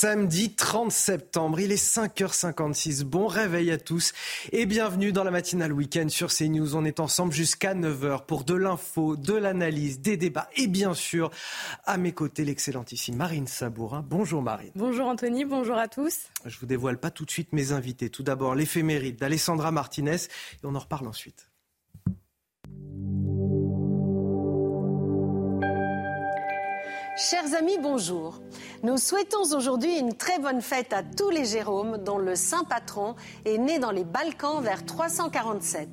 Samedi 30 septembre, il est 5h56. Bon réveil à tous et bienvenue dans la matinale week-end sur CNews. On est ensemble jusqu'à 9h pour de l'info, de l'analyse, des débats et bien sûr, à mes côtés, l'excellentissime Marine Sabourin. Bonjour Marine. Bonjour Anthony, bonjour à tous. Je vous dévoile pas tout de suite mes invités. Tout d'abord, l'éphéméride d'Alessandra Martinez et on en reparle ensuite. Chers amis, bonjour. Nous souhaitons aujourd'hui une très bonne fête à tous les Jérômes dont le saint patron est né dans les Balkans vers 347.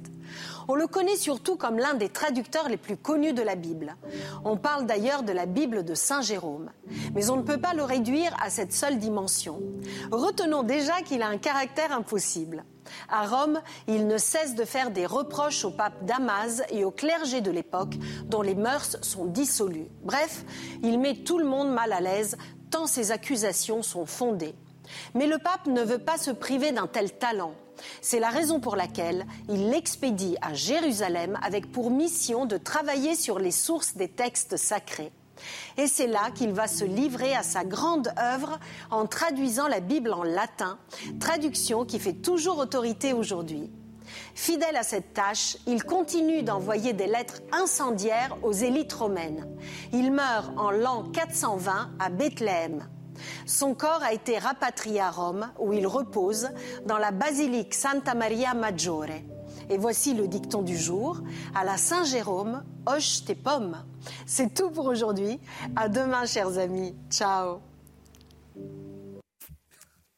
On le connaît surtout comme l'un des traducteurs les plus connus de la Bible. On parle d'ailleurs de la Bible de Saint Jérôme. Mais on ne peut pas le réduire à cette seule dimension. Retenons déjà qu'il a un caractère impossible. À Rome, il ne cesse de faire des reproches au pape Damas et au clergé de l'époque, dont les mœurs sont dissolues. Bref, il met tout le monde mal à l'aise, tant ses accusations sont fondées. Mais le pape ne veut pas se priver d'un tel talent. C'est la raison pour laquelle il l'expédie à Jérusalem avec pour mission de travailler sur les sources des textes sacrés. Et c'est là qu'il va se livrer à sa grande œuvre en traduisant la Bible en latin, traduction qui fait toujours autorité aujourd'hui. Fidèle à cette tâche, il continue d'envoyer des lettres incendiaires aux élites romaines. Il meurt en l'an 420 à Bethléem. Son corps a été rapatrié à Rome, où il repose, dans la basilique Santa Maria Maggiore. Et voici le dicton du jour. À la Saint-Jérôme, hoche tes pommes. C'est tout pour aujourd'hui. À demain, chers amis. Ciao.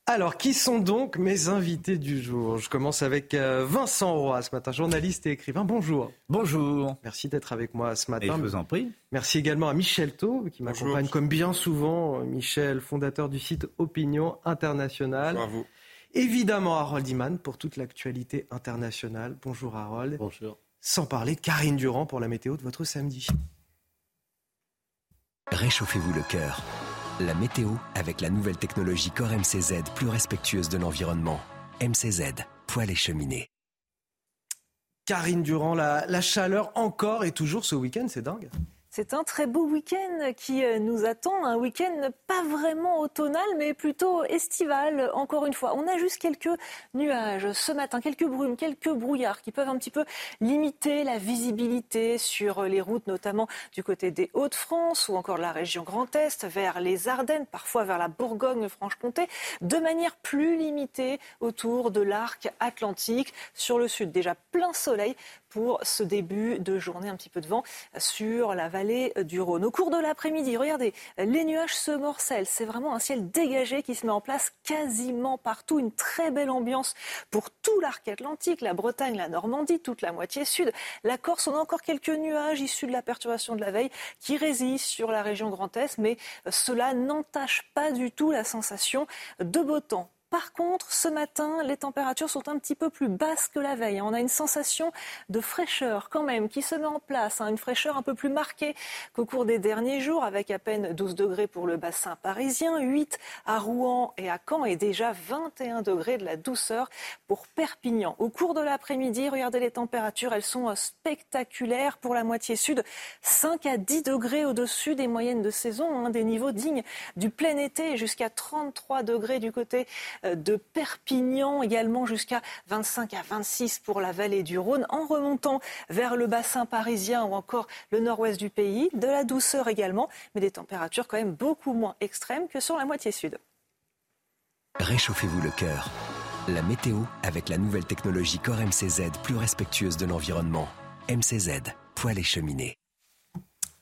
Alors, qui sont donc mes invités du jour? Je commence avec euh, Vincent Roy ce matin, journaliste et écrivain. Bonjour. Bonjour. Merci d'être avec moi ce matin. Et je vous en prie. Merci également à Michel Thau, qui m'accompagne comme bien souvent. Michel, fondateur du site Opinion Internationale. Bonjour à vous. Évidemment, Harold Iman pour toute l'actualité internationale. Bonjour Harold. Bonjour. Sans parler de Karine Durand pour la météo de votre samedi. Réchauffez-vous le cœur. La météo avec la nouvelle technologie Core MCZ plus respectueuse de l'environnement. MCZ, poêle et cheminée. Karine Durand, la, la chaleur encore et toujours ce week-end, c'est dingue. C'est un très beau week-end qui euh, nous attend, un week-end pas vraiment automnal, mais plutôt estival, encore une fois. On a juste quelques nuages ce matin, quelques brumes, quelques brouillards qui peuvent un petit peu limiter la visibilité sur les routes, notamment du côté des Hauts-de-France ou encore de la région Grand Est, vers les Ardennes, parfois vers la Bourgogne-Franche-Comté, de manière plus limitée autour de l'arc atlantique. Sur le sud, déjà plein soleil pour ce début de journée, un petit peu de vent sur la vallée du Rhône. Au cours de l'après-midi, regardez, les nuages se morcellent. C'est vraiment un ciel dégagé qui se met en place quasiment partout. Une très belle ambiance pour tout l'arc atlantique, la Bretagne, la Normandie, toute la moitié sud. La Corse, on a encore quelques nuages issus de la perturbation de la veille qui résistent sur la région Grand Est, mais cela n'entache pas du tout la sensation de beau temps. Par contre, ce matin, les températures sont un petit peu plus basses que la veille. On a une sensation de fraîcheur quand même qui se met en place, hein, une fraîcheur un peu plus marquée qu'au cours des derniers jours, avec à peine 12 degrés pour le bassin parisien, 8 à Rouen et à Caen et déjà 21 degrés de la douceur pour Perpignan. Au cours de l'après-midi, regardez les températures, elles sont spectaculaires pour la moitié sud, 5 à 10 degrés au-dessus des moyennes de saison, hein, des niveaux dignes du plein été, jusqu'à 33 degrés du côté de Perpignan, également jusqu'à 25 à 26 pour la vallée du Rhône, en remontant vers le bassin parisien ou encore le nord-ouest du pays. De la douceur également, mais des températures quand même beaucoup moins extrêmes que sur la moitié sud. Réchauffez-vous le cœur. La météo avec la nouvelle technologie Core MCZ plus respectueuse de l'environnement. MCZ, poêle et cheminée.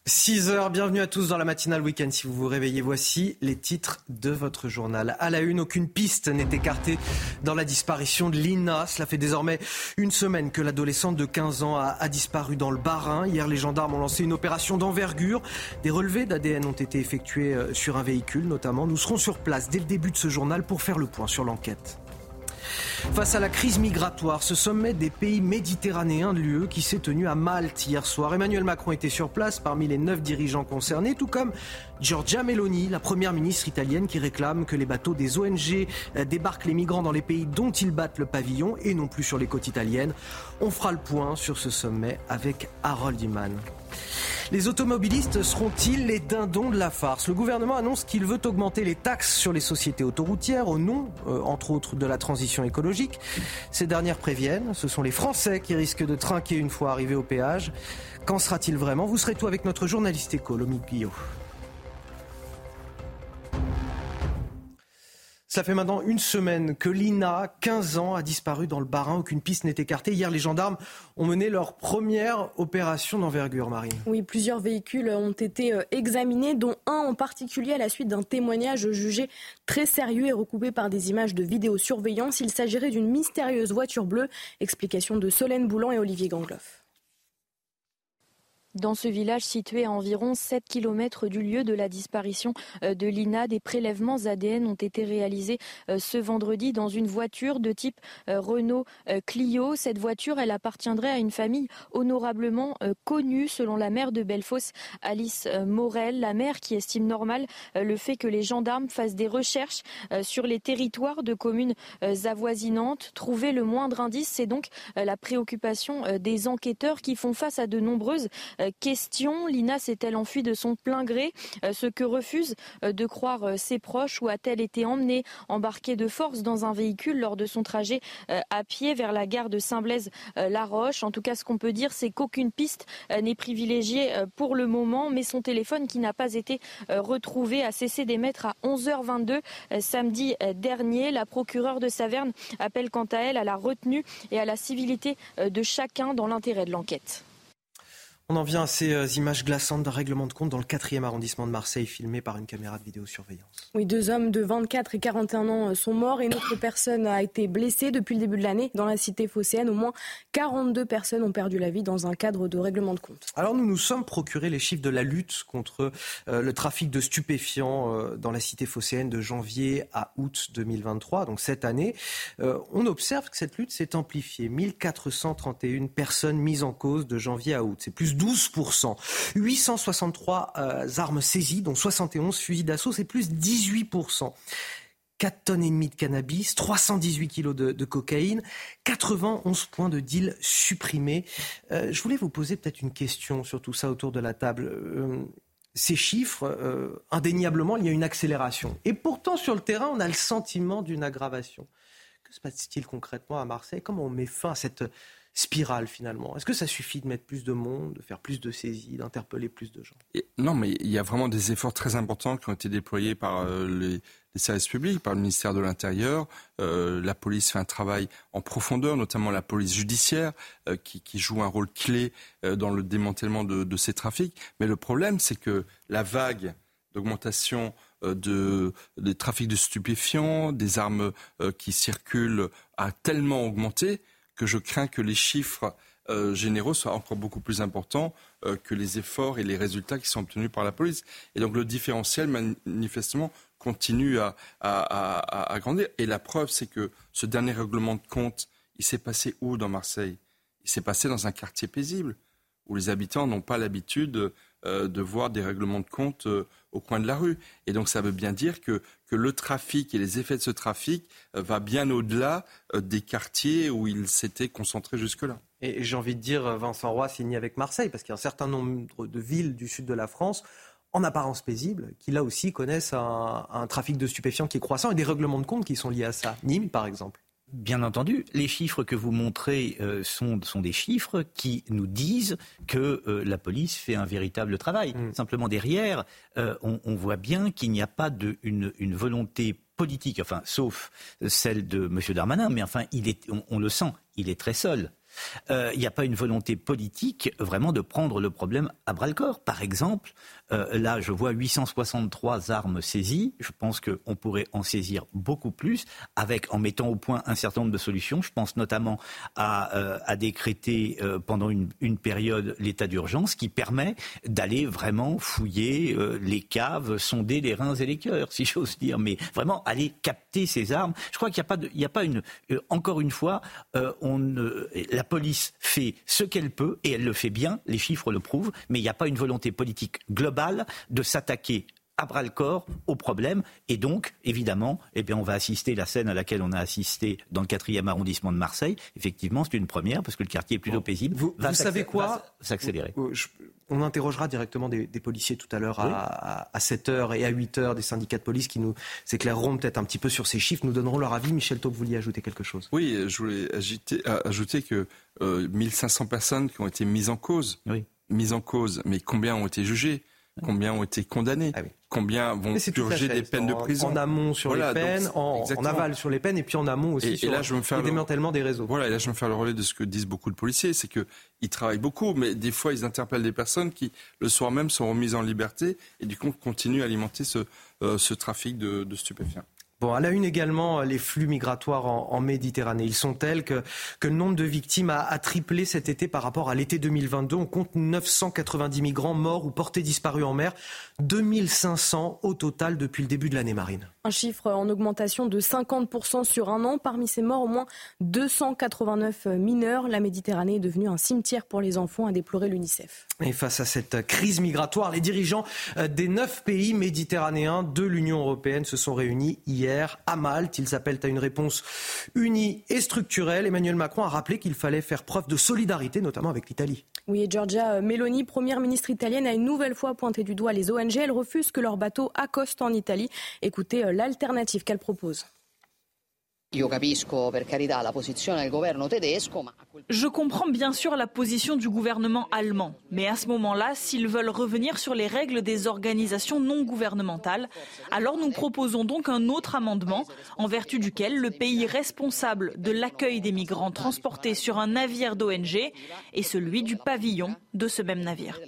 6 heures, bienvenue à tous dans la matinale week-end. Si vous vous réveillez, voici les titres de votre journal. À la une, aucune piste n'est écartée dans la disparition de Lina. Cela fait désormais une semaine que l'adolescente de 15 ans a, disparu dans le Bas-Rhin. Hier, les gendarmes ont lancé une opération d'envergure. Des relevés d'ADN ont été effectués euh, sur un véhicule, notamment. Nous serons sur place dès le début de ce journal pour faire le point sur l'enquête. Face à la crise migratoire, ce sommet des pays méditerranéens de l'UE qui s'est tenu à Malte hier soir. Emmanuel Macron était sur place parmi les neuf dirigeants concernés, tout comme Giorgia Meloni, la première ministre italienne qui réclame que les bateaux des ONG euh, débarquent les migrants dans les pays dont ils battent le pavillon et non plus sur les côtes italiennes. On fera le point sur ce sommet avec Harold Iman. Les automobilistes seront-ils les dindons de la farce? Le gouvernement annonce qu'il veut augmenter les taxes sur les sociétés autoroutières au nom, euh, entre autres, de la transition écologique. Ces dernières préviennent, ce sont les Français qui risquent de trinquer une fois arrivés au péage. Qu'en sera-t-il vraiment? Vous serez tout avec notre journaliste éco, Lomi Guillot. Ça fait maintenant une semaine que Lina, 15 ans, a disparu dans le Barin. Aucune piste n'est écartée. Hier, les gendarmes ont mené leur première opération d'envergure, Marine. Oui, plusieurs véhicules ont été euh, examinés, dont un en particulier à la suite d'un témoignage jugé très sérieux et recoupé par des images de vidéosurveillance. Il s'agirait d'une mystérieuse voiture bleue. Explication de Solène Boulan et Olivier Gangloff. Dans ce village situé à environ 7 km du lieu de la disparition euh, de Lina, des prélèvements ADN ont été réalisés euh, ce vendredi dans une voiture de type euh, Renault Clio. Cette voiture, elle appartiendrait à une famille honorablement connue selon la mère de Belfos, Alice Morel, la mère qui estime normal le fait que les gendarmes fassent des recherches sur les territoires de communes avoisinantes. Trouver le moindre indice, c'est donc la préoccupation des enquêteurs qui font face à de nombreuses question, Lina s'est-elle enfuie de son plein gré, euh, ce que refusent euh, de croire ses proches, ou a-t-elle été emmenée, embarquée de force dans un véhicule lors de son trajet à pied vers la gare de Saint-Blaise-la-Roche En tout cas, ce qu'on peut dire, c'est qu'aucune piste n'est privilégiée pour le moment, mais son téléphone qui n'a pas été retrouvé a cessé d'émettre à 11h22 samedi dernier. La procureure de Saverne appelle quant à elle à la retenue et à la civilité de chacun dans l'intérêt de l'enquête. On en vient à ces euh, images glaçantes d'un règlement de compte dans le 4e arrondissement de Marseille, filmé par une caméra de vidéosurveillance. Oui, deux hommes de 24 et 41 ans euh, sont morts et une autre personne a été blessée depuis le début de l'année dans la cité phocéenne. Au moins 42 personnes ont perdu la vie dans un cadre de règlement de compte. Alors nous nous sommes procurés les chiffres de la lutte contre euh, le trafic de stupéfiants dans la cité phocéenne de janvier à août 2023, donc cette année. on observe que cette lutte s'est amplifiée. 1431 personnes mises en cause de janvier à août. C'est plus 12%. 863 euh, armes saisies, dont 71 fusils d'assaut, c'est plus 18%. 4 tonnes et demie de cannabis, 318 kilos de, cocaïne, 91 points de deal supprimés. Euh, je voulais vous poser peut-être une question sur tout ça autour de la table. Euh, ces chiffres, indéniablement, il y a une accélération. Et pourtant, sur le terrain, on a le sentiment d'une aggravation. Que se passe-t-il concrètement à Marseille? Comment on met fin à cette spirale finalement Est-ce que ça suffit de mettre plus de monde, de faire plus de saisies, d'interpeller plus de gens? Non, mais il y a vraiment des efforts très importants qui ont été déployés par euh, les, services publics, par le ministère de l'Intérieur. Euh, la police fait un travail en profondeur, notamment la police judiciaire, euh, qui, joue un rôle clé dans le démantèlement de, ces trafics. Mais le problème, c'est que la vague d'augmentation de, des trafics de stupéfiants, des armes qui circulent, a tellement augmenté que je crains que les chiffres euh, généraux soient encore beaucoup plus importants euh, que les efforts et les résultats qui sont obtenus par la police. Et donc le différentiel, manifestement, continue à, à, grandir. Et la preuve, c'est que ce dernier règlement de compte, il s'est passé où dans Marseille? Il s'est passé dans un quartier paisible, où les habitants n'ont pas l'habitude de voir des règlements de compte euh, au coin de la rue. Et donc ça veut bien dire que, que le trafic et les effets de ce trafic euh, va bien au-delà des quartiers où il s'était concentré jusque-là. Et j'ai envie de dire, Vincent Roy signé avec Marseille, parce qu'il y a un certain nombre de villes du sud de la France en apparence paisibles, qui là aussi connaissent un, un, trafic de stupéfiants qui est croissant et des règlements de compte qui sont liés à ça. Nîmes, par exemple. Bien entendu, les chiffres que vous montrez euh, sont, sont, des chiffres qui nous disent que euh, la police fait un véritable travail. Mm. Simplement derrière, euh, on, voit bien qu'il n'y a pas de, une, volonté politique, enfin, sauf celle de M. Darmanin, mais enfin, il est, on, le sent, il est très seul. Euh, il n'y a pas une volonté politique vraiment de prendre le problème à bras le corps. Par exemple, euh, là, je vois 863 armes saisies. Je pense qu'on pourrait en saisir beaucoup plus, avec en mettant au point un certain nombre de solutions. Je pense notamment à, euh, décréter pendant une, période l'état d'urgence, qui permet d'aller vraiment fouiller les caves, sonder les reins et les cœurs, si j'ose dire, mais vraiment aller capter ces armes. Je crois qu'il n'y a pas, a pas une, encore une fois, on, la police fait ce qu'elle peut et elle le fait bien. Les chiffres le prouvent, mais il n'y a pas une volonté politique globale de s'attaquer à bras le corps au problème. Et donc, évidemment, eh bien, on va assister la scène à laquelle on a assisté dans le 4e arrondissement de Marseille. Effectivement, c'est une première parce que le quartier est plutôt paisible. Vous, savez quoi S'accélérer. On interrogera directement des, policiers tout à l'heure à, 7h et à 8h, des syndicats de police qui nous éclaireront peut-être un petit peu sur ces chiffres, nous donneront leur avis. Michel Taub, vous vouliez ajouter quelque chose? Oui, je voulais ajouter, que 1500 euh, personnes qui ont été mises en cause. Oui. Mises en cause, mais combien ont été jugées? Combien ont été condamnés ah Combien vont purger des peines de prison En amont sur les peines, en, aval sur les peines, et puis en amont aussi sur le démantèlement des réseaux. Voilà, et là je vais me faire le relais de ce que disent beaucoup de policiers, c'est qu'ils travaillent beaucoup, mais des fois ils interpellent des personnes qui, le soir même, sont remises en liberté, et du coup continuent à alimenter ce, euh, trafic de stupéfiants. Bon, à la une également, les flux migratoires en, Méditerranée. Ils sont tels que, que le nombre de victimes a, triplé cet été par rapport à l'été 2022. On compte 990 migrants morts ou portés disparus en mer, 2500 au total depuis le début de l'année marine. Un chiffre en augmentation de 50% sur un an. Parmi ces morts, au moins 289 mineurs. La Méditerranée est devenue un cimetière pour les enfants, a déploré l'UNICEF. Et face à cette crise migratoire, les dirigeants euh, des neuf pays méditerranéens de l'Union européenne se sont réunis hier à Malte. Ils appellent à une réponse unie et structurelle. Emmanuel Macron a rappelé qu'il fallait faire preuve de solidarité, notamment avec l'Italie. Oui, et Giorgia Meloni, première ministre italienne, a une nouvelle fois pointé du doigt les ONG. Elle refuse que leur bateau accoste en Italie. Écoutez euh, l'alternative qu'elle propose. Je comprends bien sûr la position du gouvernement allemand, mais à ce moment-là, s'ils veulent revenir sur les règles des organisations non gouvernementales, alors nous proposons donc un autre amendement en vertu duquel le pays responsable de l'accueil des migrants transportés sur un navire d'ONG est celui du pavillon de ce même navire.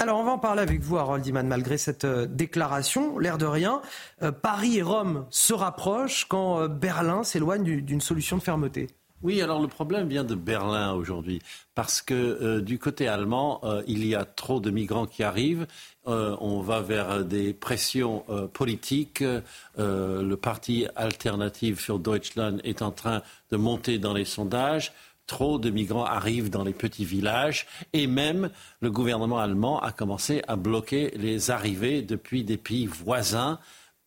Alors on va en parler avec vous, Harold Iman, malgré cette euh, déclaration. L'air de rien, euh, Paris et Rome se rapprochent quand euh, Berlin s'éloigne d'une solution de fermeté. Oui, alors le problème vient de Berlin aujourd'hui, parce que du côté allemand, il y a trop de migrants qui arrivent. on va vers des pressions politiques. le parti alternatif für Deutschland est en train de monter dans les sondages trop de migrants arrivent dans les petits villages et même le gouvernement allemand a commencé à bloquer les arrivées depuis des pays voisins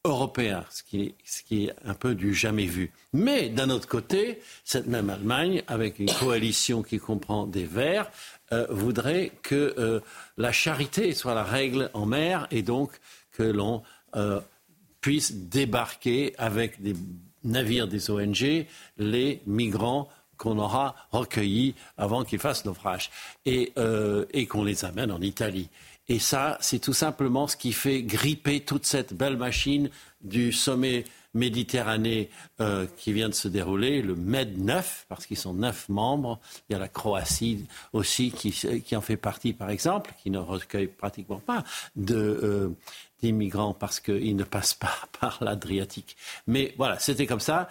européens, ce qui, est, un peu du jamais vu. Mais d'un autre côté, cette même Allemagne, avec une coalition qui comprend des Verts, euh, voudrait que euh, la charité soit la règle en mer et donc que l'on euh, puisse débarquer avec des navires des ONG les migrants qu'on aura recueillis avant qu'ils fassent naufrage euh, et, qu'on les amène en Italie. Et ça, c'est tout simplement ce qui fait gripper toute cette belle machine du sommet Méditerranée euh, qui vient de se dérouler, le MED 9, parce qu'ils sont neuf membres. Il y a la Croatie aussi qui, en fait partie, par exemple, qui ne recueille pratiquement pas euh, d'immigrants parce qu'ils ne passent pas par l'Adriatique. Mais voilà, c'était comme ça.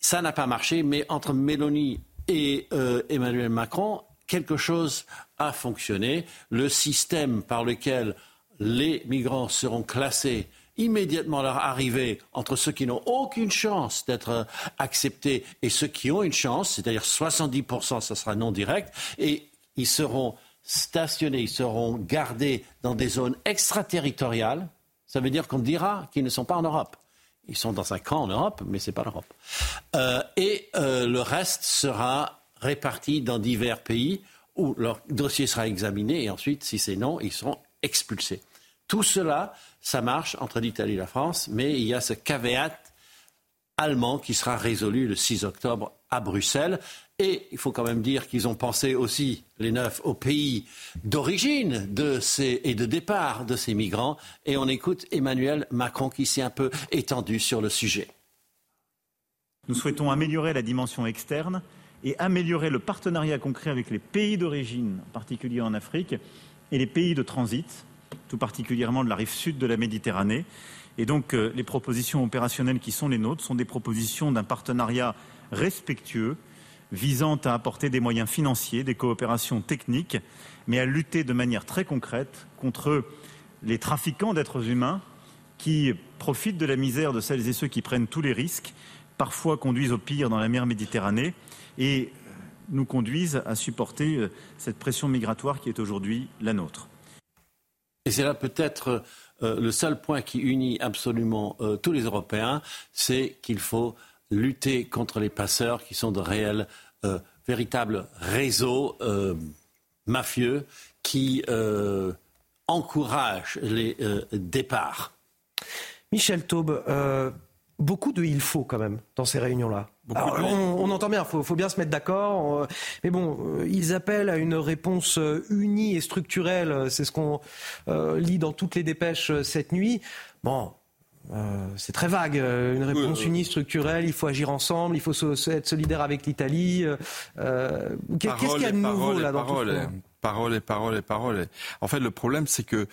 Ça n'a pas marché, mais entre Mélanie et euh, Emmanuel Macron, quelque chose a fonctionné. Le système par lequel les migrants seront classés immédiatement leur arrivée entre ceux qui n'ont aucune chance d'être euh, acceptés et ceux qui ont une chance, c'est-à-dire 70%, ce sera non direct, et ils seront stationnés, ils seront gardés dans des zones extraterritoriales. Ça veut dire qu'on dira qu'ils ne sont pas en Europe. Ils sont dans un camp en Europe, mais ce n'est pas l'Europe. Euh, et euh, le reste sera réparti dans divers pays où leur dossier sera examiné et ensuite, si c'est non, ils seront expulsés. Tout cela, ça marche entre l'Italie et la France, mais il y a ce caveat allemand qui sera résolu le 6 octobre à Bruxelles. Et il faut quand même dire qu'ils ont pensé aussi, les neuf, au pays d'origine de ces, et de départ de ces migrants. Et on écoute Emmanuel Macron qui s'est un peu étendu sur le sujet. Nous souhaitons améliorer la dimension externe et améliorer le partenariat concret avec les pays d'origine, en particulier en Afrique, et les pays de transit, tout particulièrement de la rive sud de la Méditerranée. Et donc euh, les propositions opérationnelles qui sont les nôtres sont des propositions d'un partenariat respectueux visant à apporter des moyens financiers, des coopérations techniques, mais à lutter de manière très concrète contre les trafiquants d'êtres humains qui profitent de la misère de celles et ceux qui prennent tous les risques, parfois conduisent au pire dans la mer Méditerranée et nous conduisent à supporter euh, cette pression migratoire qui est aujourd'hui la nôtre. Et c'est là peut-être euh, le seul point qui unit absolument euh, tous les Européens, c'est qu'il faut lutter contre les passeurs qui sont de réels, véritables réseaux mafieux qui encouragent les départs. Michel Taube, beaucoup de il faut quand même dans ces réunions-là. On, entend bien, il faut, bien se mettre d'accord. Mais bon, euh, ils appellent à une réponse euh, unie et structurelle. C'est ce qu'on euh, lit dans toutes les dépêches cette nuit. Bon, c'est très vague, une réponse unie, structurelle, il faut agir ensemble, il faut être solidaire avec l'Italie. Qu'est-ce qu'il y a de nouveau là dans tout ça Parole et parole et parole. En fait, le problème, c'est que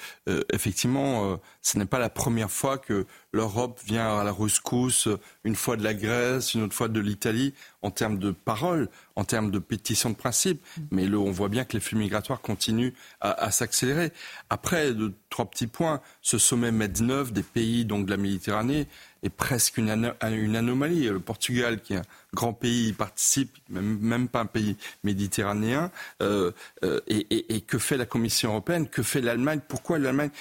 effectivement, ce n'est pas la première fois que l'Europe vient à la rescousse, une fois de la Grèce, une autre fois de l'Italie, en termes de paroles, en termes de pétition de principe. Mais on voit bien que les flux migratoires continuent à, s'accélérer. Après, de, trois petits points. Ce sommet MED9 des pays donc, de la Méditerranée est presque une, anomalie. Le Portugal, qui est un grand pays, participe, même, pas un pays méditerranéen. Euh, euh, et, et que fait la Commission européenne? Que fait l'Allemagne? Pourquoi l'Allemagne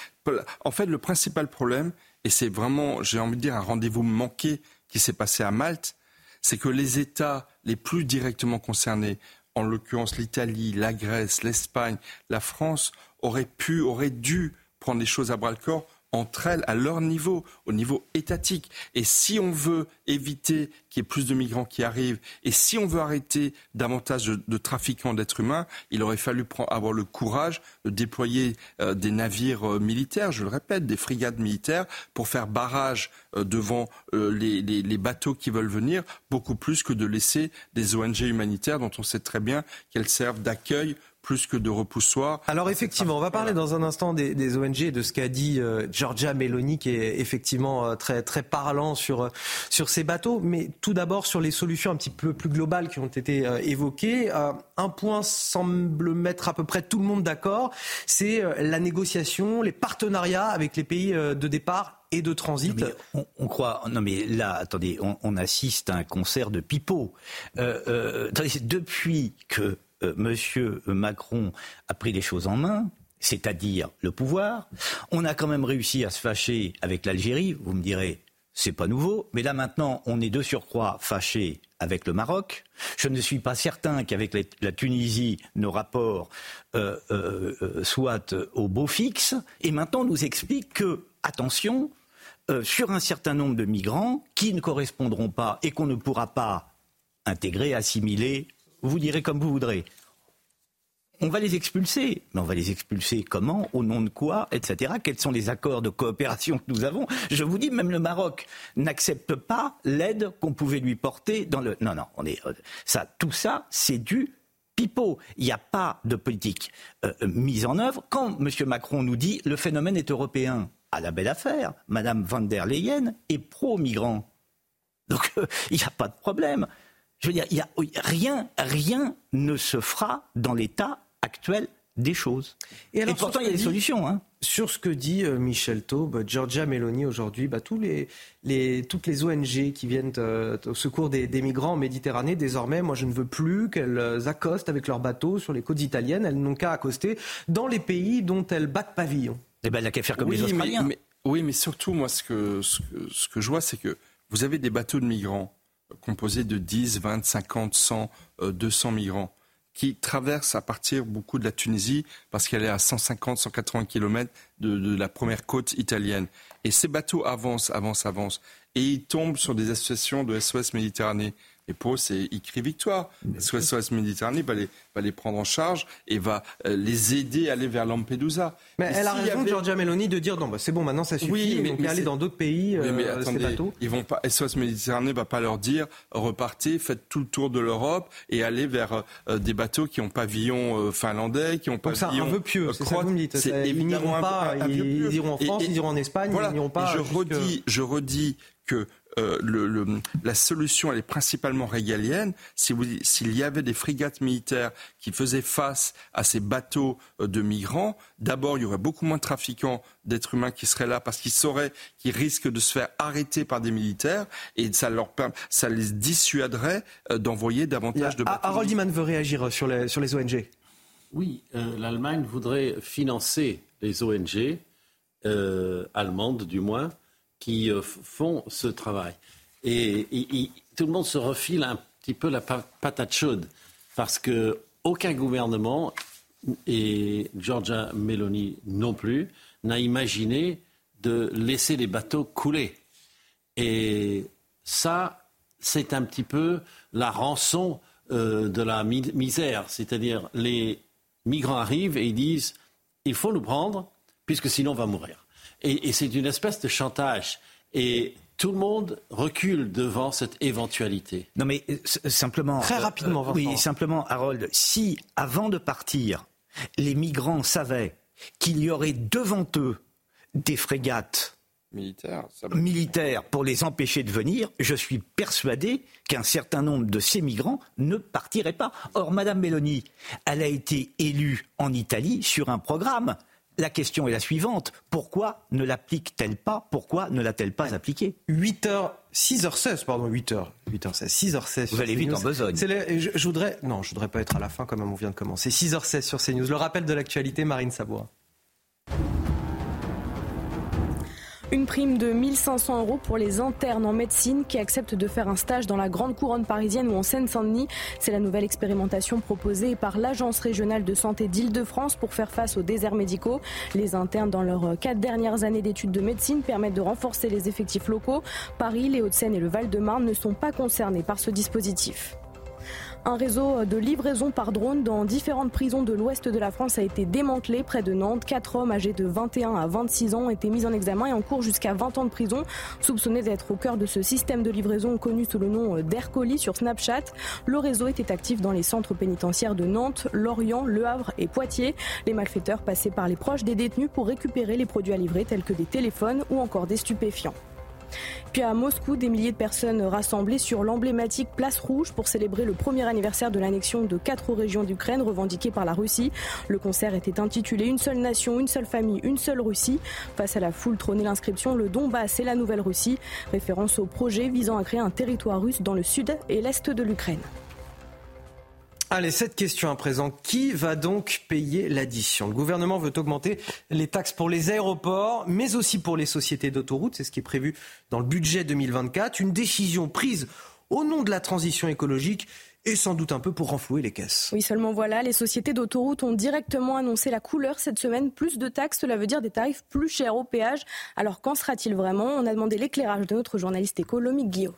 En fait, le principal problème, et c'est vraiment, j'ai envie de dire, un rendez-vous manqué qui s'est passé à Malte, c'est que les États les plus directement concernés, en l'occurrence l'Italie, la Grèce, l'Espagne, la France, auraient pu, auraient dû prendre les choses à bras le corps entre elles à leur niveau, au niveau étatique. Et si on veut éviter qu'il y ait plus de migrants qui arrivent, et si on veut arrêter davantage de, trafiquants d'êtres humains, il aurait fallu avoir le courage de déployer euh, des navires euh, militaires, je le répète, des frigades militaires, pour faire barrage euh, devant les, bateaux qui veulent venir, beaucoup plus que de laisser des ONG humanitaires dont on sait très bien qu'elles servent d'accueil plus que de repoussoir. Alors effectivement, on va parler dans un instant des, ONG et de ce qu'a dit euh, Giorgia Meloni, qui est effectivement euh, très, très parlant sur, euh, sur ces bateaux. Mais tout d'abord sur les solutions un petit peu plus globales qui ont été évoquées. un point semble mettre à peu près tout le monde d'accord, c'est la négociation, les partenariats avec les pays de départ et de transit. on, croit. Non, mais là, attendez, on, assiste à un concert de pipeaux. depuis que euh, Monsieur Macron a pris les choses en main, c'est-à-dire le pouvoir. On a quand même réussi à se fâcher avec l'Algérie. Vous me direz, c'est pas nouveau. Mais là maintenant, on est de surcroît fâché avec le Maroc. Je ne suis pas certain qu'avec la Tunisie, nos rapports euh, euh, soient au beau fixe. Et maintenant, on nous explique que, attention, sur un certain nombre de migrants qui ne correspondront pas et qu'on ne pourra pas intégrer, assimiler vous direz comme vous voudrez. On va les expulser. Mais on va les expulser comment Au nom de quoi Etc. Quels sont les accords de coopération que nous avons? Je vous dis, même le Maroc n'accepte pas l'aide qu'on pouvait lui porter dans le. Non, non, on est. Euh, ça, tout ça, c'est du pipeau. Il n'y a pas de politique euh, mise en œuvre. Quand M. Macron nous dit le phénomène est européen, à la belle affaire, Mme van der Leyen est pro-migrant. Donc, euh, il n'y a pas de problème. Je veux dire, y a, rien, rien ne se fera dans l'état actuel des choses. Et, pourtant, il y a des solutions. Hein. Sur ce que dit euh, Michel Taube, Giorgia Meloni aujourd'hui, bah, tous les, les, toutes les ONG qui viennent euh, au secours des, migrants en Méditerranée, désormais, moi je ne veux plus qu'elles accostent avec leurs bateaux sur les côtes italiennes. Elles n'ont qu'à accoster dans les pays dont elles battent pavillon. Eh ben, elle n'a qu'à faire comme les Australiens. oui, mais surtout, moi, ce que, ce que je vois, c'est que vous avez des bateaux de migrants composé de 10, 20, 50, 100, 200 migrants qui traversent à partir beaucoup de la Tunisie parce qu'elle est à 150, 180 km de, la première côte italienne. Et ces bateaux avancent, avancent, avancent. Et ils tombent sur des associations de SOS Méditerranée. Et pour eux, c'est écrit victoire. SOS Méditerranée va les, va les prendre en charge et va euh, les aider à aller vers Lampedusa. Mais, elle a raison, avait... Giorgia Meloni, de dire non, bah, c'est bon, maintenant ça suffit. Oui, mais, donc aller dans d'autres pays, oui, mais euh, attendez, ils vont pas. SOS Méditerranée va pas leur dire repartez, faites tout le tour de l'Europe et allez vers euh, des bateaux qui ont pavillon euh, finlandais, qui ont donc pavillon. C'est un vœu pieux, c'est ça que vous me dites. Ils n'iront pas, un, un ils, iront en France, et, ils iront en Espagne, voilà, ils n'iront pas. je redis, je redis que euh, le, le, la solution, elle est principalement régalienne. S'il si y avait des frégates militaires qui faisaient face à ces bateaux euh, de migrants, d'abord, il y aurait beaucoup moins de trafiquants d'êtres humains qui seraient là parce qu'ils sauraient qu'ils risquent de se faire arrêter par des militaires et ça, leur, ça les dissuaderait euh, d'envoyer davantage de bateaux. Harold Iman veut réagir sur les, sur les ONG. Oui, euh, l'Allemagne voudrait financer les ONG, euh, allemandes du moins, qui euh, font ce travail. Et, tout le monde se refile un petit peu la patate chaude parce que aucun gouvernement et Georgia Meloni non plus n'a imaginé de laisser les bateaux couler. Et ça, c'est un petit peu la rançon euh, de la misère. C'est-à-dire, les migrants arrivent et ils disent il faut nous prendre, puisque sinon on va mourir. Et, et c'est une espèce de chantage. Et tout le monde recule devant cette éventualité. Non, mais simplement. Très rapidement, euh, Oui, simplement, Harold, si avant de partir, les migrants savaient qu'il y aurait devant eux des frégates militaires, militaires pour les empêcher de venir, je suis persuadé qu'un certain nombre de ces migrants ne partiraient pas. Or, Madame Meloni, elle a été élue en Italie sur un programme la question est la suivante. Pourquoi ne l'applique-t-elle pas? Pourquoi ne l'a-t-elle pas appliquée? 8h, 6h16, pardon, 8h. 8h16, 6h16. Vous allez vite en besogne. je, je, voudrais, non, je voudrais pas être à la fin comme on vient de commencer. 6h16 sur CNews. Le rappel de l'actualité, Marine Sabois. Une prime de 1500 euros pour les internes en médecine qui acceptent de faire un stage dans la grande couronne parisienne ou en Seine-Saint-Denis. C'est la nouvelle expérimentation proposée par l'Agence régionale de santé d'Île-de-France pour faire face aux déserts médicaux. Les internes dans leurs quatre dernières années d'études de médecine permettent de renforcer les effectifs locaux. Paris, les Hauts-de-Seine et le Val-de-Marne ne sont pas concernés par ce dispositif. Un réseau de livraison par drone dans différentes prisons de l'ouest de la France a été démantelé près de Nantes. Quatre hommes âgés de 21 à 26 ans ont été mis en examen et en cours jusqu'à 20 ans de prison, soupçonnés d'être au cœur de ce système de livraison connu sous le nom d'Aircolis sur Snapchat. Le réseau était actif dans les centres pénitentiaires de Nantes, Lorient, Le Havre et Poitiers. Les malfaiteurs passaient par les proches des détenus pour récupérer les produits à livrer tels que des téléphones ou encore des stupéfiants. Puis à Moscou, des milliers de personnes rassemblées sur l'emblématique Place Rouge pour célébrer le premier anniversaire de l'annexion de quatre régions d'Ukraine revendiquées par la Russie. Le concert était intitulé Une seule nation, une seule famille, une seule Russie. Face à la foule trônait l'inscription Le Donbass et la Nouvelle Russie, référence au projet visant à créer un territoire russe dans le sud et l'est de l'Ukraine. Allez, cette question à présent. Qui va donc payer l'addition? Le gouvernement veut augmenter les taxes pour les aéroports, mais aussi pour les sociétés d'autoroutes. C'est ce qui est prévu dans le budget 2024. Une décision prise au nom de la transition écologique et sans doute un peu pour renflouer les caisses. Oui, seulement voilà, les sociétés d'autoroutes ont directement annoncé la couleur cette semaine. Plus de taxes, cela veut dire des tarifs plus chers au péage. Alors qu'en sera-t-il vraiment? On a demandé l'éclairage de notre journaliste économique Guillaume.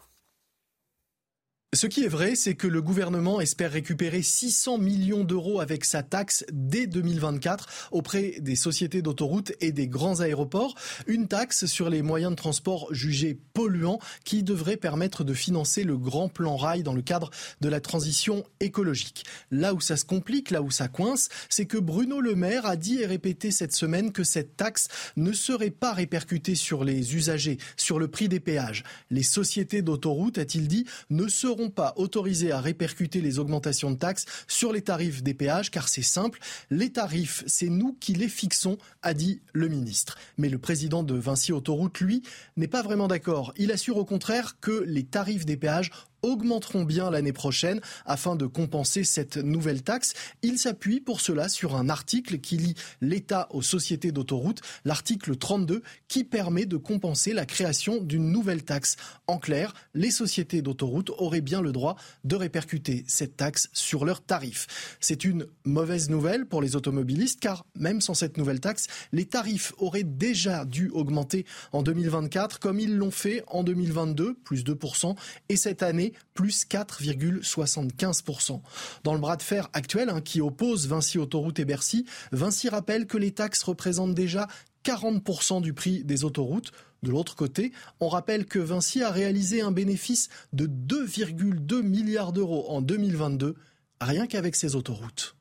Ce qui est vrai, c'est que le gouvernement espère récupérer 600 millions d'euros avec sa taxe dès 2024 auprès des sociétés d'autoroutes et des grands aéroports. Une taxe sur les moyens de transport jugés polluants qui devrait permettre de financer le grand plan rail dans le cadre de la transition écologique. Là où ça se complique, là où ça coince, c'est que Bruno Le Maire a dit et répété cette semaine que cette taxe ne serait pas répercutée sur les usagers, sur le prix des péages. Les sociétés d'autoroutes, a-t-il dit, ne seront pas autorisés à répercuter les augmentations de taxes sur les tarifs des péages, car c'est simple, les tarifs, c'est nous qui les fixons, a dit le ministre. Mais le président de Vinci Autoroute, lui, n'est pas vraiment d'accord. Il assure au contraire que les tarifs des péages augmenteront bien l'année prochaine afin de compenser cette nouvelle taxe. Il s'appuie pour cela sur un article qui lie l'État aux sociétés d'autoroutes, l'article 32, qui permet de compenser la création d'une nouvelle taxe. En clair, les sociétés d'autoroutes auraient bien le droit de répercuter cette taxe sur leurs tarifs. C'est une mauvaise nouvelle pour les automobilistes car même sans cette nouvelle taxe, les tarifs auraient déjà dû augmenter en 2024 comme ils l'ont fait en 2022, plus 2%, et cette année, plus 4,75%. Dans le bras de fer actuel hein, qui oppose Vinci Autoroute et Bercy, Vinci rappelle que les taxes représentent déjà 40% du prix des autoroutes. De l'autre côté, on rappelle que Vinci a réalisé un bénéfice de 2,2 milliards d'euros en 2022, rien qu'avec ses autoroutes.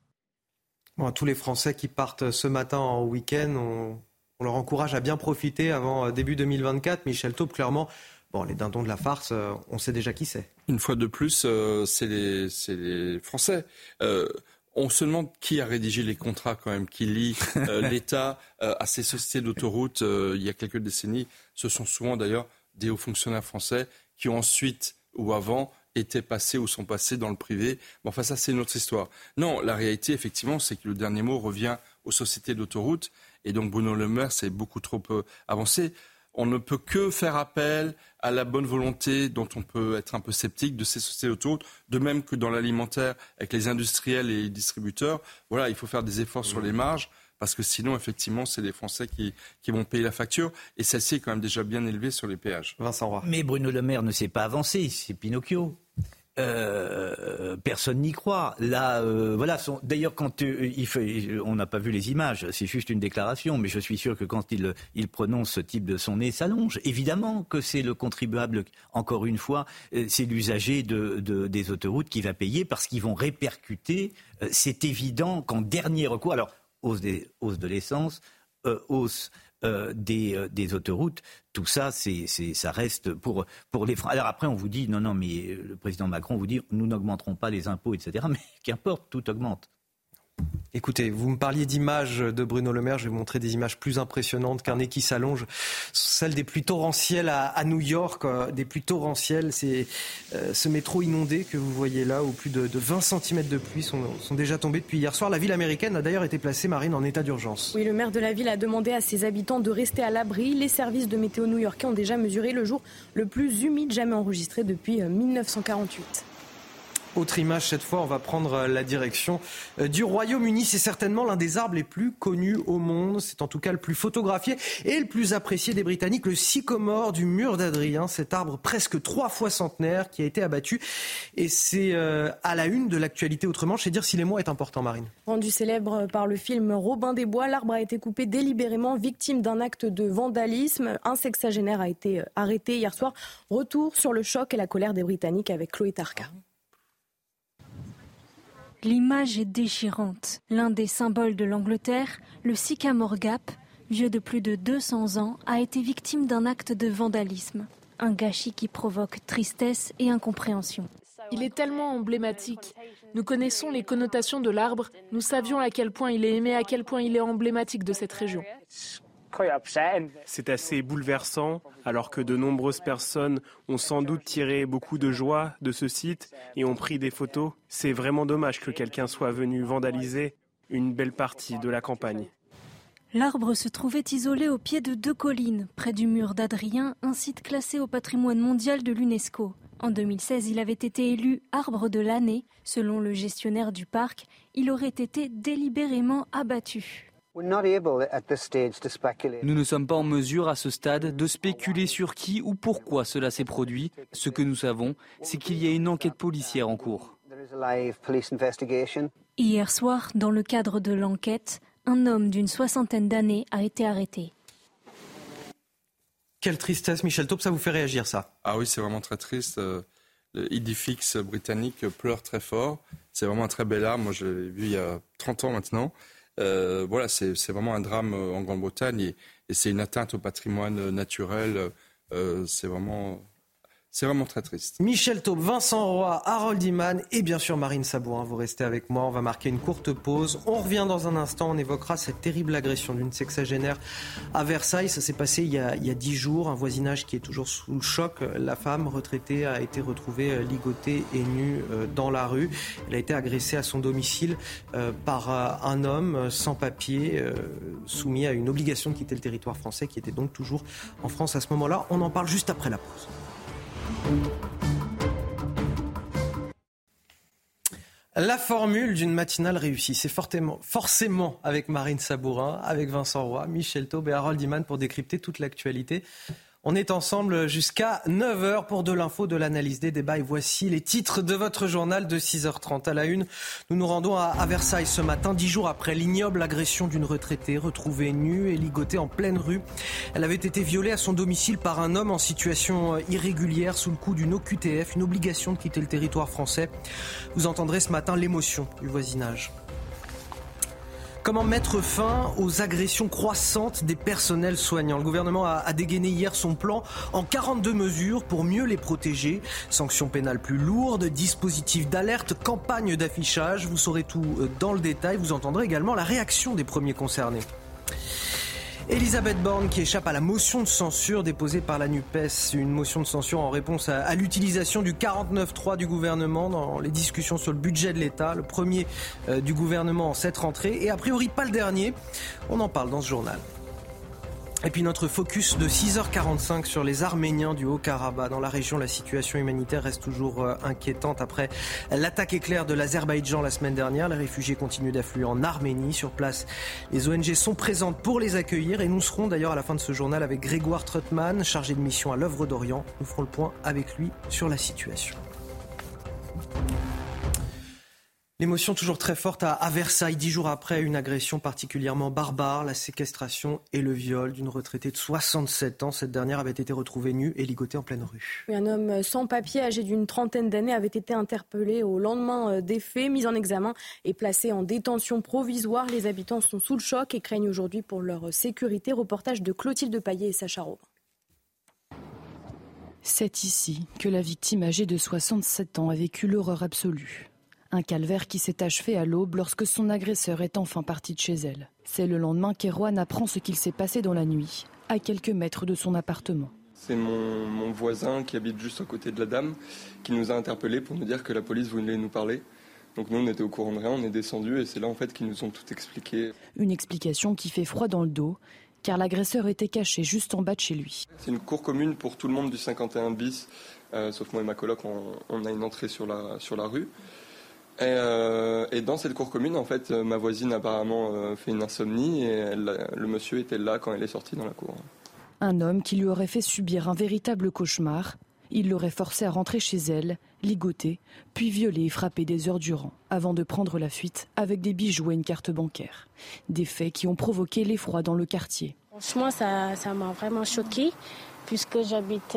tous les Français qui partent ce matin en week-end, on, leur encourage à bien profiter avant euh, début 2024. Michel Taube, clairement, bon, les dindons de la farce, euh, on sait déjà qui c'est. Une fois de plus, euh, c'est les, Français. On se demande qui a rédigé les contrats quand même, qui lie euh, l'État euh, à ces sociétés d'autoroutes euh, il y a quelques décennies. Ce sont souvent d'ailleurs des hauts fonctionnaires français qui ont ensuite ou avant été passés ou sont passés dans le privé. Bon, enfin ça c'est une autre histoire. Non, la réalité effectivement c'est que le dernier mot revient aux sociétés d'autoroutes et donc Bruno Le Maire s'est beaucoup trop avancé on ne peut que faire appel à la bonne volonté dont on peut être un peu sceptique de ces sociétés autour, de même que dans l'alimentaire avec les industriels et les distributeurs. Voilà, il faut faire des efforts sur les marges parce que sinon, effectivement, c'est les Français qui, vont payer la facture. Et celle-ci est quand même déjà bien élevée sur les péages. Vincent Roy. Mais Bruno Le Maire ne s'est pas avancé, c'est Pinocchio. Euh, personne n'y croit. Euh, voilà. D'ailleurs, quand euh, on n'a pas vu les images, c'est juste une déclaration, mais je suis sûr que quand il, prononce ce type de son nez, s'allonge. Évidemment que c'est le contribuable. Encore une fois, c'est l'usager de, des autoroutes qui va payer parce qu'ils vont répercuter. c'est évident qu'en dernier recours, alors hausse de l'essence, hausse euh, des, euh, des, autoroutes. Tout ça, c'est, ça reste pour, les Français. Alors après, on vous dit, non, non, mais le président Macron vous dit, nous n'augmenterons pas les impôts, etc. Mais qu'importe, tout augmente. Écoutez, vous me parliez d'images de Bruno Le Maire, je vais vous montrer des images plus impressionnantes qu'un nez qui s'allonge. Celles des pluies torrentielles à, New York, euh, des pluies torrentielles, c'est euh, ce métro inondé que vous voyez là, où plus de, 20 cm de pluie sont, déjà tombés depuis hier soir. La ville américaine a d'ailleurs été placée, Marine, en état d'urgence. Oui, le maire de la ville a demandé à ses habitants de rester à l'abri. Les services de météo new-yorkais ont déjà mesuré le jour le plus humide jamais enregistré depuis 1948. Autre image, cette fois, on va prendre euh, la direction euh, du Royaume-Uni. C'est certainement l'un des arbres les plus connus au monde. C'est en tout cas le plus photographié et le plus apprécié des Britanniques, le sycomore du mur d'Adrien. Cet arbre presque trois fois centenaire qui a été abattu. Et c'est euh, à la une de l'actualité autrement. Je sais dire si les mots est important, Marine. Rendu célèbre par le film Robin des Bois, l'arbre a été coupé délibérément, victime d'un acte de vandalisme. Un sexagénaire a été arrêté hier soir. Retour sur le choc et la colère des Britanniques avec Chloé Tarka. L'image est déchirante. L'un des symboles de l'Angleterre, le sycamore gap, vieux de plus de 200 ans, a été victime d'un acte de vandalisme. Un gâchis qui provoque tristesse et incompréhension. Il est tellement emblématique. Nous connaissons les connotations de l'arbre, nous savions à quel point il est aimé, à quel point il est emblématique de cette région. C'est assez bouleversant, alors que de nombreuses personnes ont sans doute tiré beaucoup de joie de ce site et ont pris des photos. C'est vraiment dommage que quelqu'un soit venu vandaliser une belle partie de la campagne. L'arbre se trouvait isolé au pied de deux collines, près du mur d'Adrien, un site classé au patrimoine mondial de l'UNESCO. En 2016, il avait été élu arbre de l'année. Selon le gestionnaire du parc, il aurait été délibérément abattu. Nous ne sommes pas en mesure à ce stade de spéculer sur qui ou pourquoi cela s'est produit. Ce que nous savons, c'est qu'il y a une enquête policière en cours. Hier soir, dans le cadre de l'enquête, un homme d'une soixantaine d'années a été arrêté. Quelle tristesse, Michel Taupe, ça vous fait réagir ça? Ah oui, c'est vraiment très triste. Euh, le Idifix britannique pleure très fort. C'est vraiment un très bel arbre. Moi, je l'ai vu il y a 30 ans maintenant. Euh, voilà, c'est vraiment un drame euh, en Grande-Bretagne et, c'est une atteinte au patrimoine naturel. Euh, c'est vraiment c'est vraiment très triste. Michel Taube, Vincent Roy, Harold Iman et bien sûr Marine Sabourin. Vous restez avec moi. On va marquer une courte pause. On revient dans un instant. On évoquera cette terrible agression d'une sexagénaire à Versailles. Ça s'est passé il y, a, dix jours. Un voisinage qui est toujours sous le choc. La femme retraitée a été retrouvée euh, ligotée et nue euh, dans la rue. Elle a été agressée à son domicile euh, par un homme sans papier, soumis à une obligation de quitter le territoire français, qui était donc toujours en France à ce moment-là. On en parle juste après la pause. La formule d'une matinale réussie, c'est forcément avec Marine Sabourin, avec Vincent Roy, Michel Taube et Harold Iman pour décrypter toute l'actualité. On est ensemble jusqu'à 9h pour de l'info, de l'analyse des débats. Et voici les titres de votre journal de 6h30 à la une. Nous nous rendons à Versailles ce matin, dix jours après l'ignoble agression d'une retraitée retrouvée nue et ligotée en pleine rue. Elle avait été violée à son domicile par un homme en situation irrégulière sous le coup d'une OQTF, une obligation de quitter le territoire français. Vous entendrez ce matin l'émotion du voisinage. Comment mettre fin aux agressions croissantes des personnels soignants? Le gouvernement a, dégainé hier son plan en 42 mesures pour mieux les protéger. Sanctions pénales plus lourdes, dispositifs d'alerte, campagne d'affichage. Vous saurez tout euh, dans le détail. Vous entendrez également la réaction des premiers concernés. Elisabeth Borne qui échappe à la motion de censure déposée par la NUPES, une motion de censure en réponse à, l'utilisation du 49.3 du gouvernement dans les discussions sur le budget de l'État, le premier euh, du gouvernement en cette rentrée et a priori pas le dernier. On en parle dans ce journal. Et puis notre focus de 6h45 sur les Arméniens du Haut-Karabakh. Dans la région, la situation humanitaire reste toujours euh, inquiétante après l'attaque éclair de l'Azerbaïdjan la semaine dernière. Les réfugiés continuent d'affluer en Arménie. Sur place, les ONG sont présentes pour les accueillir et nous serons d'ailleurs à la fin de ce journal avec Grégoire Trottmann, chargé de mission à l'œuvre d'Orient. Nous ferons le point avec lui sur la situation. L'émotion toujours très forte à, Versailles, dix jours après une agression particulièrement barbare, la séquestration et le viol d'une retraitée de 67 ans. Cette dernière avait été retrouvée nue et ligotée en pleine rue. Un homme sans papier, âgé d'une trentaine d'années, avait été interpellé au lendemain euh, des faits, mis en examen et placé en détention provisoire. Les habitants sont sous le choc et craignent aujourd'hui pour leur sécurité. Reportage de Clotilde Paillet et Sacha Robin. C'est ici que la victime âgée de 67 ans a vécu l'horreur absolue. Un calvaire qui s'est achevé à l'aube lorsque son agresseur est enfin parti de chez elle. C'est le lendemain qu'Erwan apprend ce qu'il s'est passé dans la nuit, à quelques mètres de son appartement. C'est mon, voisin qui habite juste à côté de la dame qui nous a interpellés pour nous dire que la police voulait nous parler. Donc nous, on était au courant de rien, on est descendu et c'est là en fait qu'ils nous ont tout expliqué. Une explication qui fait froid dans le dos, car l'agresseur était caché juste en bas de chez lui. C'est une cour commune pour tout le monde du 51 bis, euh, sauf moi et ma coloc, on, on, a une entrée sur la, sur la rue. Euh, et, dans cette cour commune, en fait, euh, ma voisine apparemment euh, fait une insomnie et le monsieur était là quand elle est sortie dans la cour. Un homme qui lui aurait fait subir un véritable cauchemar. Il l'aurait forcé à rentrer chez elle, ligoter, puis violer et frapper des heures durant, avant de prendre la fuite avec des bijoux et une carte bancaire. Des faits qui ont provoqué l'effroi dans le quartier. Franchement, ça m'a vraiment choqué puisque j'habite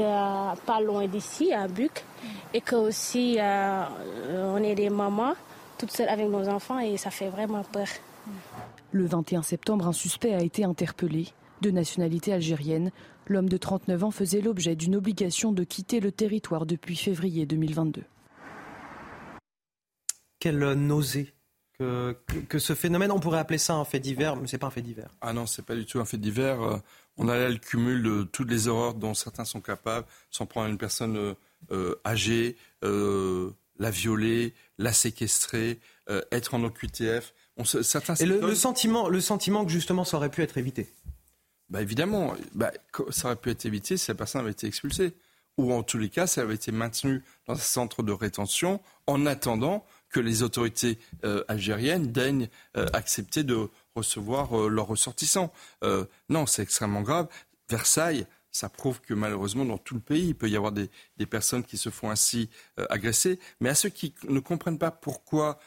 pas loin d'ici, à Buc, et que aussi euh, on est des mamans toutes seules avec nos enfants et ça fait vraiment peur. Le 21 septembre, un suspect a été interpellé. De nationalité algérienne, l'homme de 39 ans faisait l'objet d'une obligation de quitter le territoire depuis février 2022. Quelle nausée que, que, ce phénomène, on pourrait appeler ça un fait divers, mais c'est pas un fait divers. Ah non, c'est pas du tout un fait divers. Euh, on a là le cumul de toutes les horreurs dont certains sont capables, s'en prendre une personne euh, euh, âgée, la violer, la séquestrer, être en OQTF. On certains Et le, sentiment, le sentiment que justement ça aurait pu être évité? Bah évidemment, bah, ça aurait pu être évité si la personne avait été expulsée. Ou en tous les cas, ça avait été maintenu dans un centre de rétention en attendant que les autorités euh, algériennes daignent euh, accepter de recevoir euh, leurs ressortissants. non, c'est extrêmement grave. Versailles, ça prouve que malheureusement dans tout le pays, il peut y avoir des, personnes qui se font ainsi agresser. Mais à ceux qui ne comprennent pas pourquoi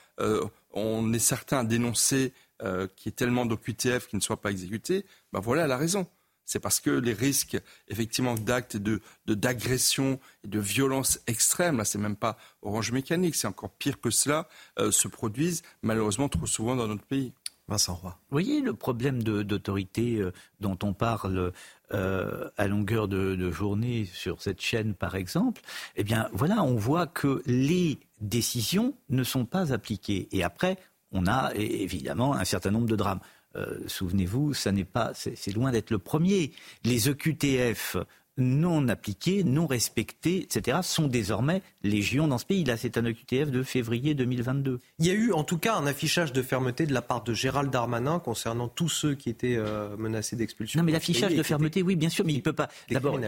on est certain à dénoncer qu'il y ait tellement d'OQTF qui ne soient pas exécutés, ben voilà la raison c'est parce que les risques, effectivement, d'actes de, d'agression et de violence extrême, là, c'est même pas orange mécanique, c'est encore pire que cela, euh, se produisent malheureusement trop souvent dans notre pays. Vincent Roy. Vous voyez le problème d'autorité euh, dont on parle euh, à longueur de, de, journée sur cette chaîne, par exemple? Eh bien, voilà, on voit que les décisions ne sont pas appliquées. Et après, on a évidemment un certain nombre de drames. Euh, souvenez-vous, ça n'est pas, c'est loin d'être le premier. Les EQTF non appliqués, non respectés, etc., sont désormais légion dans ce pays. Là, c'est un EQTF de février 2022. Il y a eu en tout cas un affichage de fermeté de la part de Gérald Darmanin concernant tous ceux qui étaient euh, menacés d'expulsion. Non, mais l'affichage de fermeté, oui, bien sûr, mais il ne peut pas. D'abord,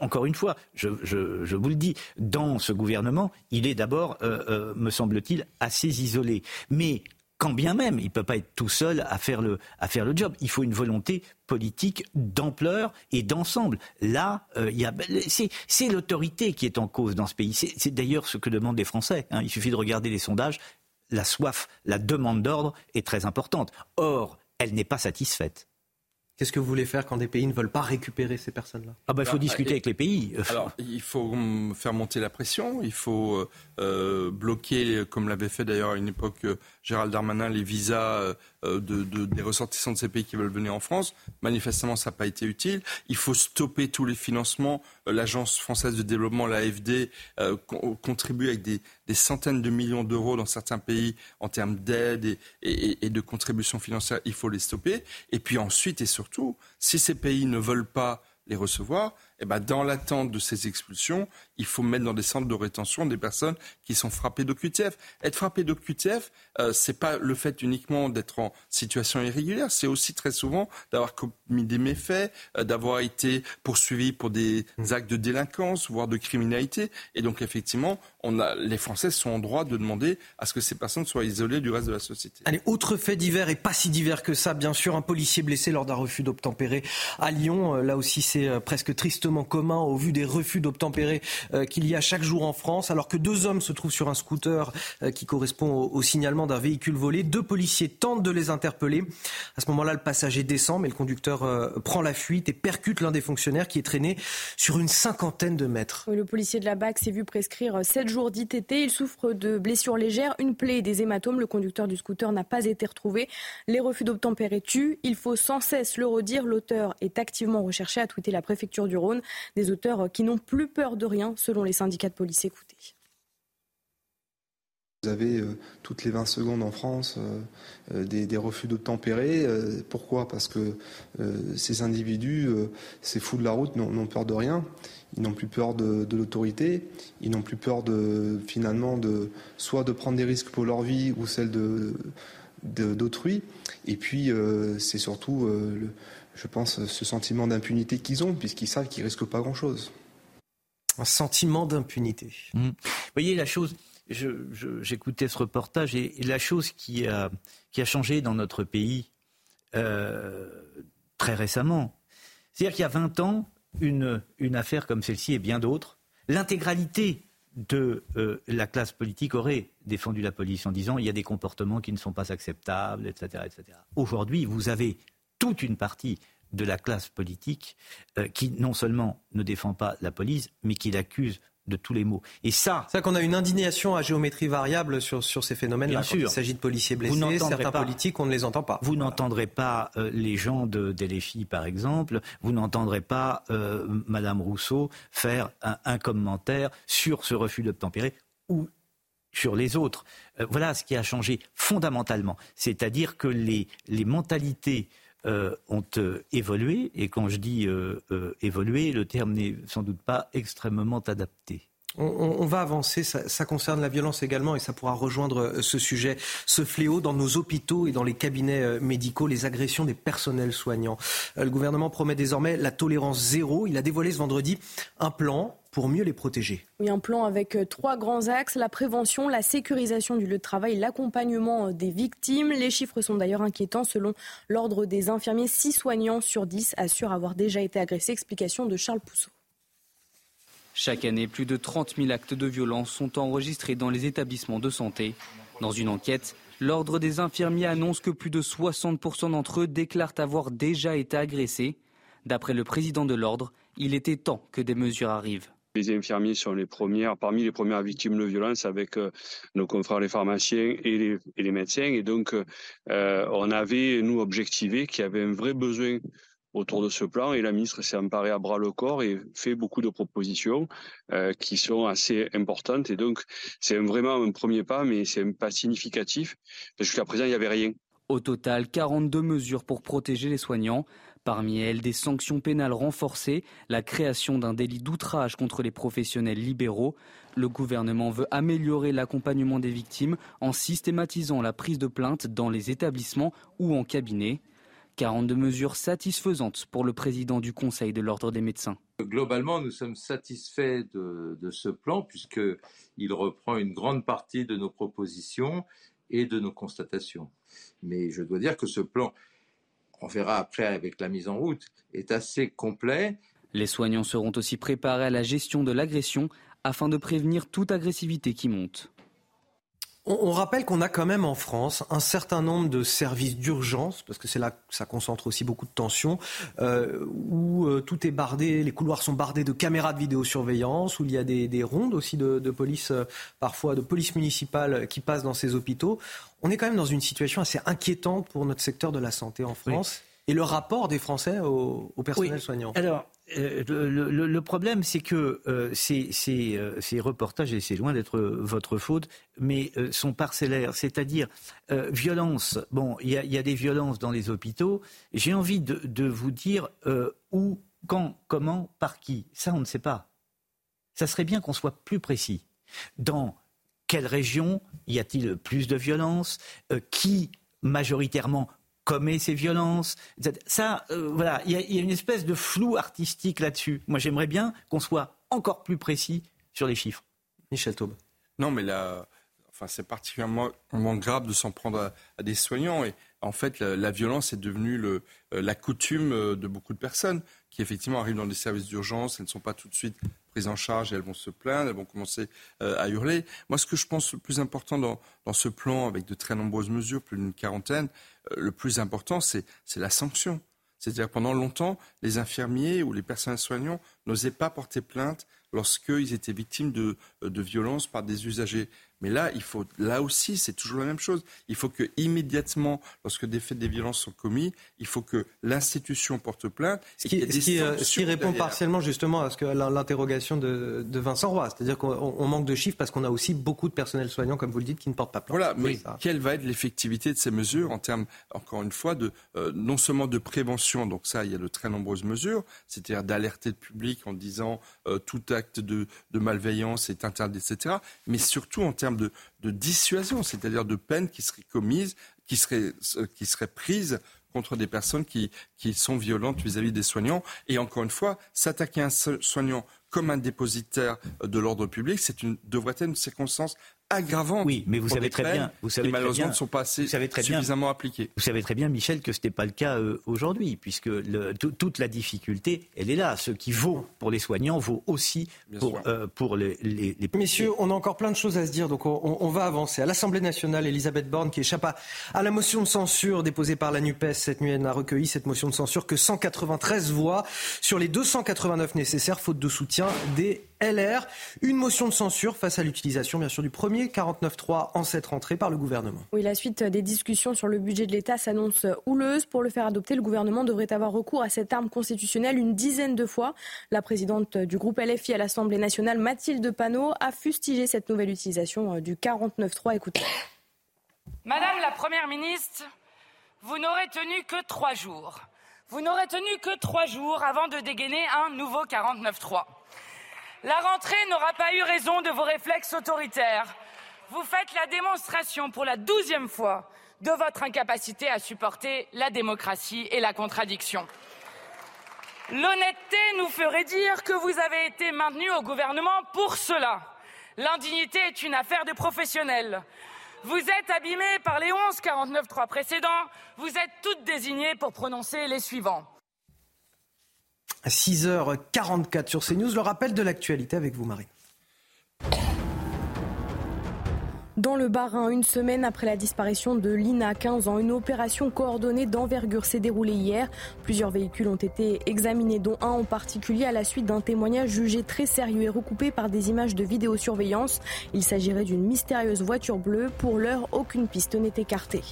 encore une fois, je, vous le dis, dans ce gouvernement, il est d'abord, euh, me semble-t-il, assez isolé. Mais quand bien même il ne peut pas être tout seul à faire le, job. Il faut une volonté politique d'ampleur et d'ensemble. Là, euh, c'est l'autorité qui est en cause dans ce pays. C'est d'ailleurs ce que demandent les Français. Hein. Il suffit de regarder les sondages. La soif, la demande d'ordre est très importante. Or, elle n'est pas satisfaite. Qu'est-ce que vous voulez faire quand des pays ne veulent pas récupérer ces personnes-là? Ah bah, il faut discuter avec les pays. Alors, il faut faire monter la pression, il faut euh, euh, bloquer, comme l'avait fait d'ailleurs à une époque euh, Gérald Darmanin, les visas de, des ressortissants de ces pays qui veulent venir en France. Manifestement, ça n'a pas été utile. Il faut stopper tous les financements. L'Agence française de développement, l'AFD, contribue avec des, centaines de millions d'euros dans certains pays en termes d'aide et, et de contributions financières. Il faut les stopper. Et puis ensuite et surtout, si ces pays ne veulent pas les recevoir, eh ben, dans l'attente de ces expulsions, il faut mettre dans des centres de rétention des personnes qui sont frappées d'OQTF. Être frappé d'OQTF, euh, c'est pas le fait uniquement d'être en situation irrégulière, c'est aussi très souvent d'avoir commis des méfaits, euh, d'avoir été poursuivi pour des actes de délinquance, voire de criminalité. Et donc, effectivement, les Français sont en droit de demander à ce que ces personnes soient isolées du reste de la société. Allez, autre fait divers et pas si divers que ça, bien sûr, un policier blessé lors d'un refus d'obtempérer à Lyon. Euh, là aussi, c'est euh, presque tristement commun au vu des refus d'obtempérer euh, qu'il y a chaque jour en France, alors que deux hommes se trouvent sur un scooter euh, qui correspond au, signalement d'un véhicule volé. Deux policiers tentent de les interpeller. À ce moment-là, le passager descend, mais le conducteur euh, prend la fuite et percute l'un des fonctionnaires qui est traîné sur une cinquantaine de mètres. le policier de la BAC s'est vu prescrire sept jours d'ITT. Il souffre de blessures légères, une plaie et des hématomes. Le conducteur du scooter n'a pas été retrouvé. Les refus d'obtempérer tuent. Il faut sans cesse le redire. L'auteur est activement recherché, a tweeté la préfecture du Rhône. Des auteurs qui n'ont plus peur de rien, selon les syndicats de police écoutés. Vous avez euh, toutes les 20 secondes en France euh, euh, des, refus d'obtempérer. pourquoi? Parce que ces individus, ces fous de la route, n'ont peur de rien. Ils n'ont plus peur de, l'autorité. Ils n'ont plus peur de finalement de soit de prendre des risques pour leur vie ou celle d'autrui. Et puis c'est surtout, je pense, ce sentiment d'impunité qu'ils ont puisqu'ils savent qu'ils risquent pas grand-chose un sentiment d'impunité. Mmh. Vous voyez, la chose, j'écoutais ce reportage et, la chose qui a, qui a changé dans notre pays euh, très récemment, c'est-à-dire qu'il y a 20 ans, une, une affaire comme celle-ci et bien d'autres, l'intégralité de euh, la classe politique aurait défendu la police en disant il y a des comportements qui ne sont pas acceptables, etc. etc. Aujourd'hui, vous avez toute une partie de la classe politique euh, qui non seulement ne défend pas la police, mais qui l'accuse de tous les maux. Et ça, c'est qu'on a une indignation à géométrie variable sur, sur ces phénomènes-là. Quand il s'agit de policiers blessés, certains politiques, on ne les entend pas. Vous n'entendrez pas euh, les gens de, des par exemple. Vous n'entendrez pas euh, Madame Rousseau faire un, commentaire sur ce refus d'obtempérer ou sur les autres. voilà ce qui a changé fondamentalement. C'est-à-dire que les, les mentalités euh, ont euh, évolué. Et quand je dis euh, évolué, le terme n'est sans doute pas extrêmement adapté. On, va avancer, ça, concerne la violence également et ça pourra rejoindre ce sujet, ce fléau dans nos hôpitaux et dans les cabinets médicaux, les agressions des personnels soignants. Le gouvernement promet désormais la tolérance zéro. Il a dévoilé ce vendredi un plan pour mieux les protéger. Oui, un plan avec euh, trois grands axes, la prévention, la sécurisation du lieu de travail, l'accompagnement euh, des victimes. Les chiffres sont d'ailleurs inquiétants. Selon l'ordre des infirmiers, 6 soignants sur 10 assurent avoir déjà été agressés. Explication de Charles Pousseau. Chaque année, plus de 30 000 actes de violence sont enregistrés dans les établissements de santé. Dans une enquête, l'ordre des infirmiers annonce que plus de 60% d'entre eux déclarent avoir déjà été agressés. D'après le président de l'ordre, il était temps que des mesures arrivent. Les infirmiers sont les premières, parmi les premières victimes de violence avec euh, nos confrères les pharmaciens et les, médecins. Et donc, euh, on avait, nous, objectivé qu'il y avait un vrai besoin autour de ce plan et la ministre s'est emparée à bras le corps et fait beaucoup de propositions euh, qui sont assez importantes. Et donc, c'est vraiment un premier pas, mais c'est un pas significatif parce qu'à présent, il n'y avait rien. Au total, 42 mesures pour protéger les soignants. Parmi elles, des sanctions pénales renforcées, la création d'un délit d'outrage contre les professionnels libéraux. Le gouvernement veut améliorer l'accompagnement des victimes en systématisant la prise de plainte dans les établissements ou en cabinet. 42 mesures satisfaisantes pour le président du Conseil de l'Ordre des médecins. Globalement, nous sommes satisfaits de, de ce plan puisqu'il reprend une grande partie de nos propositions et de nos constatations. Mais je dois dire que ce plan, on verra après avec la mise en route, est assez complet. Les soignants seront aussi préparés à la gestion de l'agression afin de prévenir toute agressivité qui monte. On, rappelle qu'on a quand même en France un certain nombre de services d'urgence, parce que c'est là que ça concentre aussi beaucoup de tensions, euh, où euh, tout est bardé, les couloirs sont bardés de caméras de vidéosurveillance, où il y a des, rondes aussi de, police, euh, parfois de police municipale qui passent dans ces hôpitaux. On est quand même dans une situation assez inquiétante pour notre secteur de la santé en France. Et le rapport des Français au, personnel soignant. Alors, euh, le, problème, c'est que euh, ces, euh, ces, reportages, et c'est loin d'être votre faute, mais sont parcellaires. C'est-à-dire, violence, bon, il y, a des violences dans les hôpitaux. J'ai envie de, vous dire où, quand, comment, par qui. Ça, on ne sait pas. Ça serait bien qu'on soit plus précis. Dans quelle région y a-t-il plus de violence? Qui majoritairement commet ces violences. Ça, euh, voilà, il y, a une espèce de flou artistique là-dessus. Moi, j'aimerais bien qu'on soit encore plus précis sur les chiffres. Michel Taube. Non, mais là, enfin, c'est particulièrement grave de s'en prendre à, des soignants. Et en fait, la, violence est devenue le, euh, la coutume euh, de beaucoup de personnes qui, effectivement, arrivent dans des services d'urgence. Elles ne sont pas tout de suite prises en charge et elles vont se plaindre, elles vont commencer à hurler. Moi, ce que je pense le plus important dans, dans ce plan, avec de très nombreuses mesures, plus d'une quarantaine, euh, le plus important, c'est la sanction. C'est-à-dire pendant longtemps, les infirmiers ou les personnels soignants n'osaient pas porter plainte lorsqu'ils étaient victimes de, de violences par des usagers. Mais là, il faut, là aussi, c'est toujours la même chose. Il faut que immédiatement, lorsque des faits, des violences sont commis, il faut que l'institution porte plainte. Ce qui, euh, répond partiellement justement à ce que l'interrogation de, Vincent Roy, c'est-à-dire qu'on manque de chiffres parce qu'on a aussi beaucoup de personnel soignant, comme vous le dites, qui ne portent pas plainte. Voilà, mais quelle va être l'effectivité de ces mesures en termes, encore une fois, de euh, non seulement de prévention, donc ça, il y a de très nombreuses mesures, c'est-à-dire d'alerter le public en disant euh, tout acte de, de malveillance est interdit, etc., mais surtout en termes de, dissuasion, c'est-à-dire de peine qui serait commise, qui serait, euh, qui serait prise contre des personnes qui, sont violentes vis-à-vis des soignants. Et encore une fois, s'attaquer à un soignant comme un dépositaire de l'ordre public, c'est devrait être une circonstance aggravante. Oui, mais vous savez très bien, vous savez qui malheureusement ne sont pas assez suffisamment appliquées. Vous savez très bien, Michel, que ce n'est pas le cas euh, aujourd'hui, puisque toute la difficulté, elle est là. Ce qui vaut pour les soignants vaut aussi pour, euh, pour les, les, Messieurs, on a encore plein de choses à se dire, donc on, va avancer. À l'Assemblée nationale, Elisabeth Borne, qui échappe à, la motion de censure déposée par la NUPES cette nuit, elle n'a recueilli cette motion de censure que 193 voix sur les 289 nécessaires, faute de soutien des LR. Une motion de censure face à l'utilisation, bien sûr, du premier 49.3 en cette rentrée par le gouvernement. Oui, la suite des discussions sur le budget de l'État s'annonce houleuse. Pour le faire adopter, le gouvernement devrait avoir recours à cette arme constitutionnelle une dizaine de fois. La présidente du groupe LFI à l'Assemblée nationale, Mathilde Panot, a fustigé cette nouvelle utilisation du 49.3. Écoutez. Madame la Première ministre, vous n'aurez tenu que trois jours. Vous n'aurez tenu que trois jours avant de dégainer un nouveau 49.3. La rentrée n'aura pas eu raison de vos réflexes autoritaires. Vous faites la démonstration pour la douzième fois de votre incapacité à supporter la démocratie et la contradiction. L'honnêteté nous ferait dire que vous avez été maintenu au gouvernement pour cela. L'indignité est une affaire de professionnels. Vous êtes abîmés par les 11 49.3 précédents. Vous êtes toutes désignées pour prononcer les suivants. 6h44 sur CNews. Le rappel de l'actualité avec vous, Marie. Dans le Bas-Rhin, une semaine après la disparition de Lina, 15 ans, une opération coordonnée d'envergure s'est déroulée hier. Plusieurs véhicules ont été examinés, dont un en particulier à la suite d'un témoignage jugé très sérieux et recoupé par des images de vidéosurveillance. Il s'agirait d'une mystérieuse voiture bleue. Pour l'heure, aucune piste n'est écartée.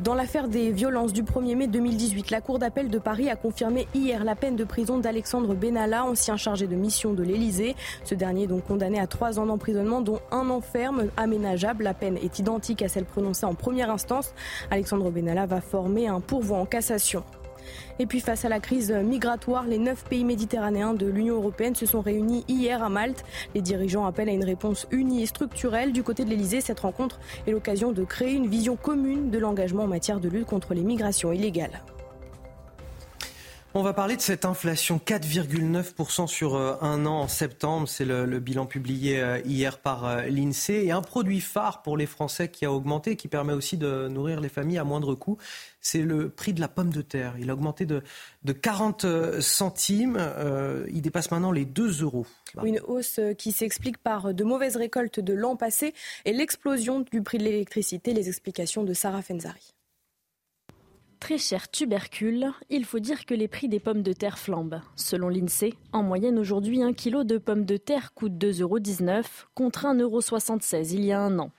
Dans l'affaire des violences du 1er mai 2018, la Cour d'appel de Paris a confirmé hier la peine de prison d'Alexandre Benalla, ancien chargé de mission de l'Elysée. Ce dernier est donc condamné à trois ans d'emprisonnement, dont un an ferme aménageable. La peine est identique à celle prononcée en première instance. Alexandre Benalla va former un pourvoi en cassation. Et puis face à la crise migratoire, les neuf pays méditerranéens de l'Union européenne se sont réunis hier à Malte. Les dirigeants appellent à une réponse unie et structurelle. Du côté de l'Elysée, cette rencontre est l'occasion de créer une vision commune de l'engagement en matière de lutte contre les migrations illégales. On va parler de cette inflation 4,9% sur euh, un an en septembre. C'est le, bilan publié euh, hier par euh, l'INSEE. Et un produit phare pour les Français qui a augmenté, qui permet aussi de nourrir les familles à moindre coût, c'est le prix de la pomme de terre. Il a augmenté de, 40 centimes. il dépasse maintenant les 2 euros. Une hausse qui s'explique par de mauvaises récoltes de l'an passé et l'explosion du prix de l'électricité. Les explications de Sarah Fenzari. Très cher tubercule, il faut dire que les prix des pommes de terre flambent. Selon l'INSEE, en moyenne aujourd'hui, un kilo de pommes de terre coûte 2,19 euros contre 1,76 euros il y a un an.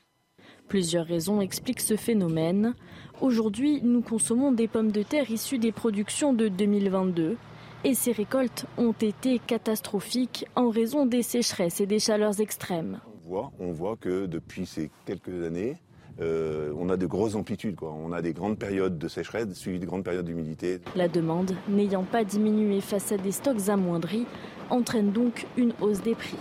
Plusieurs raisons expliquent ce phénomène. Aujourd'hui, nous consommons des pommes de terre issues des productions de 2022 et ces récoltes ont été catastrophiques en raison des sécheresses et des chaleurs extrêmes. On voit, on voit que depuis ces quelques années, euh, on a de grosses amplitudes. On a des grandes périodes de sécheresse suivies de grandes périodes d'humidité. La demande, n'ayant pas diminué face à des stocks amoindris, entraîne donc une hausse des prix.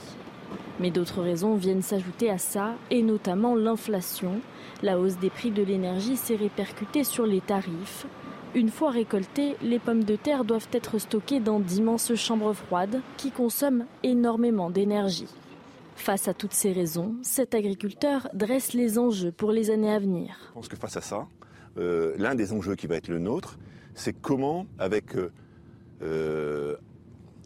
Mais d'autres raisons viennent s'ajouter à ça, et notamment l'inflation. La hausse des prix de l'énergie s'est répercutée sur les tarifs. Une fois récoltées, les pommes de terre doivent être stockées dans d'immenses chambres froides qui consomment énormément d'énergie. Face à toutes ces raisons, cet agriculteur dresse les enjeux pour les années à venir. Je pense que face à ça, euh, l'un des enjeux qui va être le nôtre, c'est comment, avec euh, euh,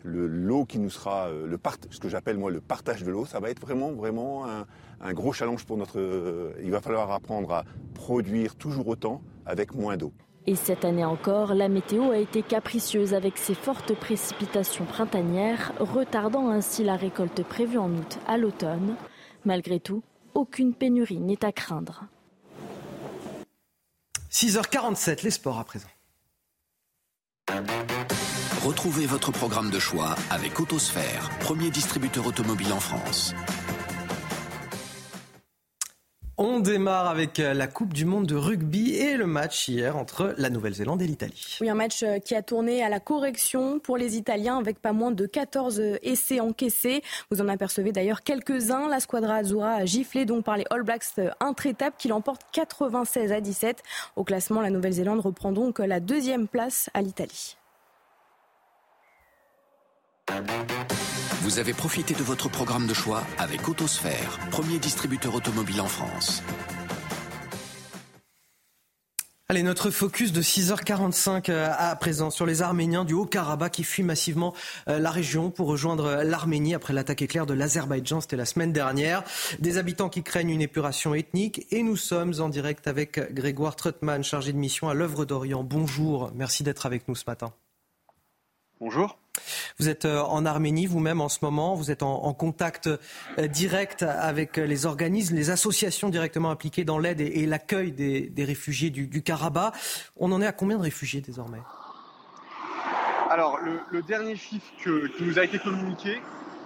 le lot qui nous sera, le ce que j'appelle moi le partage de l'eau, ça va être vraiment, un gros challenge pour notre. il va falloir apprendre à produire toujours autant avec moins d'eau. Et cette année encore, la météo a été capricieuse avec ses fortes précipitations printanières, retardant ainsi la récolte prévue en août à l'automne. Malgré tout, aucune pénurie n'est à craindre. 6h47, les sports à présent. Retrouvez votre programme de choix avec Autosphère, premier distributeur automobile en France. On démarre avec euh, la Coupe du Monde de rugby et le match hier entre la Nouvelle-Zélande et l'Italie. Un match euh, qui a tourné à la correction pour les Italiens avec pas moins de 14 euh, essais encaissés. Vous en apercevez d'ailleurs quelques-uns. La squadra Azzurra a giflé donc par les All Blacks intraitables qui l'emportent 96 à 17. Au classement, la Nouvelle-Zélande reprend donc la deuxième place à l'Italie. Vous avez profité de votre programme de choix avec Autosphère, premier distributeur automobile en France. Allez, notre focus de 6h45 euh, à présent sur les Arméniens du Haut-Karabakh qui fuient massivement euh, la région pour rejoindre l'Arménie après l'attaque éclair de l'Azerbaïdjan. C'était la semaine dernière. Des habitants qui craignent une épuration ethnique. Et nous sommes en direct avec Grégoire Trotman, chargé de mission à l'œuvre d'Orient. Bonjour, merci d'être avec nous ce matin. Bonjour. Vous êtes euh, en Arménie vous-même en ce moment, vous êtes en, contact euh, direct avec les organismes, les associations directement impliquées dans l'aide et, l'accueil des, réfugiés du, Karabakh. On en est à combien de réfugiés désormais? Alors, le, dernier chiffre qui nous a été communiqué,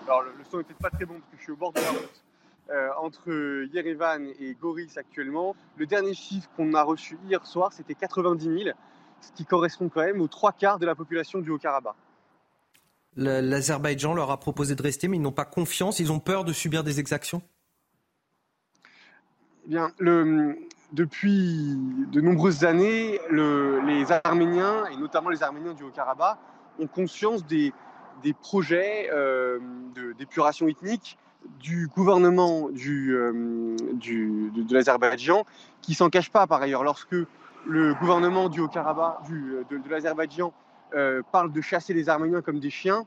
alors le, son n'est peut-être pas très bon parce que je suis au bord de la route, euh, entre Yerevan et Goris actuellement. Le dernier chiffre qu'on a reçu hier soir, c'était 90 000 ce qui correspond quand même aux trois quarts de la population du Haut-Karabakh. L'Azerbaïdjan leur a proposé de rester, mais ils n'ont pas confiance, ils ont peur de subir des exactions? Eh bien, depuis de nombreuses années, les Arméniens, et notamment les Arméniens du Haut-Karabakh, ont conscience des, projets euh, d'épuration ethnique du gouvernement euh, de, l'Azerbaïdjan, qui s'en cache pas par ailleurs. Lorsque le gouvernement du Haut-Karabakh, de l'Azerbaïdjan, euh, parle de chasser les Arméniens comme des chiens,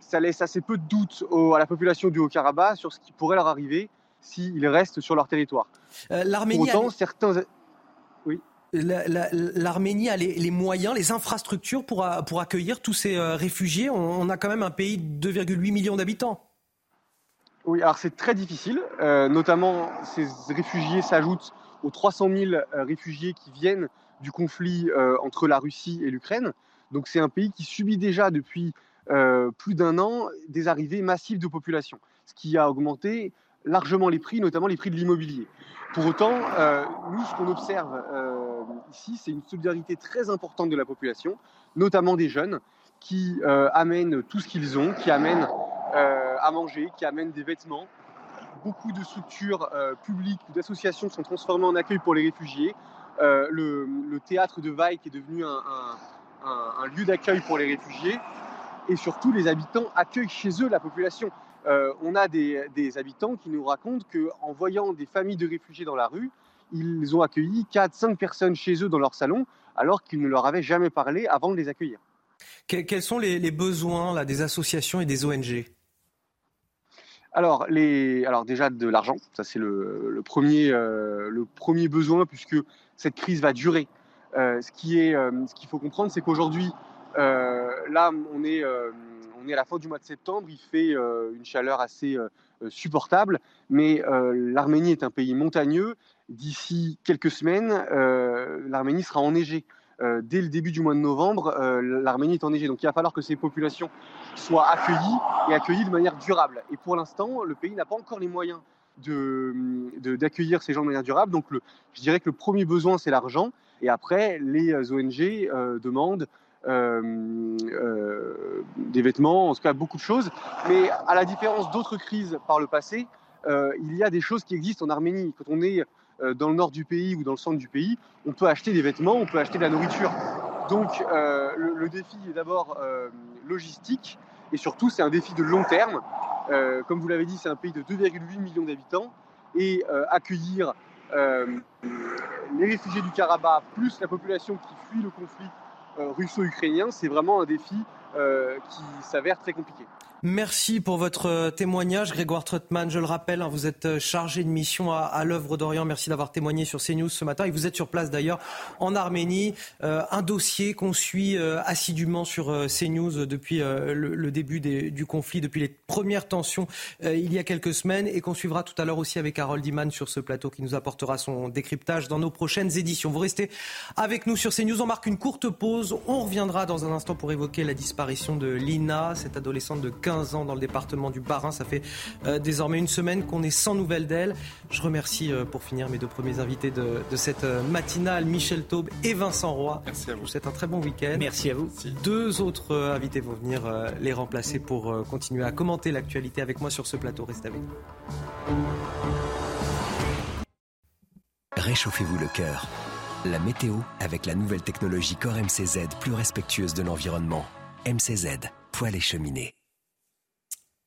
ça laisse assez peu de doute à la population du Haut-Karabakh sur ce qui pourrait leur arriver s'ils restent sur leur territoire. Euh, L'Arménie a... certains... Oui. L'Arménie a les, moyens, les infrastructures pour, pour accueillir tous ces réfugiés. On, a quand même un pays de 2,8 millions d'habitants. Oui, alors c'est très difficile. notamment, ces réfugiés s'ajoutent aux 300 000 euh, réfugiés qui viennent du conflit euh, entre la Russie et l'Ukraine. Donc c'est un pays qui subit déjà depuis euh, plus d'un an des arrivées massives de population, ce qui a augmenté largement les prix, notamment les prix de l'immobilier. Pour autant, nous, ce qu'on observe ici, c'est une solidarité très importante de la population, notamment des jeunes, qui amènent tout ce qu'ils ont, qui amènent à manger, qui amènent des vêtements, beaucoup de structures euh, publiques d'associations sont transformées en accueil pour les réfugiés. Euh, le, théâtre de Vaille, qui est devenu un, lieu d'accueil pour les réfugiés et surtout les habitants accueillent chez eux la population. Euh, on a des, habitants qui nous racontent qu'en voyant des familles de réfugiés dans la rue, ils ont accueilli 4-5 personnes chez eux dans leur salon alors qu'ils ne leur avaient jamais parlé avant de les accueillir. Quels sont les, besoins là, des associations et des ONG alors, les, alors déjà de l'argent, ça c'est le, premier, euh, le premier besoin puisque cette crise va durer. Euh, ce qui est, ce qu'il faut comprendre, c'est qu'aujourd'hui, là, on est on est à la fin du mois de septembre, il fait euh, une chaleur assez euh, euh, supportable, mais l'Arménie est un pays montagneux. D'ici quelques semaines, l'Arménie sera enneigée. dès le début du mois de novembre, l'Arménie est enneigée. Donc il va falloir que ces populations soient accueillies et accueillies de manière durable. Et pour l'instant, le pays n'a pas encore les moyens d'accueillir de, ces gens de manière durable. Donc je dirais que le premier besoin, c'est l'argent. Et après, les ONG demandent euh, euh, des vêtements, en tout cas beaucoup de choses. Mais à la différence d'autres crises par le passé, euh, il y a des choses qui existent en Arménie. Quand on est dans le nord du pays ou dans le centre du pays, on peut acheter des vêtements, on peut acheter de la nourriture. Donc le, défi est d'abord logistique et surtout c'est un défi de long terme. comme vous l'avez dit, c'est un pays de 2,8 millions d'habitants et accueillir les réfugiés du Karabakh plus la population qui fuit le conflit euh, russo-ukrainien, c'est vraiment un défi euh, qui s'avère très compliqué. Merci pour votre euh, témoignage, Grégoire Trottmann. Je le rappelle, hein, vous êtes euh, chargé de mission à, l'œuvre d'Orient. Merci d'avoir témoigné sur CNews ce matin. Et vous êtes sur place d'ailleurs en Arménie. Euh, un dossier qu'on suit assidûment sur CNews depuis le, début du conflit, depuis les premières tensions il y a quelques semaines, et qu'on suivra tout à l'heure aussi avec Harold Iman sur ce plateau qui nous apportera son décryptage dans nos prochaines éditions. Vous restez avec nous sur CNews. On marque une courte pause. On reviendra dans un instant pour évoquer la disparition de Lina, cette adolescente de 15 ans dans le département du Bas-Rhin. Ça fait euh, désormais une semaine qu'on est sans nouvelles d'elle. Je remercie euh, pour finir mes deux premiers invités de, cette euh, matinale, Michel Taube et Vincent Roy. Merci à vous. C'est un très bon week-end. Merci à vous. Deux autres invités vont venir les remplacer pour continuer à commenter l'actualité avec moi sur ce plateau. Restez avec nous. Réchauffez-vous le cœur. La météo avec la nouvelle technologie Core MCZ plus respectueuse de l'environnement. MCZ, poêle et cheminée.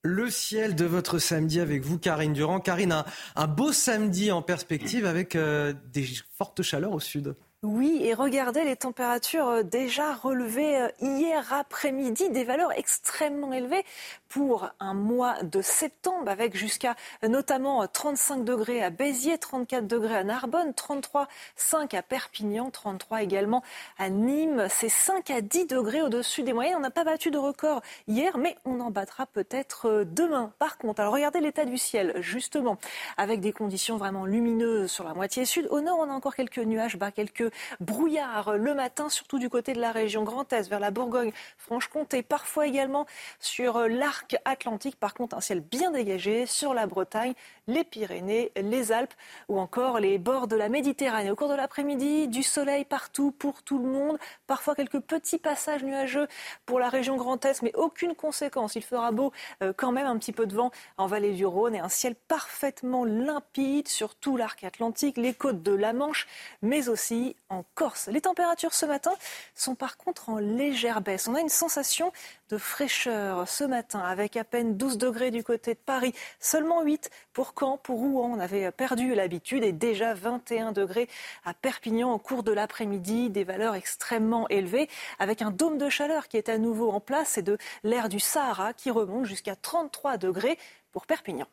Le ciel de votre samedi avec vous, Karine Durand. Karine, un, beau samedi en perspective avec euh, des fortes chaleurs au sud. Oui, et regardez les températures euh, déjà relevées euh, hier après-midi, des valeurs extrêmement élevées pour un mois de septembre, avec jusqu'à notamment 35 degrés à Béziers, 34 degrés à Narbonne, 33, 5 à Perpignan, 33 également à Nîmes. C'est 5 à 10 degrés au-dessus des moyennes. On n'a pas battu de record hier, mais on en battra peut-être euh, demain. Par contre, alors regardez l'état du ciel, justement, avec des conditions vraiment lumineuses sur la moitié sud. Au nord, on a encore quelques nuages bas, quelques brouillard le matin, surtout du côté de la région Grand Est, vers la Bourgogne-Franche-Comté, parfois également sur l'arc atlantique. Par contre, un ciel bien dégagé sur la Bretagne, les Pyrénées, les Alpes ou encore les bords de la Méditerranée. Au cours de l'après-midi, du soleil partout pour tout le monde, parfois quelques petits passages nuageux pour la région Grand Est, mais aucune conséquence. Il fera beau euh, quand même un petit peu de vent en vallée du Rhône et un ciel parfaitement limpide sur tout l'arc atlantique, les côtes de la Manche, mais aussi en Corse. Les températures ce matin sont par contre en légère baisse. On a une sensation de fraîcheur ce matin avec à peine 12 degrés du côté de Paris, seulement 8 pour Caen, pour Rouen. On avait perdu l'habitude et déjà 21 degrés à Perpignan au cours de l'après-midi, des valeurs extrêmement élevées avec un dôme de chaleur qui est à nouveau en place et de l'air du Sahara qui remonte jusqu'à 33 degrés pour Perpignan.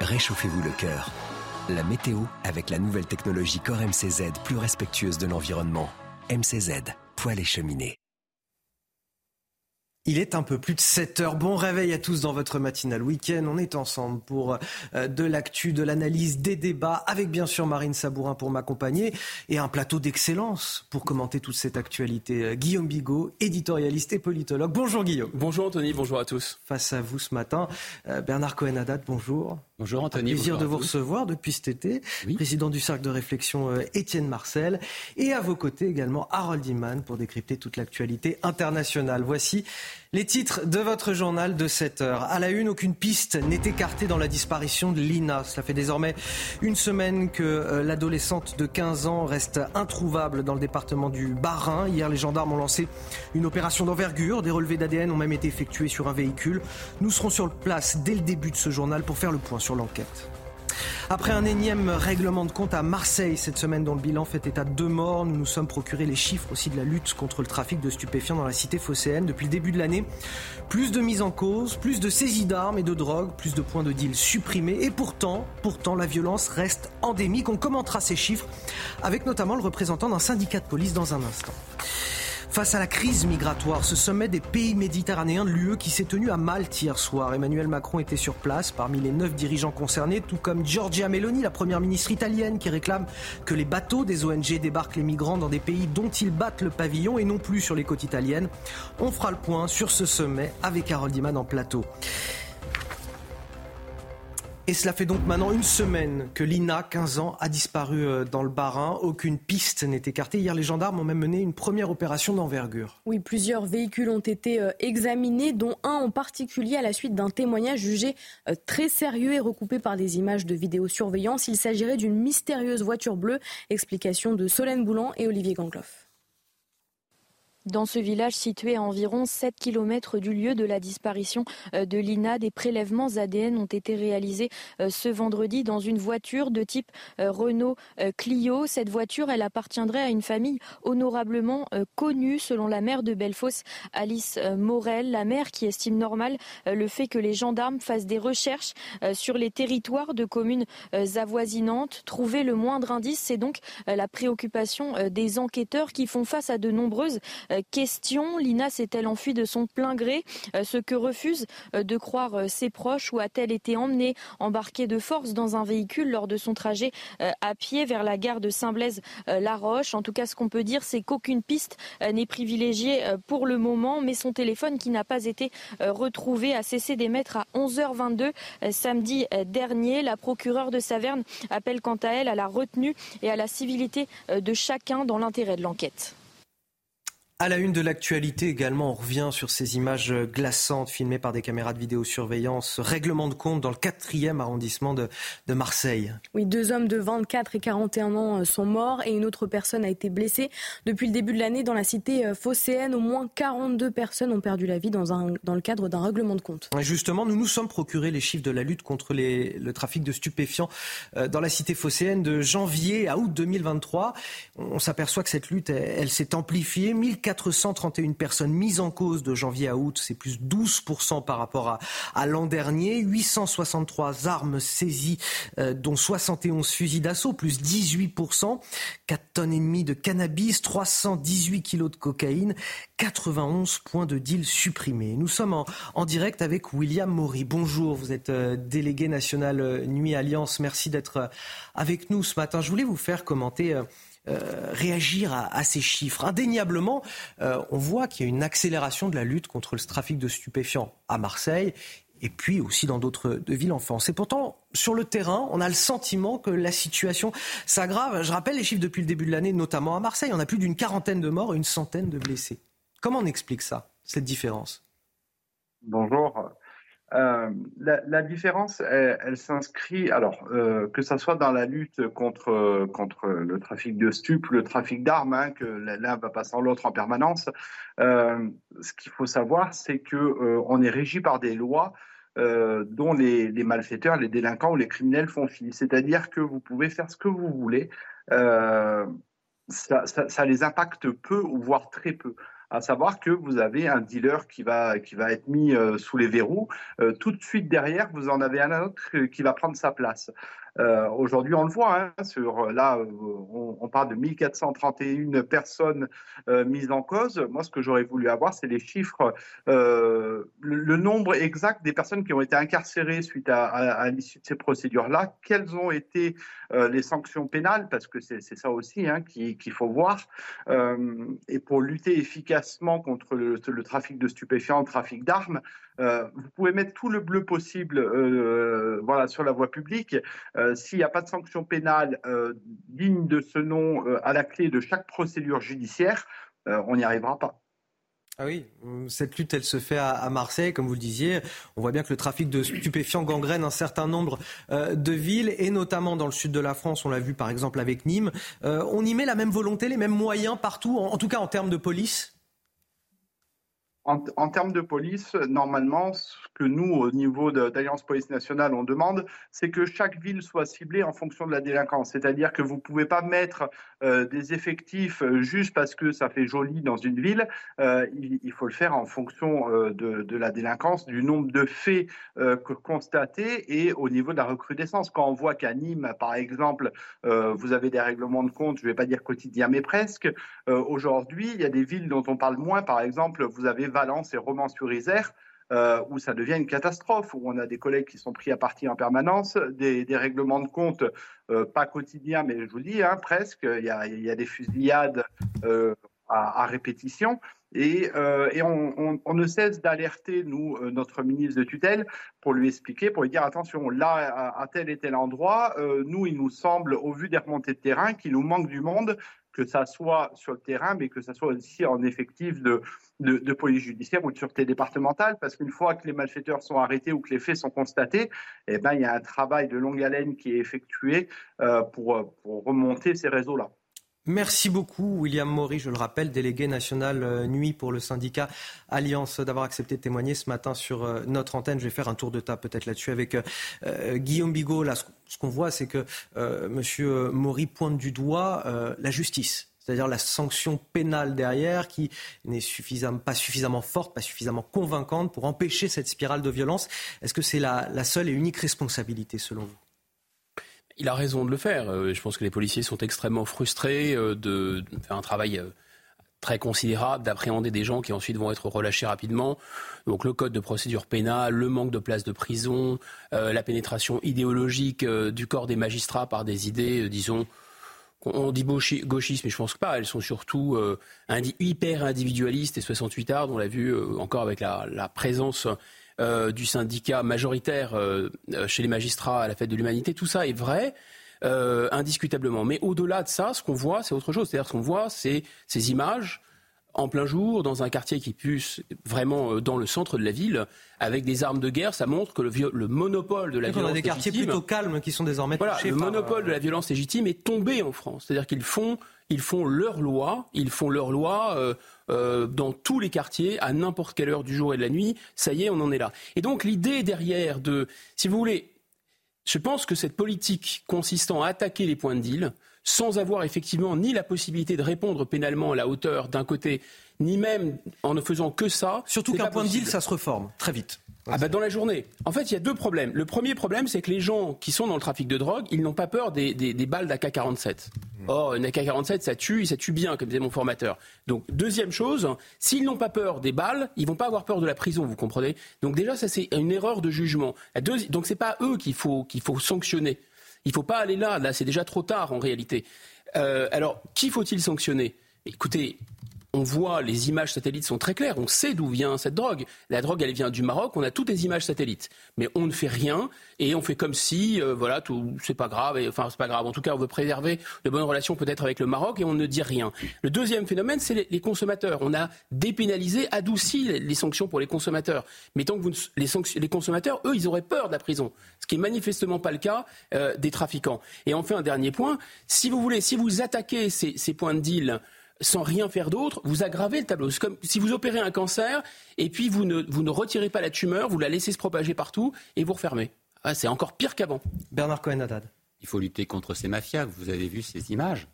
Réchauffez-vous le cœur. La météo avec la nouvelle technologie Core MCZ plus respectueuse de l'environnement. MCZ, poêle et cheminée. Il est un peu plus de 7 heures. Bon réveil à tous dans votre matinale week-end. On est ensemble pour euh, de l'actu, de l'analyse, des débats, avec bien sûr Marine Sabourin pour m'accompagner et un plateau d'excellence pour commenter toute cette actualité. Euh, Guillaume Bigot, éditorialiste et politologue. Bonjour Guillaume. Bonjour Anthony, bonjour à tous. Face à vous ce matin, euh, Bernard Cohen-Haddad, bonjour. Bonjour Anthony. Plaisir de vous recevoir depuis cet été. Président du cercle de réflexion euh, Étienne Marcel. Et à vos côtés également Harold Iman pour décrypter toute l'actualité internationale. Voici les titres de votre journal de 7 heures. À la une, aucune piste n'est écartée dans la disparition de Lina. Cela fait désormais une semaine que euh, l'adolescente de 15 ans reste introuvable dans le département du Bas-Rhin. Hier, les gendarmes ont lancé une opération d'envergure. Des relevés d'ADN ont même été effectués sur un véhicule. Nous serons sur place dès le début de ce journal pour faire le point l'enquête. Après un énième règlement de compte à Marseille cette semaine dont le bilan fait état de deux morts, nous nous sommes procurés les chiffres aussi de la lutte contre le trafic de stupéfiants dans la cité phocéenne. Depuis le début de l'année, plus de mises en cause, plus de saisies d'armes et de drogue, plus de points de deal supprimés. Et pourtant, pourtant, la violence reste endémique. On commentera ces chiffres avec notamment le représentant d'un syndicat de police dans un instant. Face à la crise migratoire, ce sommet des pays méditerranéens de l'UE qui s'est tenu à Malte hier soir. Emmanuel Macron était sur place parmi les neuf dirigeants concernés, tout comme Giorgia Meloni, la première ministre italienne, qui réclame que les bateaux des ONG débarquent les migrants dans des pays dont ils battent le pavillon et non plus sur les côtes italiennes. On fera le point sur ce sommet avec Harold Iman en plateau. Et cela fait donc maintenant une semaine que Lina, 15 ans, a disparu euh, dans le Bas-Rhin. Aucune piste n'est écartée. Hier, les gendarmes ont même mené une première opération d'envergure. Oui, plusieurs véhicules ont été euh, examinés, dont un en particulier à la suite d'un témoignage jugé euh, très sérieux et recoupé par des images de vidéosurveillance. Il s'agirait d'une mystérieuse voiture bleue. Explication de Solène Boulan et Olivier Gangloff. Dans ce village situé à environ 7 km du lieu de la disparition euh, de Lina, des prélèvements ADN ont été réalisés euh, ce vendredi dans une voiture de type euh, Renault Clio. Cette voiture, elle appartiendrait à une famille honorablement connue selon la mère de Belfos, Alice Morel, la mère qui estime normal le fait que les gendarmes fassent des recherches sur les territoires de communes avoisinantes. Trouver le moindre indice, c'est donc la préoccupation des enquêteurs qui font face à de nombreuses question. Lina s'est-elle enfuie de son plein gré, euh, ce que refusent euh, de croire ses proches, ou a-t-elle été emmenée, embarquée de force dans un véhicule lors de son trajet à pied vers la gare de Saint-Blaise-la-Roche En tout cas, ce qu'on peut dire, c'est qu'aucune piste n'est privilégiée pour le moment, mais son téléphone qui n'a pas été retrouvé a cessé d'émettre à 11h22 samedi dernier. La procureure de Saverne appelle quant à elle à la retenue et à la civilité de chacun dans l'intérêt de l'enquête. À la une de l'actualité également, on revient sur ces images glaçantes filmées par des caméras de vidéosurveillance. Règlement de compte dans le quatrième arrondissement de, de, Marseille. Oui, deux hommes de 24 et 41 ans euh, sont morts et une autre personne a été blessée. Depuis le début de l'année, dans la cité euh, phocéenne, au moins 42 personnes ont perdu la vie dans, un, dans le cadre d'un règlement de compte. Justement, nous nous sommes procurés les chiffres de la lutte contre les, le trafic de stupéfiants euh, dans la cité phocéenne de janvier à août 2023. On s'aperçoit que cette lutte, elle, elle s'est amplifiée. 431 personnes mises en cause de janvier à août, c'est plus 12% par rapport à, l'an dernier. 863 armes saisies, euh, dont 71 fusils d'assaut, plus 18%. 4 tonnes et demie de cannabis, 318 kilos de cocaïne, 91 points de deal supprimés. Nous sommes en, en direct avec William Maury. Bonjour, vous êtes euh, délégué national euh, Nuit Alliance. Merci d'être avec nous ce matin. Je voulais vous faire commenter euh, réagir à, ces chiffres. Indéniablement, euh, on voit qu'il y a une accélération de la lutte contre le trafic de stupéfiants à Marseille et puis aussi dans d'autres villes en France. Et pourtant, sur le terrain, on a le sentiment que la situation s'aggrave. Je rappelle les chiffres depuis le début de l'année, notamment à Marseille. On a plus d'une quarantaine de morts et une centaine de blessés. Comment on explique ça, cette différence? Bonjour. Euh, la, différence, elle, s'inscrit, alors euh, que ça soit dans la lutte contre contre le trafic de stupes, le trafic d'armes, hein, que l'un va pas sans l'autre en permanence. Euh, ce qu'il faut savoir, c'est que on est régi par des lois dont les, malfaiteurs, les délinquants ou les criminels font fi. C'est-à-dire que vous pouvez faire ce que vous voulez, ça, ça, ça les impacte peu voire très peu à savoir que vous avez un dealer qui va, qui va être mis euh, sous les verrous. Euh, tout de suite derrière, vous en avez un autre qui va prendre sa place. Euh, aujourd'hui, on le voit. Hein, sur, là, on, on, parle de 1431 personnes euh, mises en cause. Moi, ce que j'aurais voulu avoir, c'est les chiffres, euh, le, nombre exact des personnes qui ont été incarcérées suite à, l'issue de ces procédures-là. Quelles ont été euh, les sanctions pénales, parce que c'est ça aussi hein, qu'il faut voir. et pour lutter efficacement contre le, trafic de stupéfiants, le trafic d'armes, euh, vous pouvez mettre tout le bleu possible euh, voilà, sur la voie publique. Euh, s'il n'y a pas de sanction pénale digne de ce nom à la clé de chaque procédure judiciaire, on n'y arrivera pas. Ah oui, cette lutte, elle se fait à, Marseille, comme vous le disiez. On voit bien que le trafic de stupéfiants gangrène un certain nombre de villes, et notamment dans le sud de la France. On l'a vu par exemple avec Nîmes. on y met la même volonté, les mêmes moyens partout, en tout cas en termes de police? En, termes de police, normalement, ce que nous, au niveau d'Alliance Police Nationale, on demande, c'est que chaque ville soit ciblée en fonction de la délinquance. C'est-à-dire que vous ne pouvez pas mettre euh, des effectifs euh, juste parce que ça fait joli dans une ville. Euh, il, faut le faire en fonction de, la délinquance, du nombre de faits constatés et au niveau de la recrudescence. Quand on voit qu'à Nîmes, par exemple, vous avez des règlements de compte, je ne vais pas dire quotidiens, mais presque, aujourd'hui, il y a des villes dont on parle moins. Par exemple, vous avez Valence et Romans-sur-Isère, euh, où ça devient une catastrophe, où on a des collègues qui sont pris à partie en permanence, des, règlements de compte euh, pas quotidiens, mais je vous dis, hein, presque, il y, a, des fusillades euh, à, répétition. Et, on, ne cesse d'alerter, notre ministre de tutelle, pour lui expliquer, pour lui dire attention, là, à tel et tel endroit, nous, il nous semble, au vu des remontées de terrain, qu'il nous manque du monde, que ça soit sur le terrain, mais que ça soit aussi en effectif de, police judiciaire ou de sûreté départementale, parce qu'une fois que les malfaiteurs sont arrêtés ou que les faits sont constatés, eh ben, il y a un travail de longue haleine qui est effectué euh, pour, pour remonter ces réseaux-là. Merci beaucoup, William Maury, je le rappelle, délégué national euh, nuit pour le syndicat Alliance, d'avoir accepté de témoigner ce matin sur euh, notre antenne. Je vais faire un tour de table peut-être là-dessus avec euh, Guillaume Bigot. Là, ce qu'on voit, c'est que Monsieur Maury pointe du doigt la justice c'est-à-dire la sanction pénale derrière qui n'est pas suffisamment forte, pas suffisamment convaincante pour empêcher cette spirale de violence. Est-ce que c'est la seule et unique responsabilité selon vous? Il a raison de le faire. Euh, je pense que les policiers sont extrêmement frustrés euh, de faire un travail euh, très considérable, d'appréhender des gens qui ensuite vont être relâchés rapidement. Donc le code de procédure pénale, le manque de places de prison, la pénétration idéologique du corps des magistrats par des idées, disons, on dit gauchisme, mais je pense pas. Elles sont surtout hyper individualistes et 68 arts, on l'a vu encore avec la, la présence euh, du syndicat majoritaire euh, chez les magistrats à la fête de l'humanité, tout ça est vrai. Euh, indiscutablement. Mais au-delà de ça, ce qu'on voit, c'est autre chose. C'est-à-dire ce qu'on voit, c'est ces images en plein jour, dans un quartier qui puisse vraiment dans le centre de la ville, avec des armes de guerre, ça montre que le, le monopole de la violence légitime... a des quartiers plutôt calmes qui sont désormais voilà, Le monopole de la violence légitime est tombé en France. C'est-à-dire qu'ils font, ils font leur loi, ils font leur loi euh, dans tous les quartiers, à n'importe quelle heure du jour et de la nuit. Ça y est, on en est là. Et donc l'idée derrière de, si vous voulez, je pense que cette politique consistant à attaquer les points de deal, sans avoir effectivement ni la possibilité de répondre pénalement à la hauteur d'un côté, ni même en ne faisant que ça. Surtout qu'un point de deal, ça se reforme très vite. Ah bah dans la journée. En fait, il y a deux problèmes. Le premier problème, c'est que les gens qui sont dans le trafic de drogue, ils n'ont pas peur des, des, des balles d'AK-47. Mmh. Or, une AK-47, ça tue, ça tue bien, comme disait mon formateur. Donc, deuxième chose, s'ils n'ont pas peur des balles, ils vont pas avoir peur de la prison, vous comprenez? Donc déjà, ça c'est une erreur de jugement. La deuxi... Donc c'est pas eux qu'il faut, qu'il faut sanctionner. Il faut pas aller là. Là, c'est déjà trop tard en réalité. Euh, alors, qui faut-il sanctionner? Écoutez, on voit, les images satellites sont très claires, on sait d'où vient cette drogue. La drogue, elle vient du Maroc, on a toutes les images satellites. Mais on ne fait rien et on fait comme si, euh, voilà, tout, c'est pas grave, enfin, c'est pas grave. En tout cas, on veut préserver de bonnes relations peut-être avec le Maroc et on ne dit rien. Le deuxième phénomène, c'est les, consommateurs. On a dépénalisé, adouci les, sanctions pour les consommateurs. Mais tant que vous, les, les, consommateurs, eux, ils auraient peur de la prison. Ce qui est manifestement pas le cas euh, des trafiquants. Et enfin, un dernier point, si vous voulez, si vous attaquez ces, ces points de deal, sans rien faire d'autre, vous aggravez le tableau. C'est comme si vous opérez un cancer et puis vous ne, vous ne retirez pas la tumeur, vous la laissez se propager partout et vous refermez. Ah, c'est encore pire qu'avant. Bernard Cohen-Haddad. Il faut lutter contre ces mafias. Vous avez vu ces images.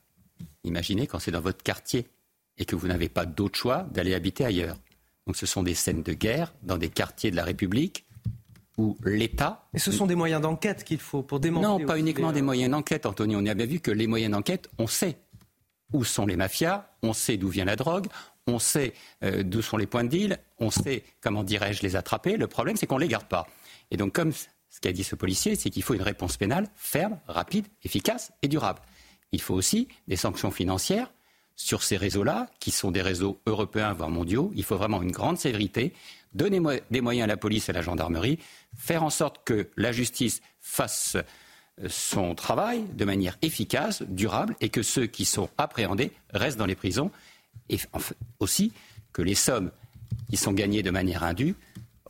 Imaginez quand c'est dans votre quartier et que vous n'avez pas d'autre choix d'aller habiter ailleurs. Donc ce sont des scènes de guerre dans des quartiers de la République où l'État. Et ce sont des moyens d'enquête qu'il faut pour démanteler. Non, pas uniquement des moyens d'enquête, Anthony. On a bien vu que les moyens d'enquête, on sait où sont les mafias, on sait d'où vient la drogue, on sait euh, d'où sont les points de deal, on sait, comment dirais-je, les attraper. Le problème, c'est qu'on ne les garde pas. Et donc, comme ce qu'a dit ce policier, c'est qu'il faut une réponse pénale ferme, rapide, efficace et durable. Il faut aussi des sanctions financières sur ces réseaux-là, qui sont des réseaux européens, voire mondiaux. Il faut vraiment une grande sévérité, donner des moyens à la police et à la gendarmerie, faire en sorte que la justice fasse son travail de manière efficace, durable, et que ceux qui sont appréhendés restent dans les prisons, et aussi que les sommes qui sont gagnées de manière indue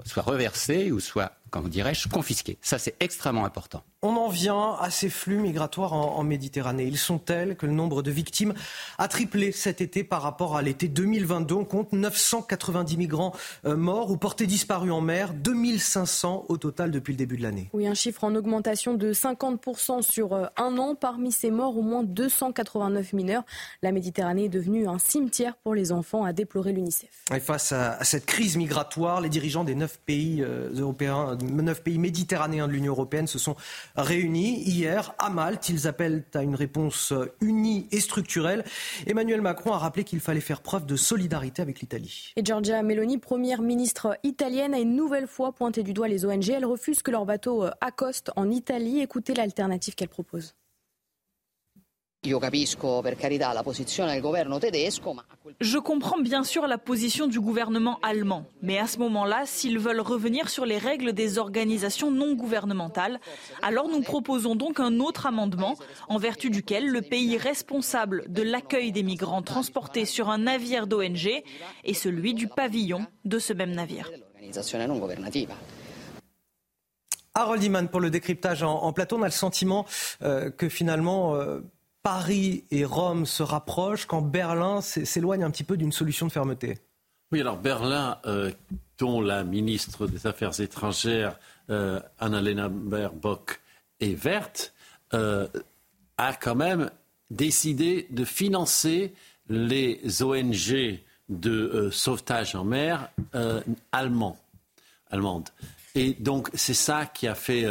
soient reversées ou soient, comment dirais-je, confisquées. Ça, c'est extrêmement important. On en vient à ces flux migratoires en, Méditerranée. Ils sont tels que le nombre de victimes a triplé cet été par rapport à l'été 2022. On compte 990 migrants euh, morts ou portés disparus en mer, 2500 au total depuis le début de l'année. Oui, un chiffre en augmentation de 50% sur euh, un an. Parmi ces morts, au moins 289 mineurs. La Méditerranée est devenue un cimetière pour les enfants, a déploré l'UNICEF. Et face à, cette crise migratoire, les dirigeants des neuf pays euh, européens, neuf pays méditerranéens de l'Union européenne se sont réunis hier à Malte. Ils appellent à une réponse unie et structurelle. Emmanuel Macron a rappelé qu'il fallait faire preuve de solidarité avec l'Italie. Et Giorgia Meloni, première ministre italienne, a une nouvelle fois pointé du doigt les ONG. Elle refuse que leur bateau accoste en Italie. Écoutez l'alternative qu'elle propose. Je comprends bien sûr la position du gouvernement allemand, mais à ce moment-là, s'ils veulent revenir sur les règles des organisations non gouvernementales, alors nous proposons donc un autre amendement en vertu duquel le pays responsable de l'accueil des migrants transportés sur un navire d'ONG est celui du pavillon de ce même navire. Harold Iman pour le décryptage en, plateau. On a le sentiment euh, que finalement, euh, Paris et Rome se rapprochent quand Berlin s'éloigne un petit peu d'une solution de fermeté Oui, alors Berlin, euh, dont la ministre des Affaires étrangères, euh, Annalena Baerbock, est verte, euh, a quand même décidé de financer les ONG de sauvetage en mer allemands, allemandes. Et donc c'est ça qui a fait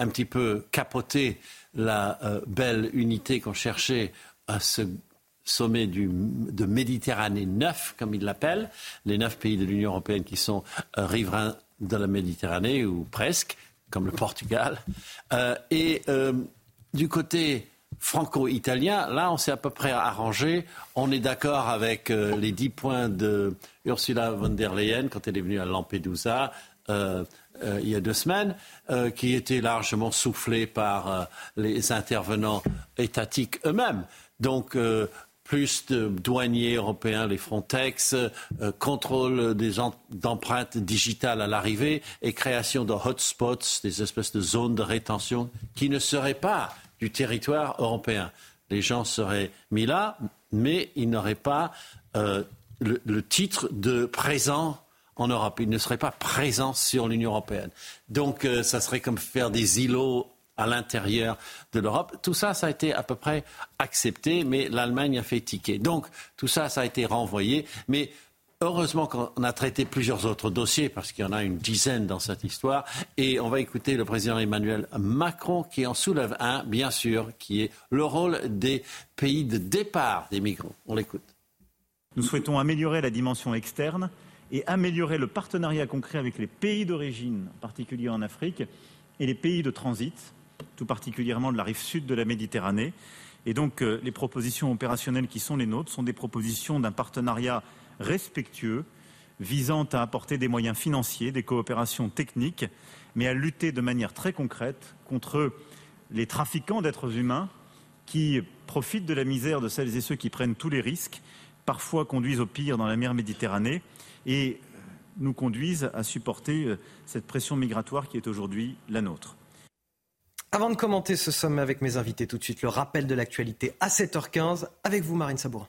un petit peu capoter la euh, belle unité qu'on cherchait à ce sommet de Méditerranée neuf, comme ils l'appellent, les neuf pays de l'Union européenne qui sont euh, riverains de la Méditerranée, ou presque, comme le Portugal. Euh, et du côté franco-italien, là, on s'est à peu près arrangé. On est d'accord avec les dix points de Ursula von der Leyen quand elle est venue à Lampedusa. Il y a deux semaines, euh, qui était largement soufflé par euh, les intervenants étatiques eux-mêmes. Donc, plus de douaniers européens, les Frontex, contrôle des empreintes digitales à l'arrivée et création de hotspots, des espèces de zones de rétention qui ne seraient pas du territoire européen. Les gens seraient mis là, mais ils n'auraient pas le, le, titre de présent en Europe. Il ne serait pas présent sur l'Union européenne. Donc, euh, ça serait comme faire des îlots à l'intérieur de l'Europe. Tout ça, ça a été à peu près accepté, mais l'Allemagne a fait ticket. Donc, tout ça, ça a été renvoyé. Mais heureusement qu'on a traité plusieurs autres dossiers, parce qu'il y en a une dizaine dans cette histoire. Et on va écouter le président Emmanuel Macron qui en soulève un, bien sûr, qui est le rôle des pays de départ des migrants. On l'écoute. Nous souhaitons améliorer la dimension externe et améliorer le partenariat concret avec les pays d'origine, en particulier en Afrique, et les pays de transit, tout particulièrement de la rive sud de la Méditerranée. Et donc, euh, les propositions opérationnelles qui sont les nôtres sont des propositions d'un partenariat respectueux, visant à apporter des moyens financiers, des coopérations techniques, mais à lutter de manière très concrète contre les trafiquants d'êtres humains qui profitent de la misère de celles et ceux qui prennent tous les risques, parfois conduisent au pire dans la mer Méditerranée et nous conduisent à supporter euh, cette pression migratoire qui est aujourd'hui la nôtre. Avant de commenter ce sommet avec mes invités, tout de suite le rappel de l'actualité à 7h15 avec vous, Marine Sabourin.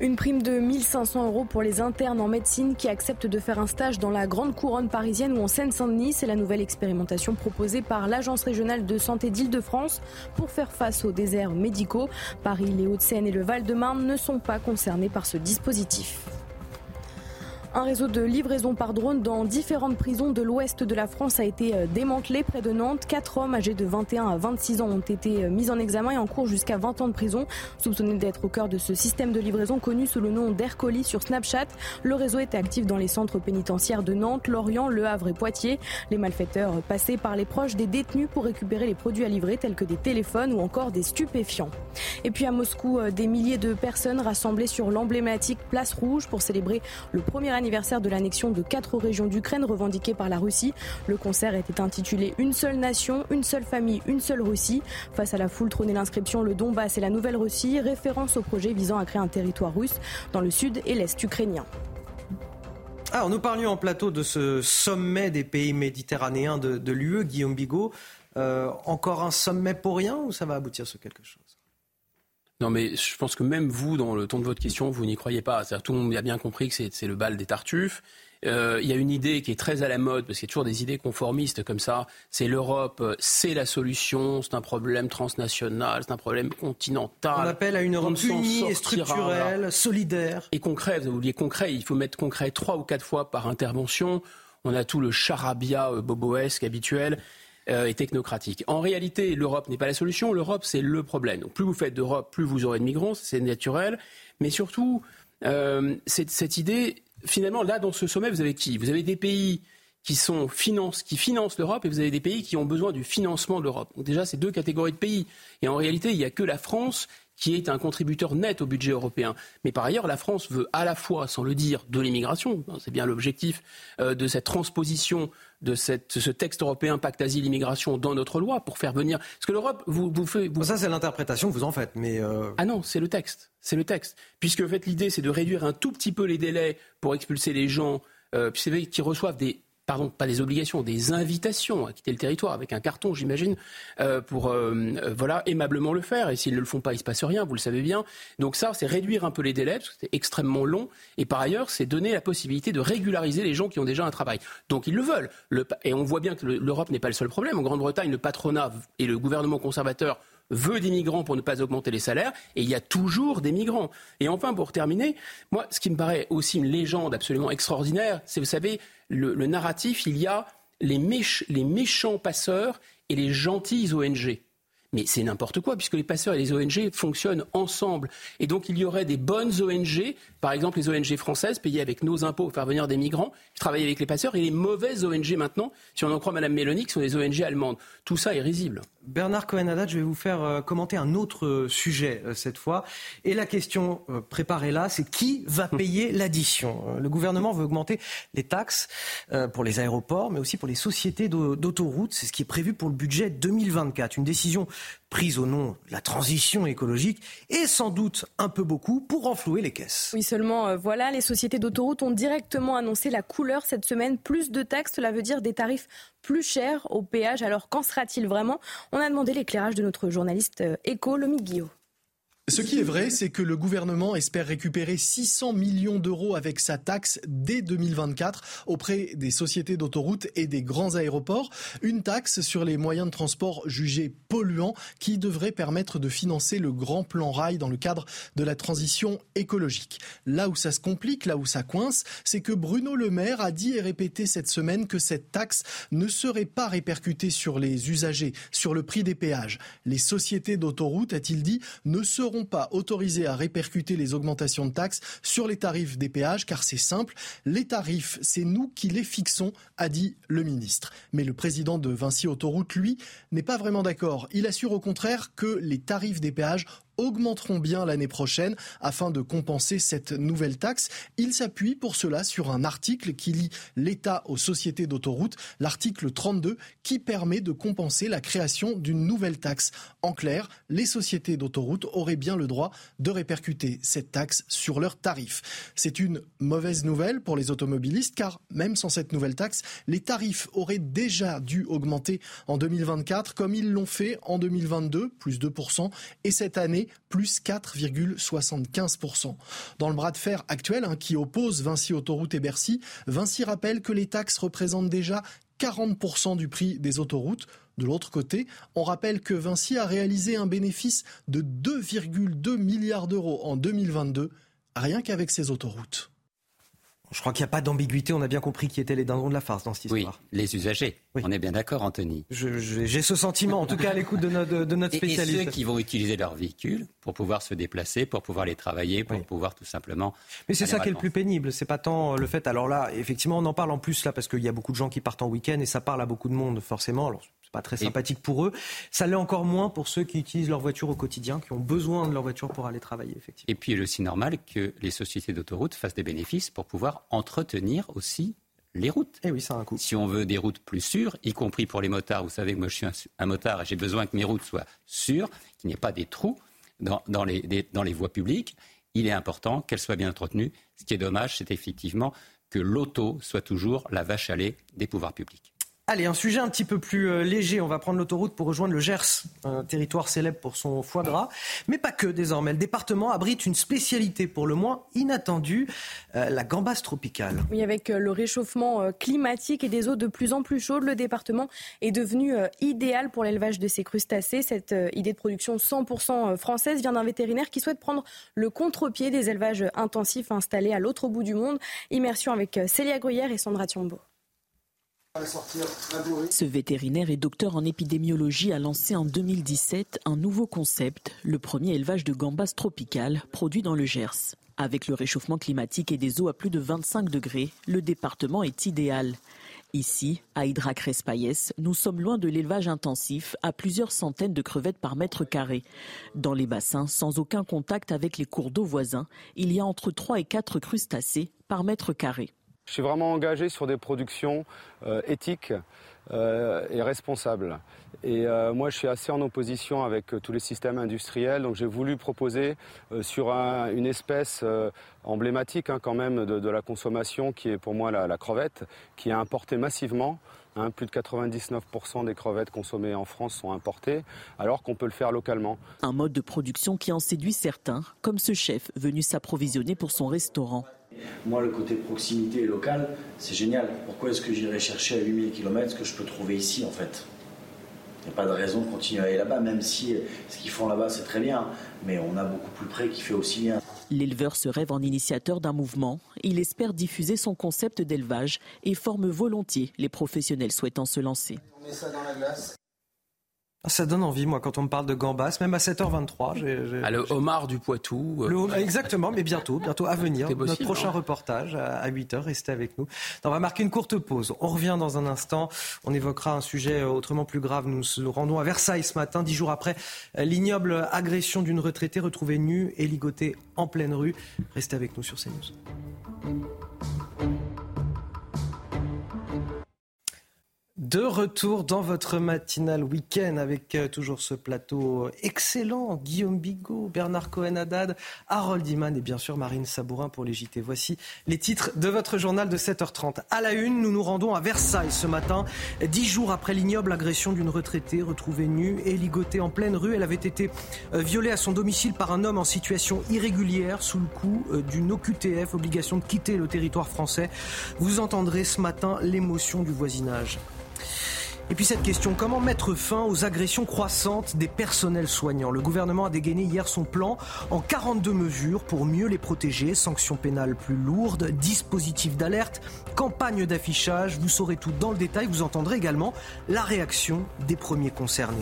Une prime de 1500 euros pour les internes en médecine qui acceptent de faire un stage dans la grande couronne parisienne ou en Seine-Saint-Denis. C'est la nouvelle expérimentation proposée par l'Agence régionale de santé d'Île-de-France pour faire face aux déserts médicaux. Paris, les Hauts-de-Seine et le Val-de-Marne ne sont pas concernés par ce dispositif. Un réseau de livraison par drone dans différentes prisons de l'ouest de la France a été euh, démantelé près de Nantes. Quatre hommes âgés de 21 à 26 ans ont été euh, mis en examen et en cours jusqu'à 20 ans de prison, soupçonnés d'être au cœur de ce système de livraison connu sous le nom d'Aircolis sur Snapchat. Le réseau était actif dans les centres pénitentiaires de Nantes, Lorient, Le Havre et Poitiers. Les malfaiteurs passaient par les proches des détenus pour récupérer les produits à livrer tels que des téléphones ou encore des stupéfiants. Et puis à Moscou, euh, des milliers de personnes rassemblées sur l'emblématique Place Rouge pour célébrer le premier anniversaire de l'annexion de quatre régions d'Ukraine revendiquées par la Russie. Le concert était intitulé Une seule nation, une seule famille, une seule Russie. Face à la foule trônait l'inscription Le Donbass et la Nouvelle-Russie, référence au projet visant à créer un territoire russe dans le sud et l'est ukrainien. Alors, nous parlions en plateau de ce sommet des pays méditerranéens de, l'UE, Guillaume Bigot. Euh, encore un sommet pour rien ou ça va aboutir sur quelque chose? Non, mais je pense que même vous, dans le ton de votre question, vous n'y croyez pas. tout le monde a bien compris que c'est le bal des tartuffes. Euh, il y a une idée qui est très à la mode, parce qu'il y a toujours des idées conformistes comme ça. C'est l'Europe, c'est la solution, c'est un problème transnational, c'est un problème continental. On appelle à une Europe unie et structurelle, solidaire. Et concret, vous oubliez concret, il faut mettre concret trois ou quatre fois par intervention. On a tout le charabia euh, boboesque habituel. Euh, et technocratique. En réalité, l'Europe n'est pas la solution, l'Europe c'est le problème. Donc plus vous faites d'Europe, plus vous aurez de migrants, c'est naturel. Mais surtout, euh, cette, idée, finalement, là dans ce sommet, vous avez qui? Vous avez des pays qui sont finance, qui financent l'Europe et vous avez des pays qui ont besoin du financement de l'Europe. Donc déjà, c'est deux catégories de pays. Et en réalité, il n'y a que la France qui est un contributeur net au budget européen. Mais par ailleurs, la France veut à la fois, sans le dire, de l'immigration, c'est bien l'objectif euh, de cette transposition de cette, ce texte européen pacte asile-immigration dans notre loi pour faire venir. Parce que l'Europe, vous, vous faites. Ça, c'est l'interprétation que vous en faites, mais. Euh, ah non, c'est le texte. C'est le texte. Puisque, en fait, l'idée, c'est de réduire un tout petit peu les délais pour expulser les gens euh, qui reçoivent des pardon, pas des obligations, des invitations à quitter le territoire avec un carton, j'imagine, euh, pour euh, euh, voilà aimablement le faire. Et s'ils ne le font pas, il se passe rien, vous le savez bien. Donc ça, c'est réduire un peu les délais parce que c'est extrêmement long. Et par ailleurs, c'est donner la possibilité de régulariser les gens qui ont déjà un travail. Donc ils le veulent. et on voit bien que l'Europe n'est pas le seul problème. En Grande-Bretagne, le patronat et le gouvernement conservateur veut des migrants pour ne pas augmenter les salaires, et il y a toujours des migrants. Et enfin, pour terminer, moi, ce qui me paraît aussi une légende absolument extraordinaire, c'est, vous savez, le, narratif, il y a les, les méchants passeurs et les gentilles ONG. Mais c'est n'importe quoi, puisque les passeurs et les ONG fonctionnent ensemble. Et donc il y aurait des bonnes ONG, par exemple les ONG françaises, payées avec nos impôts pour faire venir des migrants, qui travaillent avec les passeurs, et les mauvaises ONG maintenant, si on en croit Mme Mélanie, qui sont des ONG allemandes. Tout ça est risible. Bernard Cohen-Haddad, je vais vous faire euh, commenter un autre euh, sujet euh, cette fois. Et la question préparée là, c'est qui va payer l'addition? Le gouvernement veut augmenter les taxes pour les aéroports, mais aussi pour les sociétés d'autoroutes. C'est ce qui est prévu pour le budget 2024. Une décision prise au nom de la transition écologique et sans doute un peu beaucoup pour renflouer les caisses. Oui, seulement voilà, les sociétés d'autoroutes ont directement annoncé la couleur cette semaine. Plus de taxes, cela veut dire des tarifs plus cher au péage. Alors qu'en sera-t-il vraiment? On a demandé l'éclairage de notre journaliste euh, éco, Lomi Guillaume. Ce qui est vrai, c'est que le gouvernement espère récupérer 600 millions d'euros avec sa taxe dès 2024 auprès des sociétés d'autoroutes et des grands aéroports. Une taxe sur les moyens de transport jugés polluants qui devrait permettre de financer le grand plan rail dans le cadre de la transition écologique. Là où ça se complique, là où ça coince, c'est que Bruno Le Maire a dit et répété cette semaine que cette taxe ne serait pas répercutée sur les usagers, sur le prix des péages. Les sociétés d'autoroutes, a-t-il dit, ne seront pas autorisés à répercuter les augmentations de taxes sur les tarifs des péages, car c'est simple, les tarifs, c'est nous qui les fixons, a dit le ministre. Mais le président de Vinci Autoroute, lui, n'est pas vraiment d'accord. Il assure au contraire que les tarifs des péages augmenteront bien l'année prochaine afin de compenser cette nouvelle taxe. Il s'appuie pour cela sur un article qui lie l'État aux sociétés d'autoroutes, l'article 32, qui permet de compenser la création d'une nouvelle taxe. En clair, les sociétés d'autoroutes auraient bien le droit de répercuter cette taxe sur leurs tarifs. C'est une mauvaise nouvelle pour les automobilistes car même sans cette nouvelle taxe, les tarifs auraient déjà dû augmenter en 2024 comme ils l'ont fait en 2022, plus 2%, et cette année, plus 4,75%. Dans le bras de fer actuel hein, qui oppose Vinci Autoroute et Bercy, Vinci rappelle que les taxes représentent déjà 40% du prix des autoroutes. De l'autre côté, on rappelle que Vinci a réalisé un bénéfice de 2,2 milliards d'euros en 2022, rien qu'avec ses autoroutes. Je crois qu'il n'y a pas d'ambiguïté, on a bien compris qui étaient les dindons de la farce dans cette histoire. Oui, les usagers. On est bien d'accord, Anthony. J'ai ce sentiment, en tout cas à l'écoute de notre, de notre spécialiste. Et, ceux qui vont utiliser leur véhicule pour pouvoir se déplacer, pour pouvoir les travailler, pour pouvoir tout simplement. Mais c'est ça qui est le plus pénible, c'est pas tant le fait. Alors là, effectivement, on en parle en plus là parce qu'il y a beaucoup de gens qui partent en week-end et ça parle à beaucoup de monde forcément. Alors, c'est pas très sympathique pour eux. Ça l'est encore moins pour ceux qui utilisent leur voiture au quotidien, qui ont besoin de leur voiture pour aller travailler, effectivement. Et puis, il est aussi normal que les sociétés d'autoroutes fassent des bénéfices pour pouvoir entretenir aussi les routes. Et eh oui, ça a un coût. Si on veut des routes plus sûres, y compris pour les motards, vous savez que moi je suis un, motard et j'ai besoin que mes routes soient sûres, qu'il n'y ait pas des trous dans, dans, les, dans les voies publiques, il est important qu'elles soient bien entretenues. Ce qui est dommage, c'est effectivement que l'auto soit toujours la vache à lait des pouvoirs publics. Allez, un sujet un petit peu plus euh, léger. On va prendre l'autoroute pour rejoindre le Gers, un territoire célèbre pour son foie gras. Mais pas que désormais. Le département abrite une spécialité pour le moins inattendue, euh, la gambasse tropicale. Oui, avec euh, le réchauffement climatique et des eaux de plus en plus chaudes, le département est devenu idéal pour l'élevage de ces crustacés. Cette idée de production 100% française vient d'un vétérinaire qui souhaite prendre le contre-pied des élevages intensifs installés à l'autre bout du monde. Immersion avec Célia Gruyère et Sandra Thiambo. Ce vétérinaire et docteur en épidémiologie a lancé en 2017 un nouveau concept, le premier élevage de gambas tropicales produit dans le Gers. Avec le réchauffement climatique et des eaux à plus de 25 degrés, le département est idéal. Ici, à Hydra-Crespayès, nous sommes loin de l'élevage intensif à plusieurs centaines de crevettes par mètre carré. Dans les bassins, sans aucun contact avec les cours d'eau voisins, il y a entre 3 et 4 crustacés par mètre carré. Je suis vraiment engagé sur des productions euh, éthiques euh, et responsables. Et euh, moi, je suis assez en opposition avec tous les systèmes industriels. Donc, j'ai voulu proposer sur une espèce emblématique hein, quand même de, la consommation, qui est pour moi la, crevette, qui est importée massivement. Hein. plus de 99% des crevettes consommées en France sont importées, alors qu'on peut le faire localement. Un mode de production qui en séduit certains, comme ce chef venu s'approvisionner pour son restaurant. Moi, le côté proximité et local, c'est génial. Pourquoi est-ce que j'irai chercher à 8000 km ce que je peux trouver ici, en fait? Il n'y a pas de raison de continuer à aller là-bas, même si ce qu'ils font là-bas, c'est très bien. Mais on a beaucoup plus près qui fait aussi bien. L'éleveur se rêve en initiateur d'un mouvement. Il espère diffuser son concept d'élevage et forme volontiers les professionnels souhaitant se lancer. On met ça dans la glace. Ah, ça donne envie, moi, quand on me parle de gambas, même à 7h23. Ah, le homard du Poitou. Euh. exactement, mais bientôt, bientôt à venir. Notre prochain hein. reportage à 8h, restez avec nous. on va marquer une courte pause. On revient dans un instant. On évoquera un sujet euh, autrement plus grave. Nous nous rendons à Versailles ce matin, dix jours après euh, l'ignoble agression d'une retraitée retrouvée nue et ligotée en pleine rue. Restez avec nous sur CNews. De retour dans votre matinale week-end avec euh, toujours ce plateau excellent. Guillaume Bigot, Bernard Cohen-Haddad, Harold Iman et bien sûr Marine Sabourin pour les JT. Voici les titres de votre journal de 7h30. À la une, nous nous rendons à Versailles ce matin, dix jours après l'ignoble agression d'une retraitée retrouvée nue et ligotée en pleine rue. Elle avait été euh, violée à son domicile par un homme en situation irrégulière sous le coup euh, d'une OQTF, obligation de quitter le territoire français. Vous entendrez ce matin l'émotion du voisinage. Et puis cette question, comment mettre fin aux agressions croissantes des personnels soignants? Le gouvernement a dégainé hier son plan en 42 mesures pour mieux les protéger, sanctions pénales plus lourdes, dispositifs d'alerte, campagne d'affichage, vous saurez tout dans le détail, vous entendrez également la réaction des premiers concernés.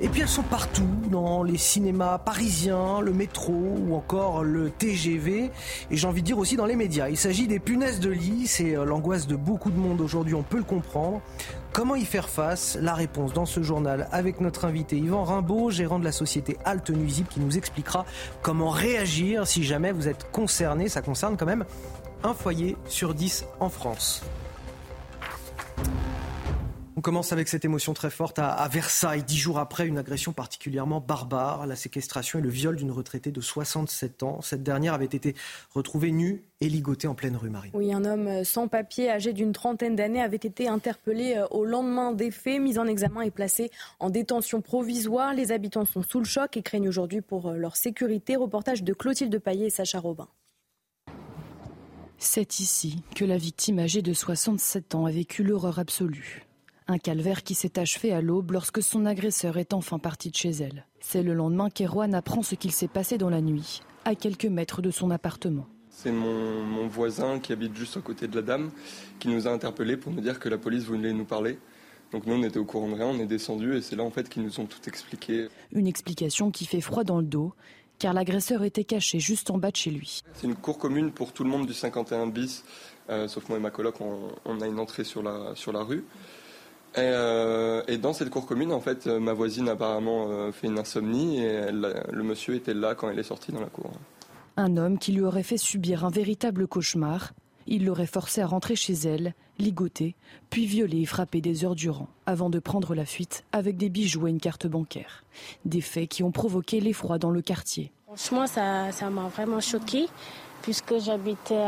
Et puis elles sont partout, dans les cinémas parisiens, le métro ou encore le TGV. Et j'ai envie de dire aussi dans les médias. Il s'agit des punaises de lit, c'est euh, l'angoisse de beaucoup de monde aujourd'hui, on peut le comprendre. Comment y faire face? La réponse dans ce journal avec notre invité Yvan Rimbaud, gérant de la société Alte Nuisible, qui nous expliquera comment réagir si jamais vous êtes concerné. Ça concerne quand même un foyer sur dix en France. On commence avec cette émotion très forte à, Versailles, dix jours après une agression particulièrement barbare, la séquestration et le viol d'une retraitée de 67 ans. Cette dernière avait été retrouvée nue et ligotée en pleine rue, Marie. Oui, un homme sans papier, âgé d'une trentaine d'années, avait été interpellé euh, au lendemain des faits, mis en examen et placé en détention provisoire. Les habitants sont sous le choc et craignent aujourd'hui pour euh, leur sécurité. Reportage de Clotilde Paillet et Sacha Robin. C'est ici que la victime âgée de 67 ans a vécu l'horreur absolue. Un calvaire qui s'est achevé à l'aube lorsque son agresseur est enfin parti de chez elle. C'est le lendemain qu'Erwan apprend ce qu'il s'est passé dans la nuit, à quelques mètres de son appartement. C'est mon, mon, voisin qui habite juste à côté de la dame qui nous a interpellés pour nous dire que la police voulait nous parler. Donc nous, on était au courant de rien, on est descendu et c'est là en fait qu'ils nous ont tout expliqué. Une explication qui fait froid dans le dos, car l'agresseur était caché juste en bas de chez lui. C'est une cour commune pour tout le monde du 51 bis, euh, sauf moi et ma coloc, on, on, a une entrée sur la, sur la rue. Et, euh, et, dans cette cour commune, en fait, ma voisine apparemment euh, fait une insomnie et elle, le monsieur était là quand elle est sortie dans la cour. Un homme qui lui aurait fait subir un véritable cauchemar. Il l'aurait forcé à rentrer chez elle, ligoter, puis violer et frapper des heures durant, avant de prendre la fuite avec des bijoux et une carte bancaire. Des faits qui ont provoqué l'effroi dans le quartier. Franchement, ça, ça m'a vraiment choqué puisque j'habitais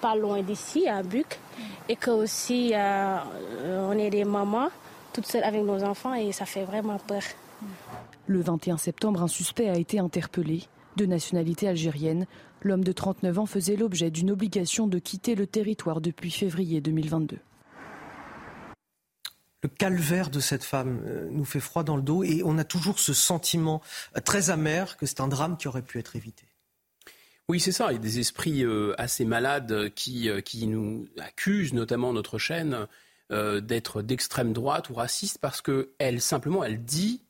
pas loin d'ici, à Buc, et que aussi euh, on est des mamans, toutes seules avec nos enfants, et ça fait vraiment peur. Le 21 septembre, un suspect a été interpellé. De nationalité algérienne, l'homme de 39 ans faisait l'objet d'une obligation de quitter le territoire depuis février 2022. Le calvaire de cette femme nous fait froid dans le dos et on a toujours ce sentiment très amer que c'est un drame qui aurait pu être évité. Oui, c'est ça. Il y a des esprits euh, assez malades qui, euh, qui nous accusent, notamment notre chaîne, euh, d'être d'extrême droite ou raciste parce qu'elle, simplement, elle dit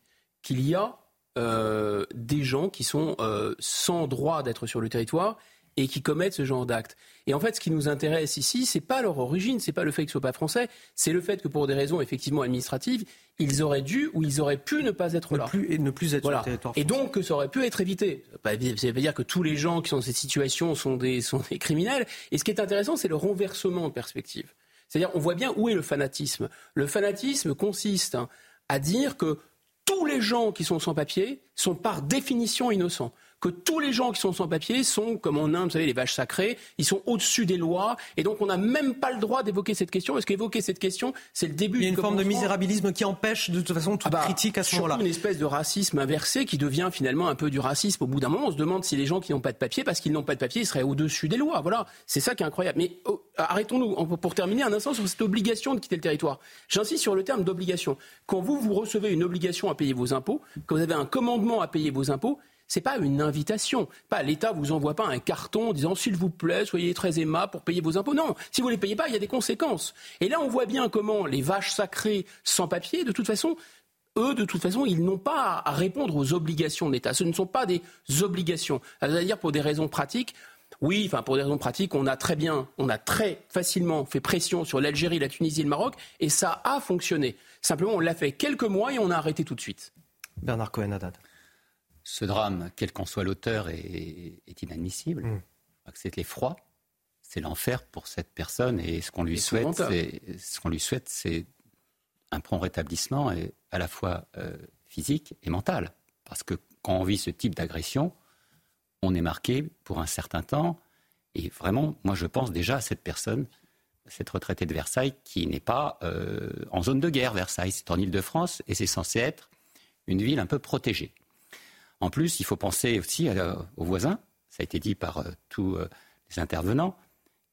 qu'il y a euh, des gens qui sont euh, sans droit d'être sur le territoire et qui commettent ce genre d'actes. Et en fait, ce qui nous intéresse ici, c'est pas leur origine, c'est pas le fait qu'ils soient pas français, c'est le fait que pour des raisons effectivement administratives, ils auraient dû ou ils auraient pu ne pas être ne là. Plus, et ne plus être voilà. sur le territoire. Et donc, ça aurait pu être évité. Ça veut pas dire que tous les gens qui sont dans cette situation sont des, sont des criminels. Et ce qui est intéressant, c'est le renversement de perspective. C'est-à-dire, on voit bien où est le fanatisme. Le fanatisme consiste hein, à dire que tous les gens qui sont sans papier sont par définition innocents que tous les gens qui sont sans papier sont, comme en Inde, vous savez, les vaches sacrées, ils sont au-dessus des lois, et donc on n'a même pas le droit d'évoquer cette question, parce qu'évoquer cette question, c'est le début. Il y a une forme de misérabilisme qui empêche de toute façon toute ah bah, critique à ce moment-là. une espèce de racisme inversé qui devient finalement un peu du racisme. Au bout d'un moment, on se demande si les gens qui n'ont pas de papier, parce qu'ils n'ont pas de papier, ils seraient au-dessus des lois. Voilà, c'est ça qui est incroyable. Mais oh, arrêtons-nous pour terminer un instant sur cette obligation de quitter le territoire. J'insiste sur le terme d'obligation. Quand vous vous recevez une obligation à payer vos impôts, quand vous avez un commandement à payer vos impôts, c'est pas une invitation. Pas l'État vous envoie pas un carton disant s'il vous plaît, soyez très aimable pour payer vos impôts. Non, si vous les payez pas, il y a des conséquences. Et là, on voit bien comment les vaches sacrées sans papier, de toute façon, eux, de toute façon, ils n'ont pas à répondre aux obligations de l'État. Ce ne sont pas des obligations. C'est-à-dire pour des raisons pratiques. Oui, enfin pour des raisons pratiques, on a très bien, on a très facilement fait pression sur l'Algérie, la Tunisie et le Maroc, et ça a fonctionné. Simplement, on l'a fait quelques mois et on a arrêté tout de suite. Bernard Cohen-Haddad ce drame, quel qu'en soit l'auteur, est, est, inadmissible. Mm. C'est l'effroi, c'est l'enfer pour cette personne et ce qu'on lui, souhaite, ce qu'on lui souhaite, c'est un prompt rétablissement et à la fois euh, physique et mental. Parce que quand on vit ce type d'agression, on est marqué pour un certain temps. Et vraiment, moi, je pense déjà à cette personne, cette retraitée de Versailles, qui n'est pas euh, en zone de guerre. Versailles, c'est en Ile-de-France et c'est censé être une ville un peu protégée. En plus, il faut penser aussi aux voisins, ça a été dit par euh, tous euh, les intervenants,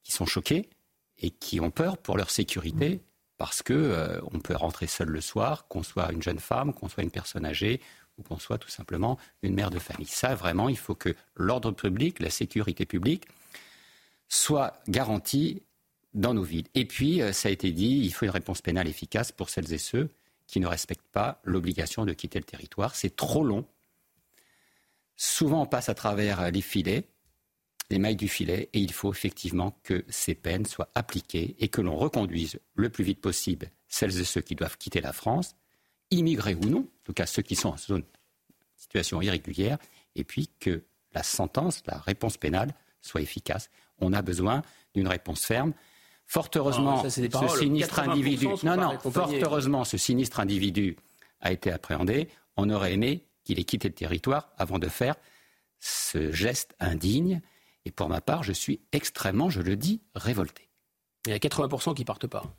qui sont choqués et qui ont peur pour leur sécurité parce euh, peut rentrer seul le soir, qu'on soit une jeune femme, qu'on soit une personne âgée ou qu'on soit tout simplement une mère de famille. Ça, vraiment, il faut que l'ordre public, la sécurité publique, soit garantie dans nos villes. Et puis, ça a été dit, il faut une réponse pénale efficace pour celles et ceux qui ne respectent pas l'obligation de quitter le territoire. C'est trop long Souvent, on passe à travers les filets, les mailles du filet, et il faut effectivement que ces peines soient appliquées et que l'on reconduise le plus vite possible celles et ceux qui doivent quitter la France, immigrés ou non, en tout cas ceux qui sont en zone, situation irrégulière, et puis que la sentence, la réponse pénale soit efficace. On a besoin d'une réponse ferme. Fort heureusement, ce sinistre individu, non, non, fort heureusement, ce sinistre individu a été appréhendé. On aurait aimé qu'il ait quitté le territoire avant de faire ce geste indigne. Et pour ma part, je suis extrêmement, je le dis, révolté. Il y a 80% qui partent pas.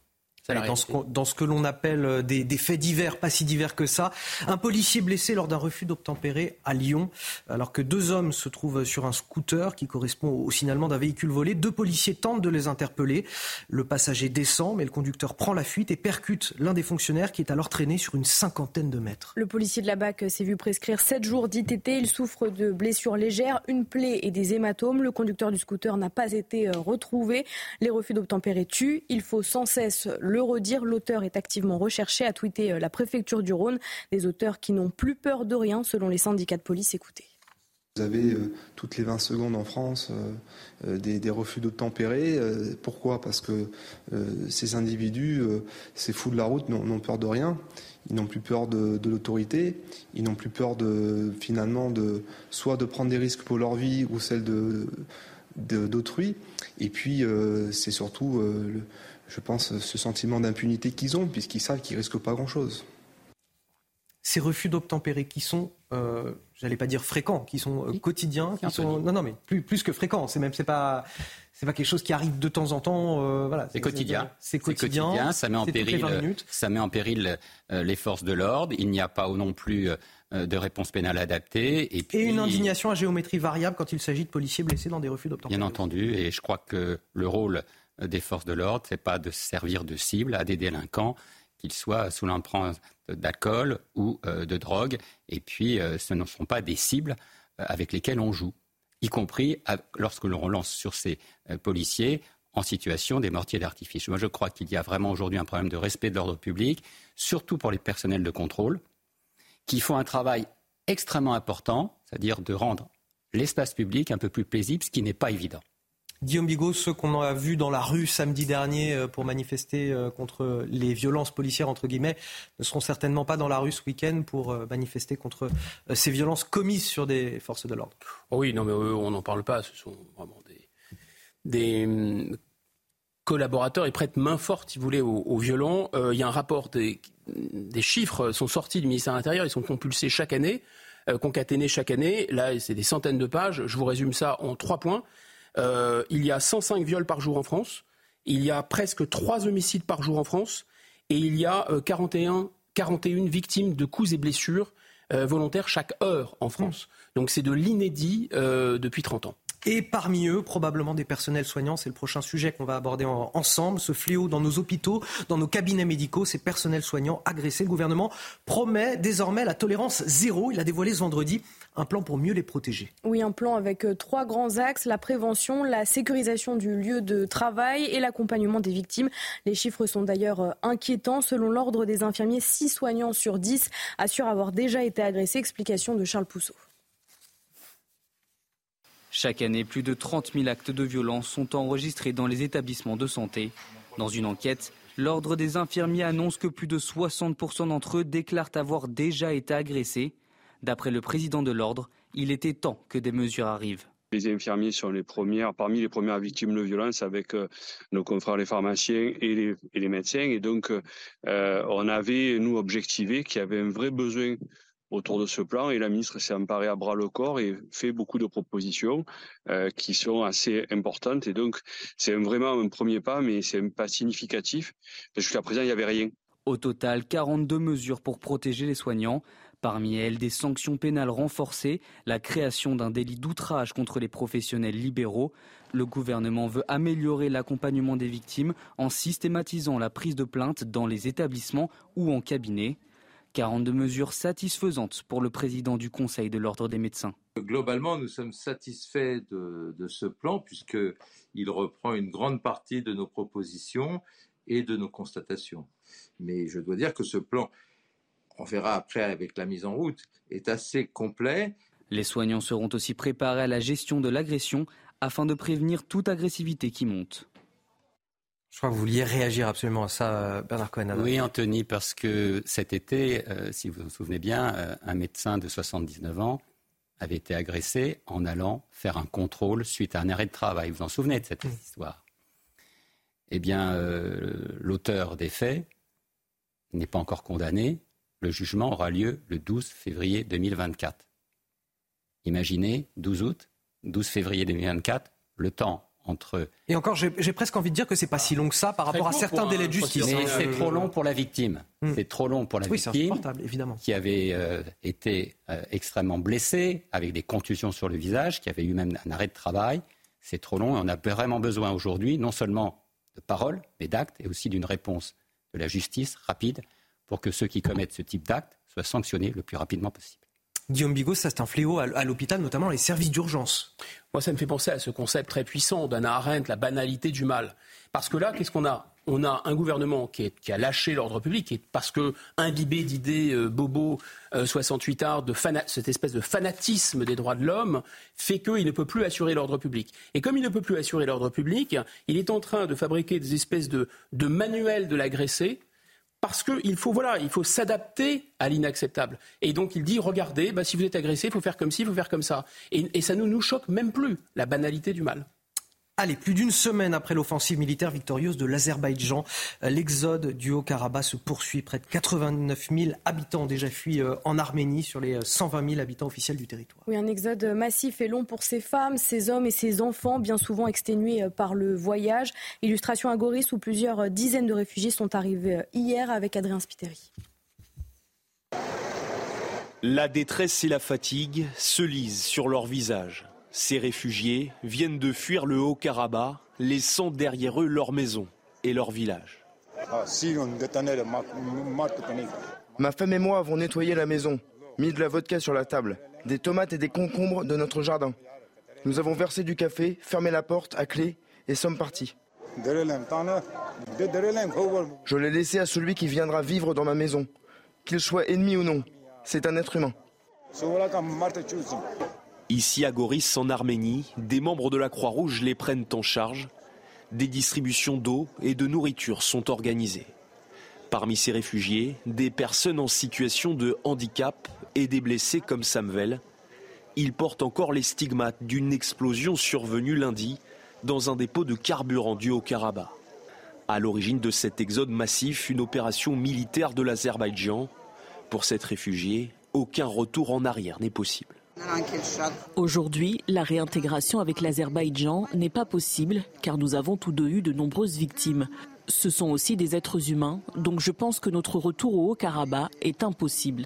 Dans, ce, que l'on appelle euh, des, faits divers, pas si divers que ça. Un policier blessé lors d'un refus d'obtempérer à Lyon, alors que deux hommes se trouvent sur un scooter qui correspond au signalement d'un véhicule volé. Deux policiers tentent de les interpeller. Le passager descend, mais le conducteur prend la fuite et percute l'un des fonctionnaires qui est alors traîné sur une cinquantaine de mètres. Le policier de la BAC s'est vu prescrire sept jours d'ITT. Il souffre de blessures légères, une plaie et des hématomes. Le conducteur du scooter n'a pas été euh, retrouvé. Les refus d'obtempérer tuent. Il faut sans cesse le redire, l'auteur est activement recherché, a tweeté euh, la préfecture du Rhône. Des auteurs qui n'ont plus peur de rien, selon les syndicats de police. Écoutez. Vous avez euh, toutes les 20 secondes en France euh, des, refus d'obtempérer. pourquoi? Parce que ces individus, ces fous de la route, n'ont peur de rien. Ils n'ont plus peur de, l'autorité. Ils n'ont plus peur de finalement de soit de prendre des risques pour leur vie ou celle d'autrui. Et puis c'est surtout le, je pense, ce sentiment d'impunité qu'ils ont, puisqu'ils savent qu'ils risquent pas grand-chose. Ces refus d'obtempérer qui sont, euh, j'allais pas dire fréquents, qui sont euh, quotidiens, qui sont, non, non, mais plus, plus que fréquents. C'est même, c'est pas, c'est pas quelque chose qui arrive de temps en temps. Euh, voilà. C'est quotidien. C'est quotidien. Ça met en péril, ça met en péril les forces de l'ordre. Il n'y a pas non plus de réponse pénale adaptée. Et, puis, et une indignation à géométrie variable quand il s'agit de policiers blessés dans des refus d'obtempérer. Bien entendu, et je crois que le rôle des forces de l'ordre, c'est pas de servir de cible à des délinquants, qu'ils soient sous l'empreinte d'alcool ou euh, de drogue. Et puis, euh, ce ne sont pas des cibles euh, avec lesquelles on joue, y compris lorsque l'on relance sur ces policiers en situation des mortiers d'artifice. Moi, je crois qu'il y a vraiment aujourd'hui un problème de respect de l'ordre public, surtout pour les personnels de contrôle, qui font un travail extrêmement important, c'est-à-dire de rendre l'espace public un peu plus paisible, ce qui n'est pas évident. Guillaume Bigot, ceux qu'on a vus dans la rue samedi dernier euh, pour manifester euh, contre les violences policières, entre guillemets, ne seront certainement pas dans la rue ce week-end pour euh, manifester contre ces violences commises sur des forces de l'ordre. Oui, non, mais on n'en parle pas. Ce sont vraiment des, hum, collaborateurs. Ils prêtent main forte, si vous voulez, aux, violents. Il y a un rapport, des, chiffres sont sortis du ministère de l'Intérieur. Ils sont compulsés chaque année, concaténés chaque année. Là, c'est des centaines de pages. Je vous résume ça en trois points. Euh, il y a 105 viols par jour en France, il y a presque 3 homicides par jour en France, et il y a 41, euh, 41 victimes de coups et blessures euh, volontaires chaque heure en France. Donc c'est de l'inédit depuis 30 ans. Et parmi eux, probablement des personnels soignants, c'est le prochain sujet qu'on va aborder ensemble. Ce fléau dans nos hôpitaux, dans nos cabinets médicaux, ces personnels soignants agressés. Le gouvernement promet désormais la tolérance zéro. Il a dévoilé ce vendredi un plan pour mieux les protéger. Oui, un plan avec euh, trois grands axes, la prévention, la sécurisation du lieu de travail et l'accompagnement des victimes. Les chiffres sont d'ailleurs euh, inquiétants. Selon l'ordre des infirmiers, 6 soignants sur 10 assurent avoir déjà été agressés. Explication de Charles Pousseau. Chaque année, plus de 30 000 actes de violence sont enregistrés dans les établissements de santé. Dans une enquête, l'Ordre des infirmiers annonce que plus de 60% d'entre eux déclarent avoir déjà été agressés. D'après le président de l'Ordre, il était temps que des mesures arrivent. Les infirmiers sont les premières, parmi les premières victimes de violence avec euh, nos confrères les pharmaciens et les, médecins. Et donc, euh, on avait, nous, objectivé qu'il y avait un vrai besoin autour de ce plan et la ministre s'est emparée à bras le corps et fait beaucoup de propositions euh, qui sont assez importantes et donc c'est vraiment un premier pas mais c'est un pas significatif jusqu'à présent il n'y avait rien. Au total, 42 mesures pour protéger les soignants. Parmi elles, des sanctions pénales renforcées, la création d'un délit d'outrage contre les professionnels libéraux. Le gouvernement veut améliorer l'accompagnement des victimes en systématisant la prise de plainte dans les établissements ou en cabinet. 42 mesures satisfaisantes pour le président du Conseil de l'Ordre des médecins. Globalement, nous sommes satisfaits de, ce plan puisqu'il reprend une grande partie de nos propositions et de nos constatations. Mais je dois dire que ce plan, on verra après avec la mise en route, est assez complet. Les soignants seront aussi préparés à la gestion de l'agression afin de prévenir toute agressivité qui monte. Je crois que vous vouliez réagir absolument à ça, euh, Bernard Cohen. Oui, Anthony, parce que cet été, euh, si vous vous souvenez bien, euh, un médecin de 79 ans avait été agressé en allant faire un contrôle suite à un arrêt de travail. Vous vous en souvenez de cette histoire? Eh bien, l'auteur des faits n'est pas encore condamné. Le jugement aura lieu le 12 février 2024. Imaginez, 12 août, 12 février 2024, le temps entre. Et encore, j'ai presque envie de dire que c'est pas si long que ça par rapport à certains délais de justice. Mais c'est trop long pour la victime. Hmm. C'est trop long pour la oui, victime. évidemment. Qui avait euh, été euh, extrêmement blessée, avec des contusions sur le visage, qui avait eu même un arrêt de travail. C'est trop long et on a vraiment besoin aujourd'hui, non seulement de paroles, mais d'actes, et aussi d'une réponse de la justice rapide pour que ceux qui commettent ce type d'actes soient sanctionnés le plus rapidement possible. Guillaume Bigot, ça c'est un fléau à l'hôpital, notamment les services d'urgence. Moi, ça me fait penser à ce concept très puissant d'Anna Arendt, la banalité du mal. Parce que là, qu'est-ce qu'on a? On a un gouvernement qui, a lâché l'ordre public et parce que imbibé d'idées euh, bobo 68 euh, arts de cette espèce de fanatisme des droits de l'homme fait qu'il ne peut plus assurer l'ordre public. Et comme il ne peut plus assurer l'ordre public, il est en train de fabriquer des espèces de, de manuels de l'agressé parce qu'il faut voilà, il faut s'adapter à l'inacceptable. Et donc il dit regardez, bah, si vous êtes agressé, il faut faire comme ci, il faut faire comme ça. Et, et ça ne nous choque même plus la banalité du mal. Allez, plus d'une semaine après l'offensive militaire victorieuse de l'Azerbaïdjan, euh, l'exode du Haut-Karabakh se poursuit. Près de 89 000 habitants ont déjà fui euh, en Arménie sur les 120 euh, 000 habitants officiels du territoire. Oui, un exode massif et long pour ces femmes, ces hommes et ces enfants, bien souvent exténués par le voyage. Illustration à Goris où plusieurs dizaines de réfugiés sont arrivés hier avec Adrien Spiteri. La détresse et la fatigue se lisent sur leur visage. Ces réfugiés viennent de fuir le Haut-Karabakh, laissant derrière eux leur maison et leur village. Ma femme et moi avons nettoyé la maison, mis de la vodka sur la table, des tomates et des concombres de notre jardin. Nous avons versé du café, fermé la porte à clé et sommes partis. Je l'ai laissé à celui qui viendra vivre dans ma maison, qu'il soit ennemi ou non. C'est un être humain. Ici à Goris, en Arménie, des membres de la Croix-Rouge les prennent en charge. Des distributions d'eau et de nourriture sont organisées. Parmi ces réfugiés, des personnes en situation de handicap et des blessés comme Samvel. Ils portent encore les stigmates d'une explosion survenue lundi dans un dépôt de carburant du Haut-Karabakh. À l'origine de cet exode massif, une opération militaire de l'Azerbaïdjan. Pour cette réfugiée, aucun retour en arrière n'est possible. Aujourd'hui, la réintégration avec l'Azerbaïdjan n'est pas possible car nous avons tous deux eu de nombreuses victimes. Ce sont aussi des êtres humains, donc je pense que notre retour au Haut-Karabakh est impossible.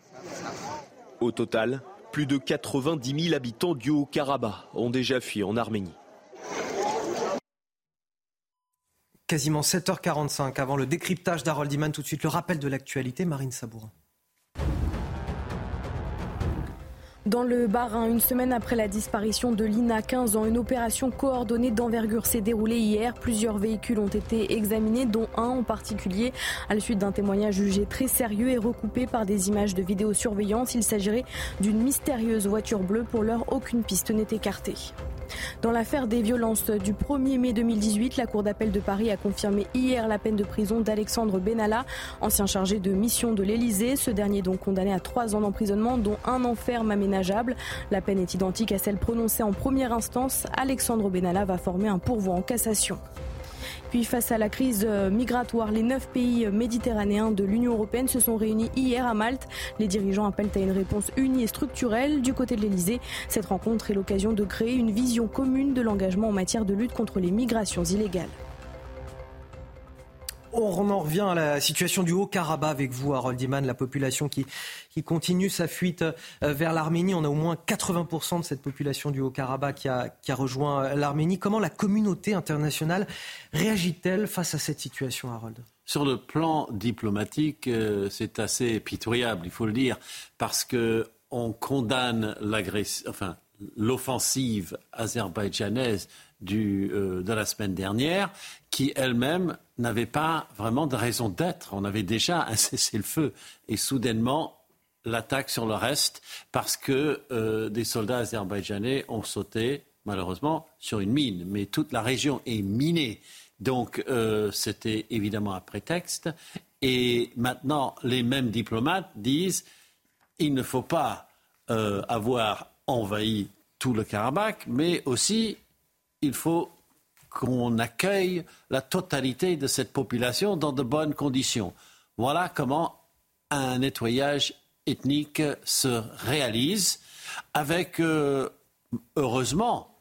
Au total, plus de 90 000 habitants du Haut-Karabakh ont déjà fui en Arménie. Quasiment 7h45 avant le décryptage d'Harold Iman, tout de suite le rappel de l'actualité, Marine Sabourin. Dans le Bas-Rhin, une semaine après la disparition de Lina, 15 ans, une opération coordonnée d'envergure s'est déroulée hier. Plusieurs véhicules ont été examinés, dont un en particulier. À la suite d'un témoignage jugé très sérieux et recoupé par des images de vidéosurveillance, il s'agirait d'une mystérieuse voiture bleue. Pour l'heure, aucune piste n'est écartée. Dans l'affaire des violences du 1er mai 2018, la Cour d'appel de Paris a confirmé hier la peine de prison d'Alexandre Benalla, ancien chargé de mission de l'Elysée. Ce dernier donc condamné à trois ans d'emprisonnement, dont un enferme aménageable. La peine est identique à celle prononcée en première instance. Alexandre Benalla va former un pourvoi en cassation. Puis face à la crise euh, migratoire, les neuf pays méditerranéens de l'Union européenne se sont réunis hier à Malte. Les dirigeants appellent à une réponse unie et structurelle du côté de l'Elysée. Cette rencontre est l'occasion de créer une vision commune de l'engagement en matière de lutte contre les migrations illégales. On en revient à la situation du Haut-Karabakh avec vous, Harold Iman, la population qui, continue sa fuite euh, vers l'Arménie. On a au moins 80% de cette population du Haut-Karabakh qui a, qui a rejoint euh, l'Arménie. Comment la communauté internationale réagit-elle face à cette situation, Harold? Sur le plan diplomatique, euh, c'est assez pitoyable, il faut le dire, parce que on condamne enfin, l'offensive azerbaïdjanaise de la semaine dernière, qui elle-même n'avait pas vraiment de raison d'être. On avait déjà un cessez-le-feu. Et soudainement, l'attaque sur le reste, parce que euh, des soldats azerbaïdjanais ont sauté, malheureusement, sur une mine. Mais toute la région est minée. Donc, euh, c'était évidemment un prétexte. Et maintenant, les mêmes diplomates disent il ne faut pas euh, avoir envahi tout le Karabakh, mais aussi il faut qu'on accueille la totalité de cette population dans de bonnes conditions. Voilà comment un nettoyage ethnique se réalise avec, euh, heureusement,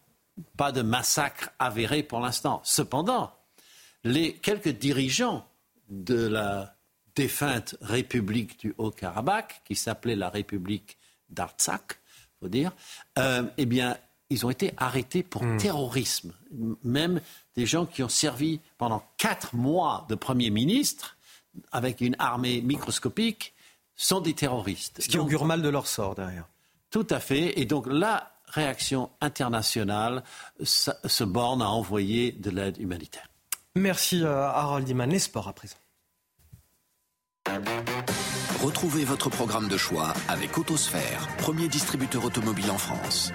pas de massacre avéré pour l'instant. Cependant, les quelques dirigeants de la défunte République du Haut-Karabakh, qui s'appelait la République d'Artsakh, faut dire, euh, eh bien, ils ont été arrêtés pour hmm. terrorisme. Même des gens qui ont servi pendant quatre mois de Premier ministre avec une armée microscopique sont des terroristes. Ce qui augure mal de leur sort derrière. Tout à fait. Et donc la réaction internationale se borne à envoyer de l'aide humanitaire. Merci euh, Harold Iman. Les sports à présent. Retrouvez votre programme de choix avec Autosphère, premier distributeur automobile en France.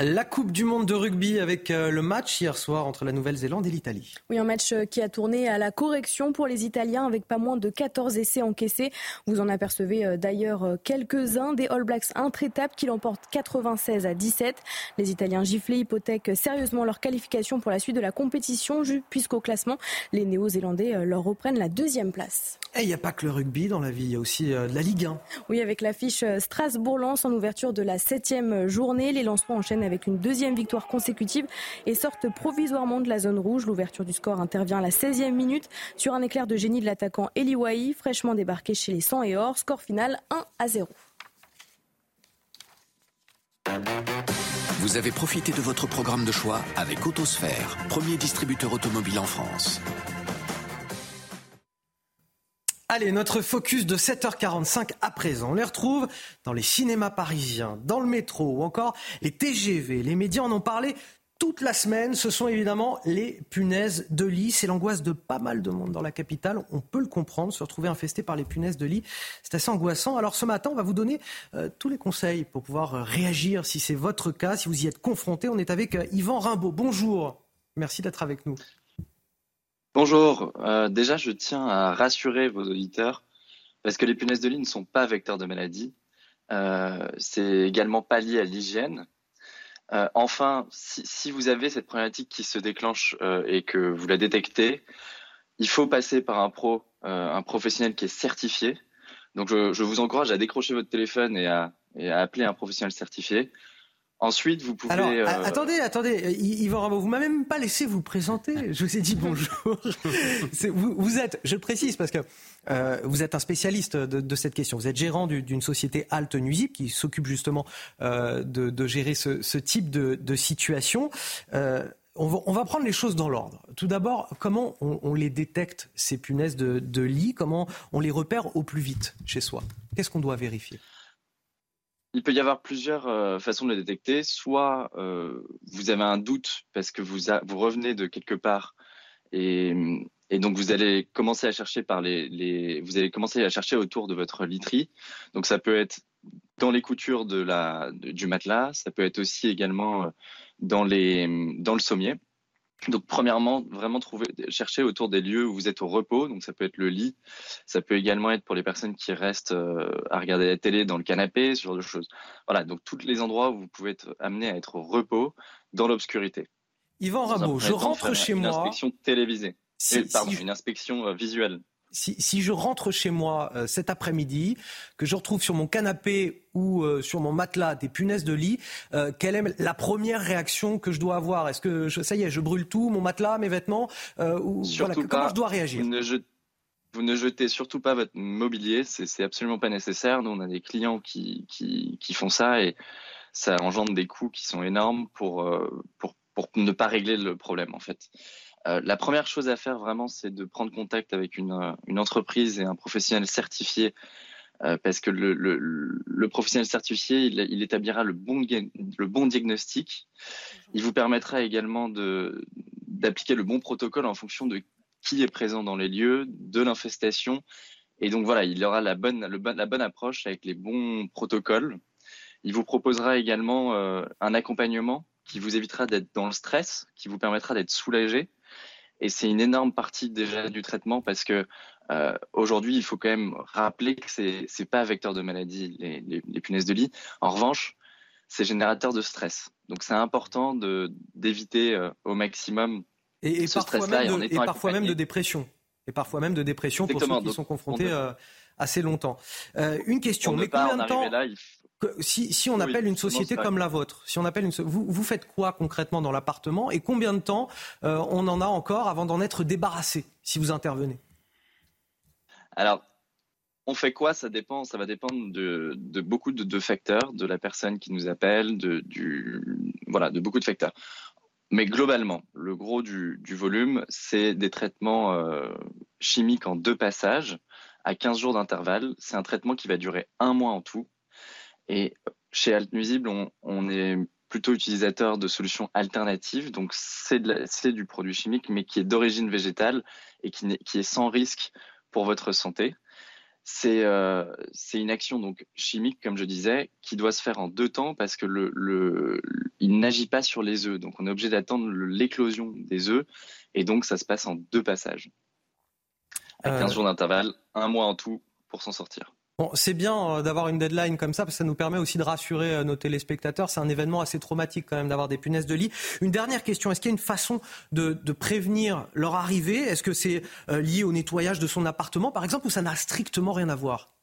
La Coupe du Monde de rugby avec euh, le match hier soir entre la Nouvelle-Zélande et l'Italie. Oui, un match euh, qui a tourné à la correction pour les Italiens avec pas moins de 14 essais encaissés. Vous en apercevez euh, d'ailleurs quelques-uns des All Blacks intraitables qui l'emportent 96 à 17. Les Italiens giflés hypothèquent sérieusement leur qualification pour la suite de la compétition puisqu'au classement, les Néo-Zélandais leur reprennent la deuxième place. Et il n'y a pas que le rugby dans la vie, il y a aussi de la Ligue 1. Oui, avec l'affiche Strasbourg-Lens en ouverture de la septième journée, les lancements enchaînent avec une deuxième victoire consécutive et sortent provisoirement de la zone rouge. L'ouverture du score intervient à la 16e minute sur un éclair de génie de l'attaquant Eli Wahi, fraîchement débarqué chez les 100 et or. Score final 1 à 0. Vous avez profité de votre programme de choix avec Autosphère, premier distributeur automobile en France. Allez, notre focus de 7h45 à présent. On les retrouve dans les cinémas parisiens, dans le métro ou encore les TGV. Les médias en ont parlé toute la semaine. Ce sont évidemment les punaises de lit. C'est l'angoisse de pas mal de monde dans la capitale. On peut le comprendre, se retrouver infesté par les punaises de lit. C'est assez angoissant. Alors ce matin, on va vous donner euh, tous les conseils pour pouvoir euh, réagir si c'est votre cas, si vous y êtes confronté. On est avec euh, Yvan Rimbaud. Bonjour. Merci d'être avec nous. Bonjour. Euh, déjà, je tiens à rassurer vos auditeurs parce que les punaises de lit ne sont pas vecteurs de maladie. Euh, c'est également pas lié à l'hygiène. Euh, enfin, si, vous avez cette problématique qui se déclenche et que vous la détectez, il faut passer par un pro, un professionnel qui est certifié. Donc, je, vous encourage à décrocher votre téléphone et à appeler un professionnel certifié. Ensuite, vous pouvez. Alors, euh, attendez, attendez, Yvan Rameau, vous m'avez même pas laissé vous présenter. Je vous ai dit bonjour. vous, vous, êtes, je le précise parce que euh, vous êtes un spécialiste de, de, cette question. Vous êtes gérant d'une société Alt Nuisip qui s'occupe justement euh, de, de, gérer ce, ce type de, de situation. Euh, on va, on va, prendre les choses dans l'ordre. Tout d'abord, comment on, on, les détecte, ces punaises de, de lit? Comment on les repère au plus vite chez soi? Qu'est-ce qu'on doit vérifier? Il peut y avoir plusieurs euh, façons de le détecter. Soit euh, vous avez un doute parce que vous, revenez de quelque part et, donc vous allez commencer à chercher par les, vous allez commencer à chercher autour de votre literie. Donc ça peut être dans les coutures de la, du matelas, ça peut être aussi également euh, dans, dans le sommier. Donc, premièrement, vraiment trouver, chercher autour des lieux où vous êtes au repos. Donc, ça peut être le lit. Ça peut également être pour les personnes qui restent euh, à regarder la télé dans le canapé, ce genre de choses. Voilà. Donc, tous les endroits où vous pouvez être amené à être au repos dans l'obscurité. Yvan Rameau, je rentre chez moi. Une inspection télévisée. pardon, une inspection euh, visuelle si, je rentre chez moi euh, cet après-midi, que je retrouve sur mon canapé ou euh, sur mon matelas des punaises de lit, euh, quelle est la première réaction que je dois avoir? Est-ce que ça y est, je brûle tout, mon matelas, mes vêtements ou, Comment je dois réagir? vous ne, jetez surtout pas votre mobilier, c'est absolument pas nécessaire. Nous, on a des clients qui, qui, font ça et ça engendre des coûts qui sont énormes pour, pour, pour ne pas régler le problème en fait. Euh, la première chose à faire vraiment, c'est de prendre contact avec une, euh, entreprise et un professionnel certifié, euh, parce que le, professionnel certifié, il, établira le bon, le bon diagnostic. Il vous permettra également d'appliquer le bon protocole en fonction de qui est présent dans les lieux, de l'infestation. Et donc voilà, il aura la bonne, la bonne approche avec les bons protocoles. Il vous proposera également un accompagnement qui vous évitera d'être dans le stress, qui vous permettra d'être soulagé et c'est une énorme partie déjà du traitement parce que euh, aujourd'hui, il faut quand même rappeler que c'est n'est pas vecteur de maladie les, les, punaises de lit. En revanche, c'est générateur de stress. Donc c'est important de d'éviter euh, au maximum et, ce stress-là et, et, parfois même de dépression. Et parfois même de dépression pour ceux qui sont confrontés euh, assez longtemps. une question. mais combien de temps là, il si, on appelle une société comme la vôtre, si on appelle une, vous, vous faites quoi concrètement dans l'appartement et combien de temps euh, on en a encore avant d'en être débarrassé si vous intervenez? Alors, on fait quoi? Ça dépend, ça va dépendre de, beaucoup de, facteurs, de la personne qui nous appelle, de, du, voilà, de beaucoup de facteurs. Mais globalement, le gros du, volume, c'est des traitements euh, chimiques en deux passages à 15 jours d'intervalle. C'est un traitement qui va durer un mois en tout et chez Alt Nuisible, on, est plutôt utilisateur de solutions alternatives. Donc, c'est du produit chimique, mais qui est d'origine végétale et qui, est, sans risque pour votre santé. Euh, c'est une action donc chimique, comme je disais, qui doit se faire en deux temps parce que le, il n'agit pas sur les œufs. Donc, on est obligé d'attendre l'éclosion des œufs. Et donc, ça se passe en deux passages. À 15 euh. jours d'intervalle, un mois en tout pour s'en sortir. Bon, c'est bien euh, d'avoir une deadline comme ça, parce que ça nous permet aussi de rassurer euh, nos téléspectateurs. C'est un événement assez traumatique quand même d'avoir des punaises de lit. Une dernière question, est-ce qu'il y a une façon de, prévenir leur arrivée? Est-ce que c'est euh, lié au nettoyage de son appartement, par exemple, ou ça n'a strictement rien à voir?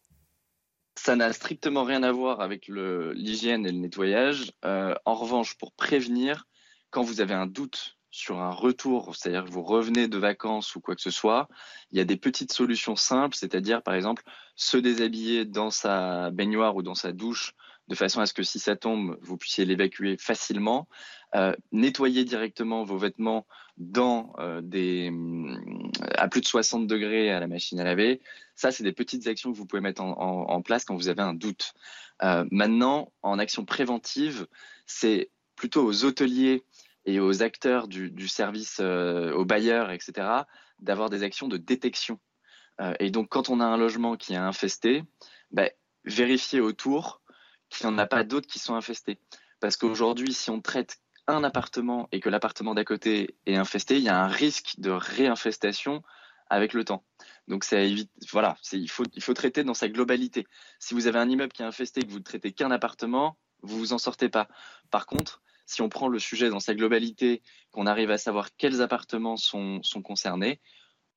Ça n'a strictement rien à voir avec l'hygiène et le nettoyage. en revanche, pour prévenir, quand vous avez un doute sur un retour, c'est-à-dire que vous revenez de vacances ou quoi que ce soit, il y a des petites solutions simples, c'est-à-dire par exemple se déshabiller dans sa baignoire ou dans sa douche de façon à ce que si ça tombe, vous puissiez l'évacuer facilement, euh, nettoyer directement vos vêtements dans euh, des mm, à plus de 60 degrés à la machine à laver. Ça, c'est des petites actions que vous pouvez mettre en, place quand vous avez un doute. Euh, maintenant, en action préventive, c'est plutôt aux hôteliers et aux acteurs du, service, euh, aux bailleurs, etc., d'avoir des actions de détection. Euh, et donc, quand on a un logement qui est infesté, bah, vérifier autour qu'il n'y en a pas d'autres qui sont infestés. Parce qu'aujourd'hui, si on traite un appartement et que l'appartement d'à côté est infesté, il y a un risque de réinfestation avec le temps. Donc ça évite, voilà, il faut, il faut traiter dans sa globalité. Si vous avez un immeuble qui est infesté et que vous ne traitez qu'un appartement, vous vous en sortez pas. Par contre, si on prend le sujet dans sa globalité, qu'on arrive à savoir quels appartements sont, concernés,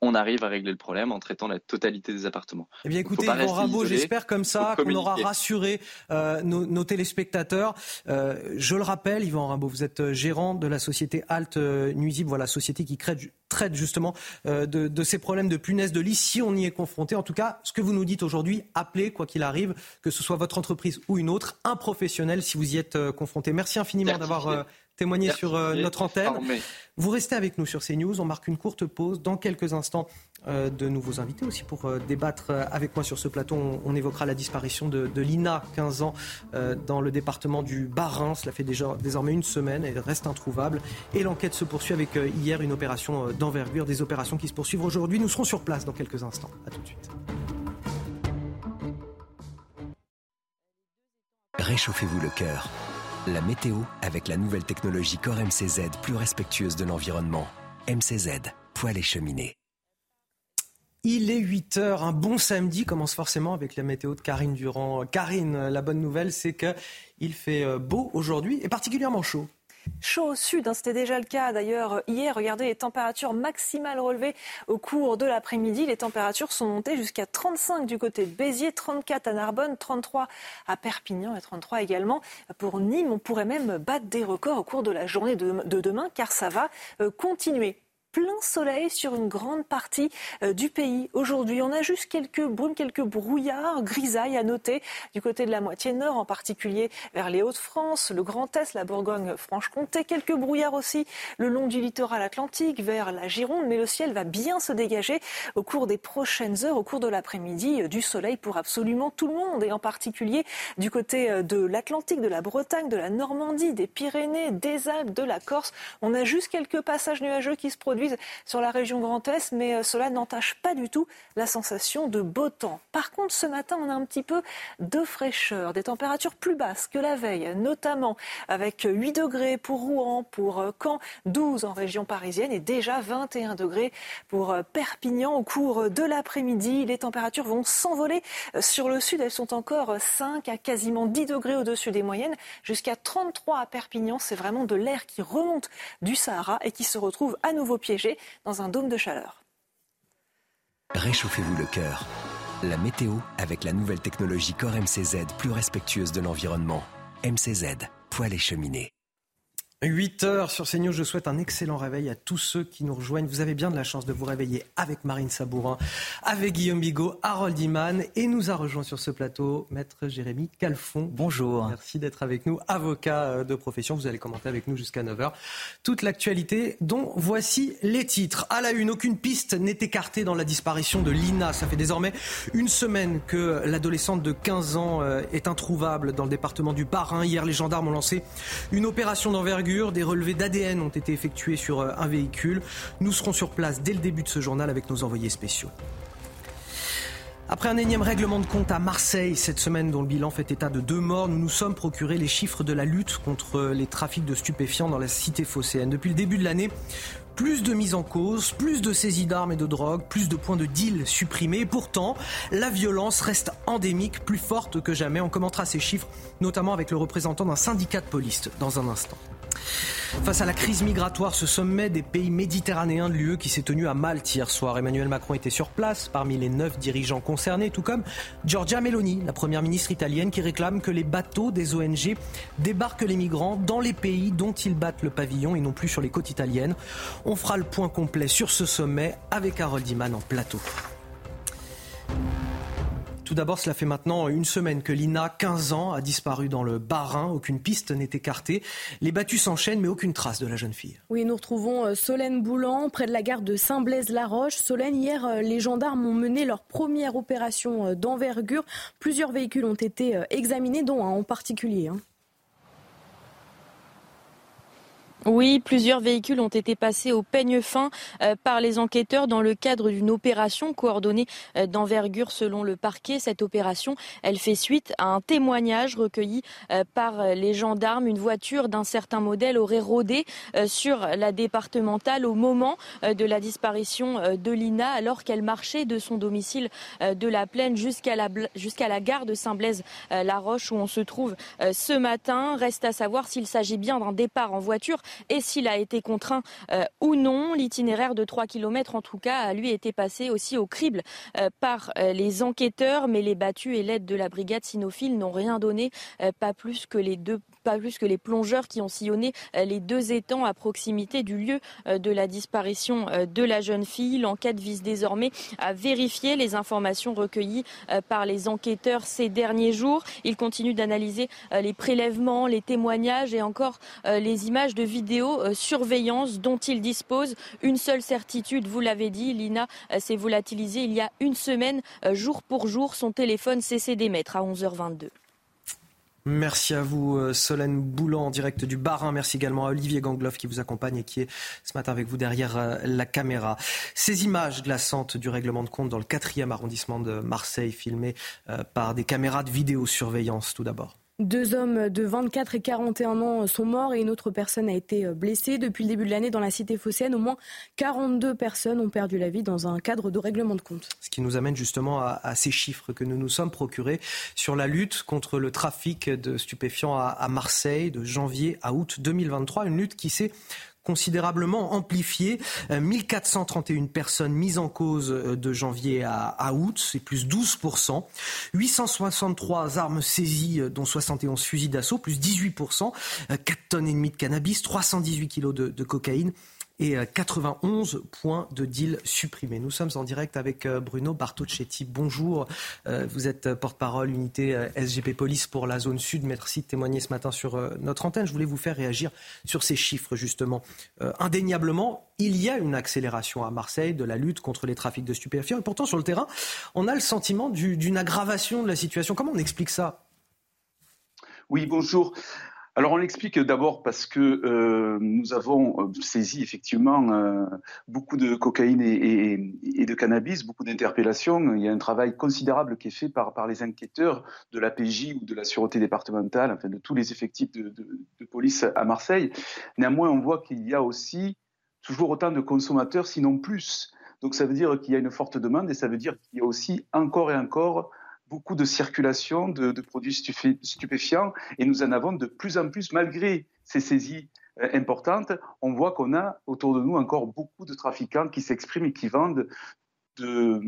on arrive à régler le problème en traitant la totalité des appartements. Eh bien, écoutez, Yvan Rimbaud, j'espère comme ça qu'on aura rassuré euh, nos, téléspectateurs. Euh, je le rappelle, Yvan Rimbaud, vous êtes gérant de la société Alt Nuisible, voilà, société qui traite justement euh, de, ces problèmes de punaise de lit si on y est confronté. En tout cas, ce que vous nous dites aujourd'hui, appelez, quoi qu'il arrive, que ce soit votre entreprise ou une autre, un professionnel si vous y êtes confronté. Merci infiniment d'avoir témoigner sur euh, notre antenne. Vous restez avec nous sur CNews. On marque une courte pause. Dans quelques instants, euh, de nouveaux invités aussi pour euh, débattre avec moi sur ce plateau. On, évoquera la disparition de, Lina, 15 ans, dans le département du Bas-Rhin. Cela fait déjà désormais une semaine. Elle reste introuvable. Et l'enquête se poursuit avec hier une opération d'envergure, des opérations qui se poursuivent aujourd'hui. Nous serons sur place dans quelques instants. A tout de suite. Réchauffez-vous le cœur la météo avec la nouvelle technologie Core MCZ plus respectueuse de l'environnement. MCZ, poêle et cheminée. Il est 8 heures, un bon samedi commence forcément avec la météo de Karine Durand. Karine, la bonne nouvelle, c'est qu'il fait euh, beau aujourd'hui et particulièrement chaud. Chaud au sud, hein, c'était déjà le cas d'ailleurs hier. Regardez les températures maximales relevées au cours de l'après-midi. Les températures sont montées jusqu'à 35 du côté de Béziers, 34 à Narbonne, 33 à Perpignan et 33 également pour Nîmes. On pourrait même battre des records au cours de la journée de, demain car ça va euh, continuer plein soleil sur une grande partie euh, du pays. Aujourd'hui, on a juste quelques brumes, quelques brouillards, grisailles à noter du côté de la moitié nord, en particulier vers les Hauts-de-France, le Grand Est, la Bourgogne-Franche-Comté, quelques brouillards aussi le long du littoral atlantique vers la Gironde, mais le ciel va bien se dégager au cours des prochaines heures, au cours de l'après-midi, euh, du soleil pour absolument tout le monde, et en particulier du côté euh, de l'Atlantique, de la Bretagne, de la Normandie, des Pyrénées, des Alpes, de la Corse. On a juste quelques passages nuageux qui se produisent sur la région Grand Est, mais euh, cela n'entache pas du tout la sensation de beau temps. Par contre, ce matin, on a un petit peu de fraîcheur, des températures plus basses que la veille, notamment avec 8 degrés pour Rouen, pour euh, Caen, 12 en région parisienne et déjà 21 degrés pour euh, Perpignan. Au cours de l'après-midi, les températures vont s'envoler. Sur le sud, elles sont encore 5 à quasiment 10 degrés au-dessus des moyennes, jusqu'à 33 à Perpignan. C'est vraiment de l'air qui remonte du Sahara et qui se retrouve à nouveau dans un dôme de chaleur. Réchauffez-vous le cœur. La météo avec la nouvelle technologie Core MCZ plus respectueuse de l'environnement. MCZ, poêle et cheminée. 8 heures sur CNews, je souhaite un excellent réveil à tous ceux qui nous rejoignent. Vous avez bien de la chance de vous réveiller avec Marine Sabourin, avec Guillaume Bigot, Harold Iman et nous a rejoint sur ce plateau Maître Jérémy Calfon. Bonjour. Merci d'être avec nous, avocat euh, de profession. Vous allez commenter avec nous jusqu'à 9h toute l'actualité dont voici les titres. À la une, aucune piste n'est écartée dans la disparition de Lina. Ça fait désormais une semaine que l'adolescente de 15 ans euh, est introuvable dans le département du Bas-Rhin. Hier, les gendarmes ont lancé une opération d'envergure des relevés d'ADN ont été effectués sur euh, un véhicule. Nous serons sur place dès le début de ce journal avec nos envoyés spéciaux. Après un énième règlement de compte à Marseille cette semaine dont le bilan fait état de deux morts, nous nous sommes procurés les chiffres de la lutte contre les trafics de stupéfiants dans la cité phocéenne. Depuis le début de l'année, plus de mise en cause, plus de saisies d'armes et de drogue, plus de points de deal supprimés. pourtant, la violence reste endémique, plus forte que jamais. On commentera ces chiffres, notamment avec le représentant d'un syndicat de police dans un instant. Face à la crise migratoire, ce sommet des pays méditerranéens de l'UE qui s'est tenu à Malte hier soir. Emmanuel Macron était sur place parmi les neuf dirigeants concernés, tout comme Giorgia Meloni, la première ministre italienne, qui réclame que les bateaux des ONG débarquent les migrants dans les pays dont ils battent le pavillon et non plus sur les côtes italiennes. On fera le point complet sur ce sommet avec Harold Iman en plateau. Tout d'abord, cela fait maintenant une semaine que Lina, 15 ans, a disparu dans le Bas-Rhin. Aucune piste n'est écartée. Les battus s'enchaînent, mais aucune trace de la jeune fille. Oui, nous retrouvons euh, Solène Boulan, près de la gare de Saint-Blaise-la-Roche. Solène, hier, euh, les gendarmes ont mené leur première opération euh, d'envergure. Plusieurs véhicules ont été examinés, dont un en particulier. Hein. Oui, plusieurs véhicules ont été passés au peigne fin euh, par les enquêteurs dans le cadre d'une opération coordonnée euh, d'envergure selon le parquet. Cette opération, elle fait suite à un témoignage recueilli euh, par les gendarmes. Une voiture d'un certain modèle aurait rôdé sur la départementale au moment de la disparition de Lina alors qu'elle marchait de son domicile de la plaine jusqu'à la, jusqu'à la gare de Saint-Blaise-la-Roche où on se trouve ce matin. Reste à savoir s'il s'agit bien d'un départ en voiture et s'il a été contraint euh, ou non. L'itinéraire de 3 km, en tout cas, a lui été passé aussi au crible euh, par euh, les enquêteurs, mais les battus et l'aide de la brigade cynophile n'ont rien donné, pas plus que les deux pas plus que les plongeurs qui ont sillonné les deux étangs à proximité du lieu de la disparition de la jeune fille. L'enquête vise désormais à vérifier les informations recueillies par les enquêteurs ces derniers jours. Ils continuent d'analyser les prélèvements, les témoignages et encore les images de vidéo-surveillance dont il dispose. Une seule certitude, vous l'avez dit, Lina euh, s'est volatilisée il y a une semaine, euh, jour pour jour. Son téléphone cessait d'émettre à 11h22. Merci à vous, euh, Solène Boulan, en direct du Barin. Merci également à Olivier Gangloff qui vous accompagne et qui est ce matin avec vous derrière la caméra. Ces images glaçantes du règlement de compte dans le quatrième arrondissement de Marseille, filmées par des caméras de vidéosurveillance, tout d'abord. Deux hommes de 24 et 41 ans sont morts et une autre personne a été blessée. Depuis le début de l'année, dans la cité phocéenne, au moins 42 personnes ont perdu la vie dans un cadre de règlement de compte. Ce qui nous amène justement à, ces chiffres que nous nous sommes procurés sur la lutte contre le trafic de stupéfiants à Marseille de janvier à août 2023. Une lutte qui s'est considérablement amplifié. 1431 euh, personnes mises en cause euh, de janvier à, août, c'est plus 12%. 863 armes saisies, euh, dont 71 fusils d'assaut, plus 18%. 4 tonnes et demie de cannabis, 318 kilos de cocaïne et 91 euh, points de deal supprimés. Nous sommes en direct avec euh, Bruno Bartocchetti. Bonjour, euh, vous êtes porte-parole unité SGP Police pour la zone sud. Merci de témoigner ce matin sur notre antenne. Je voulais vous faire réagir sur ces chiffres justement. Indéniablement, il y a une accélération à Marseille de la lutte contre les trafics de stupéfiants. Et pourtant, sur le terrain, on a le sentiment d'une aggravation de la situation. Comment on explique ça? Oui, bonjour. Alors on l'explique d'abord parce que euh, nous avons euh, saisi effectivement euh, beaucoup de cocaïne et, de cannabis, beaucoup d'interpellations. Il y a un travail considérable qui est fait par, les enquêteurs de la PJ ou de la sûreté départementale, enfin de tous les effectifs de, de police à Marseille. Néanmoins, on voit qu'il y a aussi toujours autant de consommateurs, sinon plus. Donc ça veut dire qu'il y a une forte demande et ça veut dire qu'il y a aussi encore et encore beaucoup de circulation de, produits stupéfiants et nous en avons de plus en plus, malgré ces saisies euh, importantes, on voit qu'on a autour de nous encore beaucoup de trafiquants qui s'expriment et qui vendent de,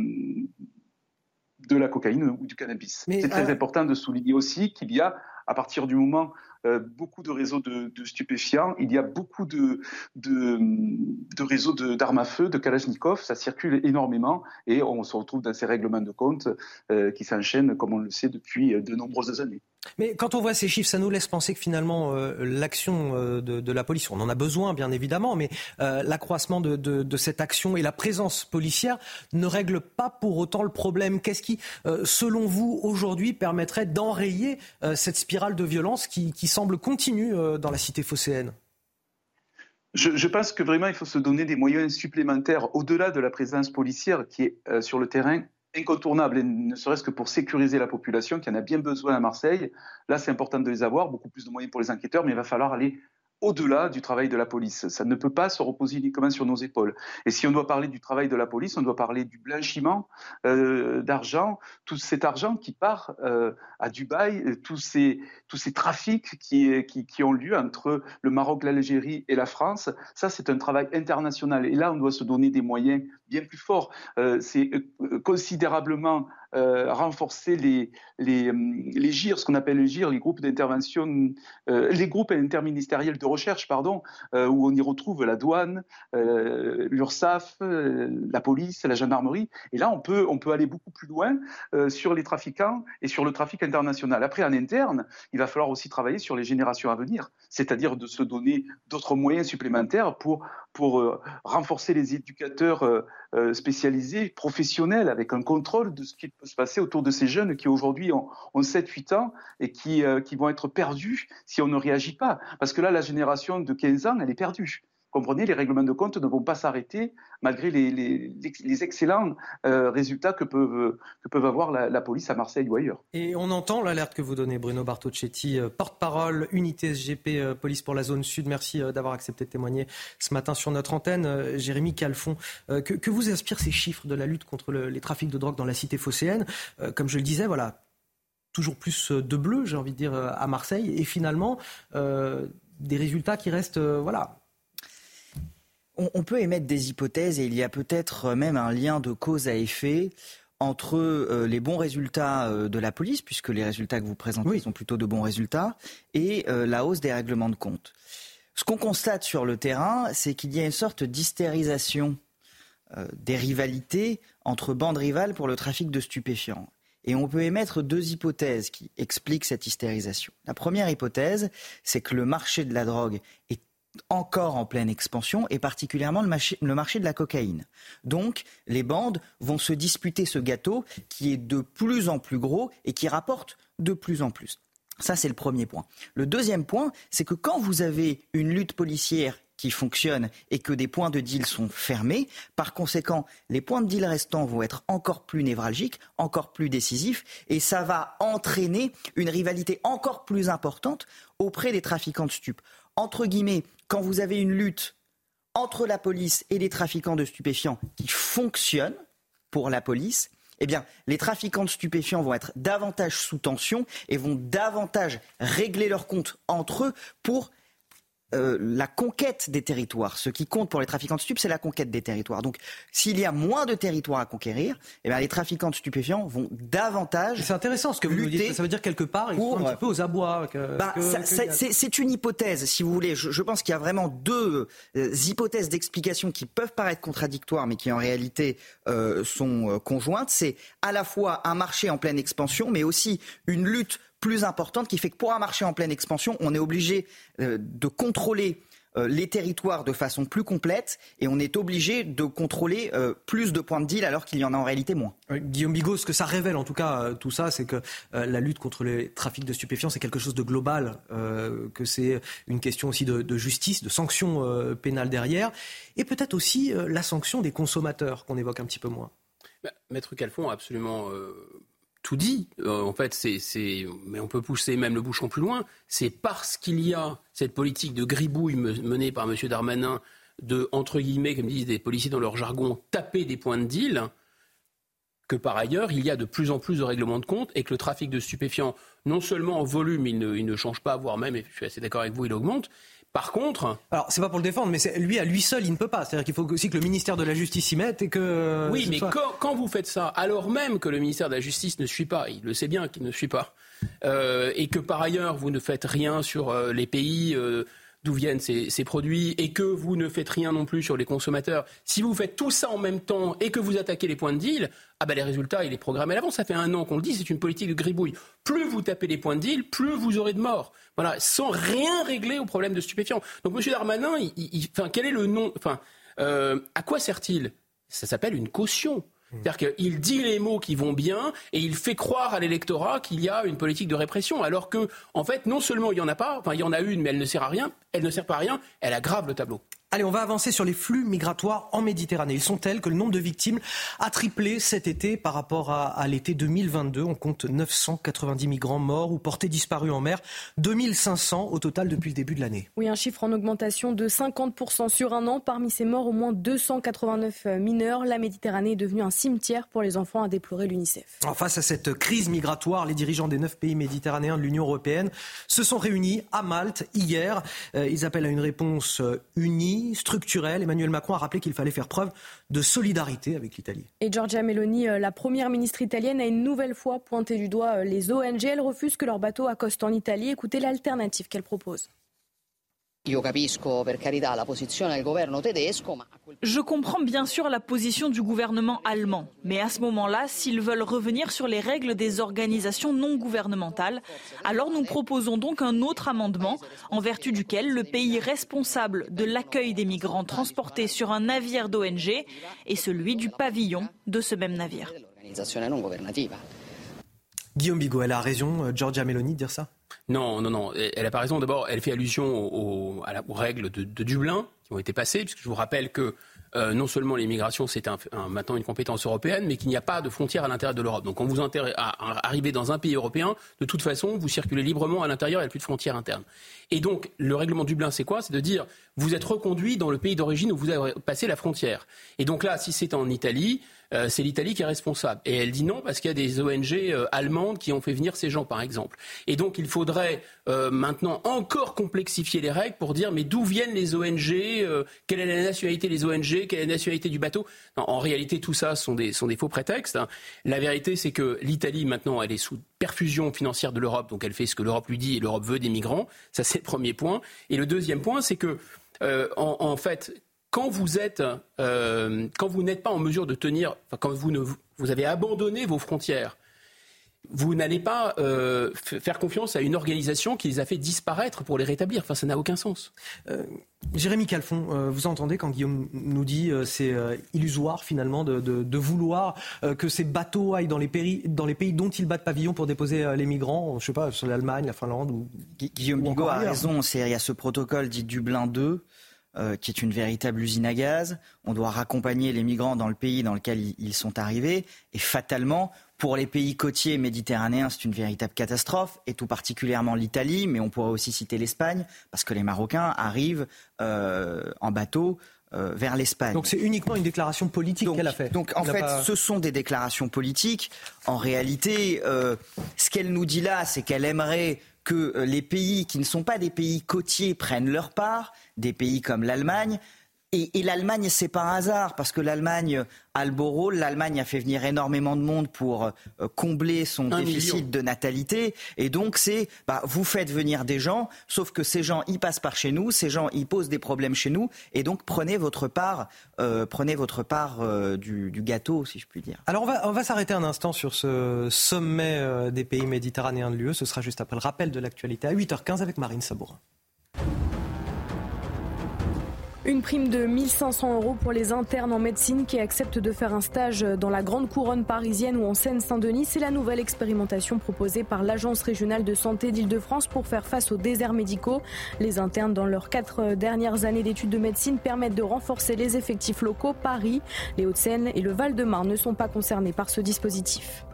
de la cocaïne ou du cannabis. C'est très important de souligner aussi qu'il y a, à partir du moment euh, beaucoup de réseaux de, stupéfiants, il y a beaucoup de, réseaux d'armes à feu, de Kalachnikov, ça circule énormément et on se retrouve dans ces règlements de compte euh, qui s'enchaînent, comme on le sait, depuis de nombreuses années. Mais quand on voit ces chiffres, ça nous laisse penser que finalement euh, l'action de, la police, on en a besoin bien évidemment, mais l'accroissement de, cette action et la présence policière ne règle pas pour autant le problème. Qu'est-ce qui, selon vous, aujourd'hui permettrait d'enrayer cette spirale de violence qui, semble continue euh, dans la cité phocéenne? Je, pense que vraiment il faut se donner des moyens supplémentaires au-delà de la présence policière qui est euh, sur le terrain incontournable, et ne serait-ce que pour sécuriser la population qui en a bien besoin à Marseille. Là, c'est important de les avoir, beaucoup plus de moyens pour les enquêteurs, mais il va falloir aller au-delà du travail de la police. Ça ne peut pas se reposer uniquement sur nos épaules. Et si on doit parler du travail de la police, on doit parler du blanchiment euh, d'argent, tout cet argent qui part euh, à Dubaï, euh, tous ces, trafics qui ont lieu entre le Maroc, l'Algérie et la France. Ça, c'est un travail international. Et là, on doit se donner des moyens bien plus forts. c'est considérablement euh, renforcer les, les, euh, GIR, ce qu'on appelle les GIR, les groupes d'intervention, euh, les groupes interministériels de recherche, pardon, où on y retrouve la douane, l'URSSAF, la police, la gendarmerie. Et là, on peut aller beaucoup plus loin sur les trafiquants et sur le trafic international. Après, en interne, il va falloir aussi travailler sur les générations à venir, c'est-à-dire de se donner d'autres moyens supplémentaires pour, pour renforcer les éducateurs spécialisés, professionnels, avec un contrôle de ce qui se passer autour de ces jeunes qui aujourd'hui ont, 7-8 ans et qui, euh, qui vont être perdus si on ne réagit pas. Parce que là, la génération de 15 ans, elle est perdue comprenez, les règlements de compte ne vont pas s'arrêter malgré les, excellents euh, résultats que peuvent, avoir la, police à Marseille ou ailleurs. Et on entend l'alerte que vous donnez, Bruno Bartocchetti, euh, porte-parole, unité SGP euh, Police pour la zone sud. Merci d'avoir accepté de témoigner ce matin sur notre antenne. Jérémy Calfon, que, que, vous inspirent ces chiffres de la lutte contre les trafics de drogue dans la cité phocéenne? Comme je le disais, voilà, toujours plus de bleu, j'ai envie de dire, à Marseille, et finalement, des résultats qui restent, voilà, on, peut émettre des hypothèses et il y a peut-être même un lien de cause à effet entre euh, les bons résultats euh, de la police, puisque les résultats que vous présentez sont plutôt de bons résultats, et euh, la hausse des règlements de compte. Ce qu'on constate sur le terrain, c'est qu'il y a une sorte d'hystérisation des rivalités entre bandes rivales pour le trafic de stupéfiants. Et on peut émettre deux hypothèses qui expliquent cette hystérisation. La première hypothèse, c'est que le marché de la drogue est encore en pleine expansion et particulièrement le marché, de la cocaïne. Donc les bandes vont se disputer ce gâteau qui est de plus en plus gros et qui rapporte de plus en plus. Ça, c'est le premier point. Le deuxième point, c'est que quand vous avez une lutte policière qui fonctionne et que des points de deal sont fermés. Par conséquent, les points de deal restants vont être encore plus névralgiques, encore plus décisifs, et ça va entraîner une rivalité encore plus importante auprès des trafiquants de stupes. Entre guillemets, quand vous avez une lutte entre la police et les trafiquants de stupéfiants qui fonctionne pour la police, eh bien, les trafiquants de stupéfiants vont être davantage sous tension et vont davantage régler leurs comptes entre eux pour euh, la conquête des territoires. Ce qui compte pour les trafiquants de stupes, c'est la conquête des territoires. Donc, s'il y a moins de territoires à conquérir, eh bien, les trafiquants de stupéfiants vont davantage. C'est intéressant ce que vous nous dites. Ça veut dire quelque part, ils sont un petit peu aux abois. Bah, c'est une hypothèse, si vous voulez. Je, pense qu'il y a vraiment deux euh, hypothèses d'explication qui peuvent paraître contradictoires, mais qui en réalité euh, sont conjointes. C'est à la fois un marché en pleine expansion, mais aussi une lutte plus importante qui fait que pour un marché en pleine expansion, on est obligé euh, de contrôler euh, les territoires de façon plus complète et on est obligé de contrôler euh, plus de points de deal alors qu'il y en a en réalité moins. Guillaume Bigot, ce que ça révèle en tout cas tout ça, c'est que la lutte contre les trafics de stupéfiants, c'est quelque chose de global, que c'est une question aussi de, de justice, de sanctions pénales derrière, et peut-être aussi la sanction des consommateurs qu'on évoque un petit peu moins. Bah, Maître Calfon a absolument tout dit. Euh, en fait, c'est, mais on peut pousser même le bouchon plus loin. C'est parce qu'il y a cette politique de gribouille menée par M. Darmanin de, entre guillemets, comme disent des policiers dans leur jargon, taper des points de deal, que par ailleurs, il y a de plus en plus de règlements de compte et que le trafic de stupéfiants, non seulement en volume, il ne, il ne change pas, voire même, et je suis assez d'accord avec vous, il augmente, Par contre, alors c'est pas pour le défendre, mais lui à lui seul il ne peut pas. C'est-à-dire qu'il faut aussi que le ministère de la Justice s'y mette et que. Oui, mais quand, vous faites ça, alors même que le ministère de la Justice ne suit pas, il le sait bien qu'il ne suit pas, euh, et que par ailleurs vous ne faites rien sur euh, les pays euh, d'où viennent ces, produits et que vous ne faites rien non plus sur les consommateurs, si vous faites tout ça en même temps et que vous attaquez les points de deal, ah ben les résultats, il est programmé à l'avance. Ça fait un an qu'on le dit, c'est une politique de gribouille. Plus vous tapez les points de deal, plus vous aurez de morts. Voilà, sans rien régler au problème de stupéfiants. Donc M. Darmanin, il, quel est le nom Enfin, euh, à quoi sert-il? Ça s'appelle une caution. C'est-à-dire qu'il dit les mots qui vont bien et il fait croire à l'électorat qu'il y a une politique de répression, alors que, en fait, non seulement il n'y en a pas, enfin, il y en a une, mais elle ne sert à rien, elle ne sert pas à rien, elle aggrave le tableau. Allez, on va avancer sur les flux migratoires en Méditerranée. Ils sont tels que le nombre de victimes a triplé cet été par rapport à, l'été 2022. On compte 990 migrants morts ou portés disparus en mer, 2500 au total depuis le début de l'année. Oui, un chiffre en augmentation de 50% sur un an. Parmi ces morts, au moins 289 mineurs. La Méditerranée est devenue un cimetière pour les enfants, a déploré l'UNICEF. Face à cette crise migratoire, les dirigeants des neuf pays méditerranéens de l'Union européenne se sont réunis à Malte hier. Euh, ils appellent à une réponse euh, structurelle. Emmanuel Macron a rappelé qu'il fallait faire preuve de solidarité avec l'Italie. Et Giorgia Meloni, euh, la première ministre italienne, a une nouvelle fois pointé du doigt euh, les ONG. Elle refuse que leur bateau accoste en Italie. Écoutez l'alternative qu'elle propose. Je comprends bien sûr la position du gouvernement allemand, mais à ce moment-là, s'ils veulent revenir sur les règles des organisations non gouvernementales, alors nous proposons donc un autre amendement en vertu duquel le pays responsable de l'accueil des migrants transportés sur un navire d'ONG est celui du pavillon de ce même navire. Guillaume Bigot, elle a raison, euh, Giorgia Meloni, de dire ça? Non, non, non. Elle n'a pas raison. D'abord, elle fait allusion aux, règles de, Dublin qui ont été passées, puisque je vous rappelle que euh, non seulement l'immigration, c'est maintenant une compétence européenne, mais qu'il n'y a pas de frontières à l'intérieur de l'Europe. Donc quand vous arrivez dans un pays européen, de toute façon, vous circulez librement à l'intérieur, il n'y a plus de frontières internes. Et donc, le règlement Dublin, c'est quoi? C'est de dire, vous êtes reconduit dans le pays d'origine où vous avez passé la frontière. Et donc là, si c'est en Italie, euh, c'est l'Italie qui est responsable. Et elle dit non parce qu'il y a des ONG euh, allemandes qui ont fait venir ces gens, par exemple. Et donc il faudrait euh, maintenant encore complexifier les règles pour dire mais d'où viennent les ONG Quelle est la nationalité des ONG Quelle est la nationalité du bateau? En réalité, tout ça sont des, faux prétextes. Hein. La vérité, c'est que l'Italie, maintenant, elle est sous perfusion financière de l'Europe, donc elle fait ce que l'Europe lui dit et l'Europe veut des migrants. Ça, c'est le premier point. Et le deuxième point, c'est que, en fait, quand vous êtes, euh, quand vous n'êtes pas en mesure de tenir, quand vous, ne, vous avez abandonné vos frontières, vous n'allez pas euh, faire confiance à une organisation qui les a fait disparaître pour les rétablir. Enfin, ça n'a aucun sens. Euh, Jérémy Calfon, vous entendez quand Guillaume nous dit c'est illusoire finalement de, vouloir que ces bateaux aillent dans les, pays, dans les pays dont ils battent pavillon pour déposer les migrants, je sais pas, sur l'Allemagne, la Finlande ou Guillaume Bigot a raison. Il y a ce protocole dit Dublin 2 euh, qui est une véritable usine à gaz. On doit raccompagner les migrants dans le pays dans lequel ils sont arrivés. Et fatalement, pour les pays côtiers méditerranéens, c'est une véritable catastrophe, et tout particulièrement l'Italie, mais on pourrait aussi citer l'Espagne, parce que les Marocains arrivent euh, en bateau. Euh, vers l'Espagne. Donc c'est uniquement une déclaration politique qu'elle a faite. Donc en fait, ce sont des déclarations politiques. En réalité, ce qu'elle nous dit là, c'est qu'elle aimerait que les pays qui ne sont pas des pays côtiers prennent leur part, des pays comme l'Allemagne. Et, l'Allemagne, c'est par hasard, parce que l'Allemagne a le beau rôle. L'Allemagne a fait venir énormément de monde pour euh, combler son déficit de natalité. Et donc, c'est, bah, vous faites venir des gens, sauf que ces gens, ils passent par chez nous, ces gens, ils posent des problèmes chez nous. Et donc, prenez votre part, euh, prenez votre part euh, du, gâteau, si je puis dire. Alors, on va, on va s'arrêter un instant sur ce sommet des pays méditerranéens de l'UE. Ce sera juste après le rappel de l'actualité à 8h15 avec Marine Sabourin. Une prime de 1500 euros pour les internes en médecine qui acceptent de faire un stage dans la grande couronne parisienne ou en Seine-Saint-Denis. C'est la nouvelle expérimentation proposée par l'Agence régionale de santé d'Île-de-France pour faire face aux déserts médicaux. Les internes, dans leurs quatre dernières années d'études de médecine, permettent de renforcer les effectifs locaux. Paris, les Hauts-de-Seine et le Val-de-Marne ne sont pas concernés par ce dispositif.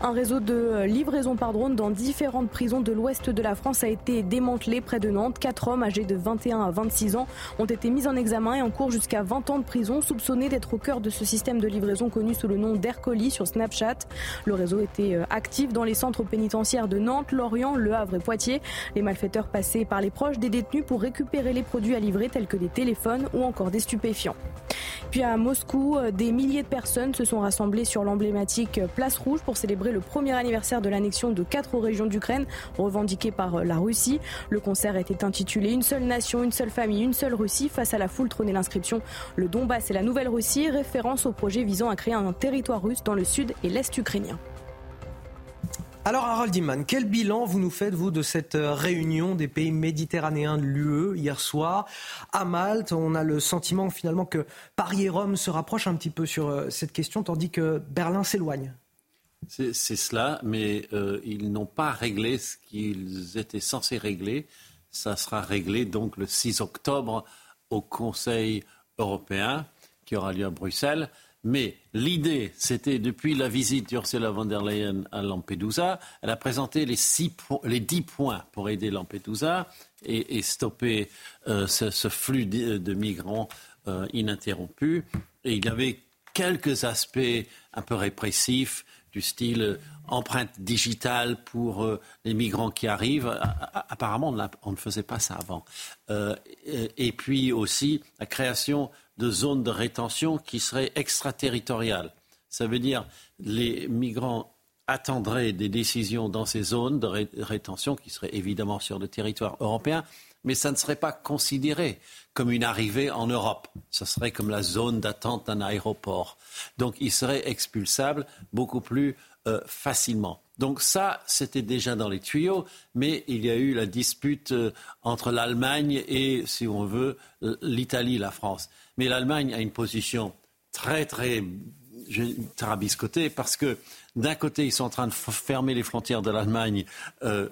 Un réseau de livraison par drone dans différentes prisons de l'ouest de la France a été démantelé près de Nantes. Quatre hommes âgés de 21 à 26 ans ont été mis en examen et en cours jusqu'à 20 ans de prison, soupçonnés d'être au cœur de ce système de livraison connu sous le nom d'Aircolis sur Snapchat. Le réseau était euh, actif dans les centres pénitentiaires de Nantes, Lorient, Le Havre et Poitiers. Les malfaiteurs passaient par les proches des détenus pour récupérer les produits à livrer tels que des téléphones ou encore des stupéfiants. Puis à Moscou, euh, des milliers de personnes se sont rassemblées sur l'emblématique Place Rouge pour célébrer le premier anniversaire de l'annexion de quatre régions d'Ukraine revendiquées par la Russie. Le concert était intitulé Une seule nation, une seule famille, une seule Russie. Face à la foule trônait l'inscription Le Donbass et la Nouvelle-Russie, référence au projet visant à créer un territoire russe dans le sud et l'est ukrainien. Alors Harold Iman, quel bilan vous nous faites, vous, de cette euh, réunion des pays méditerranéens de l'UE hier soir à Malte? On a le sentiment finalement que Paris et Rome se rapprochent un petit peu sur euh, cette question, tandis que Berlin s'éloigne. C'est cela, mais euh, ils n'ont pas réglé ce qu'ils étaient censés régler. Ça sera réglé donc le 6 octobre au Conseil européen qui aura lieu à Bruxelles. Mais l'idée, c'était depuis la visite d'Ursula von der Leyen à Lampedusa, elle a présenté les, six les dix points pour aider Lampedusa et, stopper euh, ce, flux de, migrants euh, ininterrompu. Et il y avait quelques aspects un peu répressifs du style euh, empreinte digitale pour les migrants qui arrivent. Apparemment, on, ne faisait pas ça avant. et, puis aussi la création de zones de rétention qui seraient extraterritoriales. Ça veut dire les migrants attendraient des décisions dans ces zones de rétention qui seraient évidemment sur le territoire européen, mais ça ne serait pas considéré comme une arrivée en Europe. Ce serait comme la zone d'attente d'un aéroport. Donc ils seraient expulsables beaucoup plus euh, facilement. Donc ça, c'était déjà dans les tuyaux, mais il y a eu la dispute euh, entre l'Allemagne et, si on veut, l'Italie, la France. Mais l'Allemagne a une position très, très tarabiscotée parce que d'un côté, ils sont en train de fermer les frontières de l'Allemagne euh,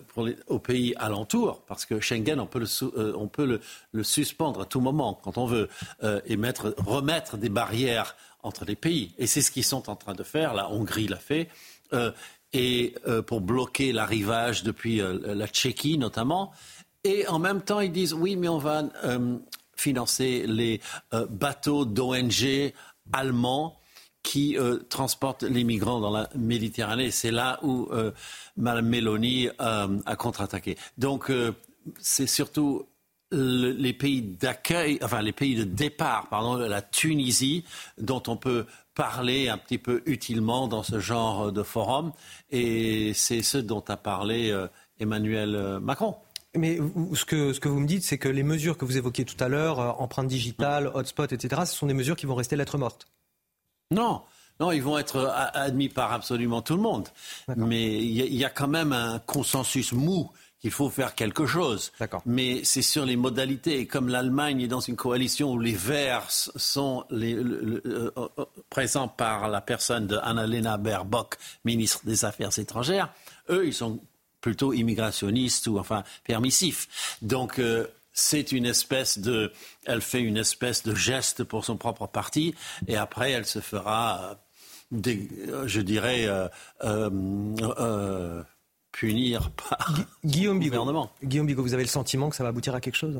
aux pays alentours, parce que Schengen, on peut le, euh, on peut le, suspendre à tout moment quand on veut, et mettre, remettre des barrières entre les pays. Et c'est ce qu'ils sont en train de faire. La Hongrie l'a fait et euh, pour bloquer l'arrivage depuis euh, la Tchéquie notamment. Et en même temps, ils disent oui, mais on va euh, financer les bateaux d'ONG allemands qui transportent les migrants dans la Méditerranée. C'est là où Mme Meloni a contre-attaqué. Donc, c'est surtout les pays d'accueil, enfin les pays de départ, pardon, la Tunisie, dont on peut parler un petit peu utilement dans ce genre de forum. Et c'est ce dont a parlé euh, Emmanuel euh, Macron. Mais ce que, ce que vous me dites, c'est que les mesures que vous évoquiez tout à l'heure, euh, empreinte digitale, hotspot, etc., ce sont des mesures qui vont rester lettres mortes. Non, non, ils vont être admis par absolument tout le monde. Mais il y, a quand même un consensus mou qu'il faut faire quelque chose. Mais c'est sur les modalités. comme l'Allemagne est dans une coalition où les Verts sont les, euh, euh, euh, présents par la personne de Annalena Baerbock, ministre des Affaires étrangères, eux, ils sont plutôt immigrationnistes ou enfin permissifs. Donc c'est une espèce de, elle fait une espèce de geste pour son propre parti, et après elle se fera, je dirais, punir par Guillaume Bigot. gouvernement. Guillaume Bigot, vous avez le sentiment que ça va aboutir à quelque chose?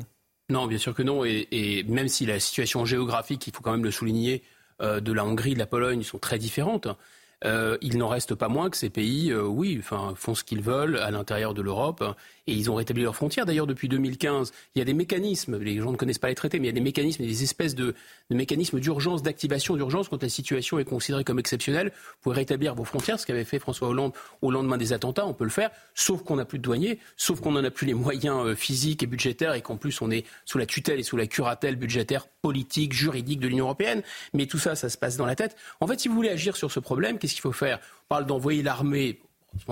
Non, bien sûr que non. Et, même si la situation géographique, il faut quand même le souligner, euh, de la Hongrie, de la Pologne sont très différentes. Euh, il n'en reste pas moins que ces pays, euh, oui, enfin, font ce qu'ils veulent à l'intérieur de l'Europe et ils ont rétabli leurs frontières. D'ailleurs, depuis 2015, il y a des mécanismes, les gens ne connaissent pas les traités, mais il y a des mécanismes, des espèces de, mécanismes d'urgence, d'activation d'urgence quand la situation est considérée comme exceptionnelle. Vous pouvez rétablir vos frontières, ce qu'avait fait François Hollande au lendemain des attentats, on peut le faire, sauf qu'on n'a plus de douaniers, sauf qu'on n'en a plus les moyens euh, physiques et budgétaires et qu'en plus on est sous la tutelle et sous la curatelle budgétaire, politique, juridique de l'Union européenne. Mais tout ça, ça se passe dans la tête. En fait, si vous voulez agir sur ce problème, qu'est-ce qu'il faut faire? On parle d'envoyer l'armée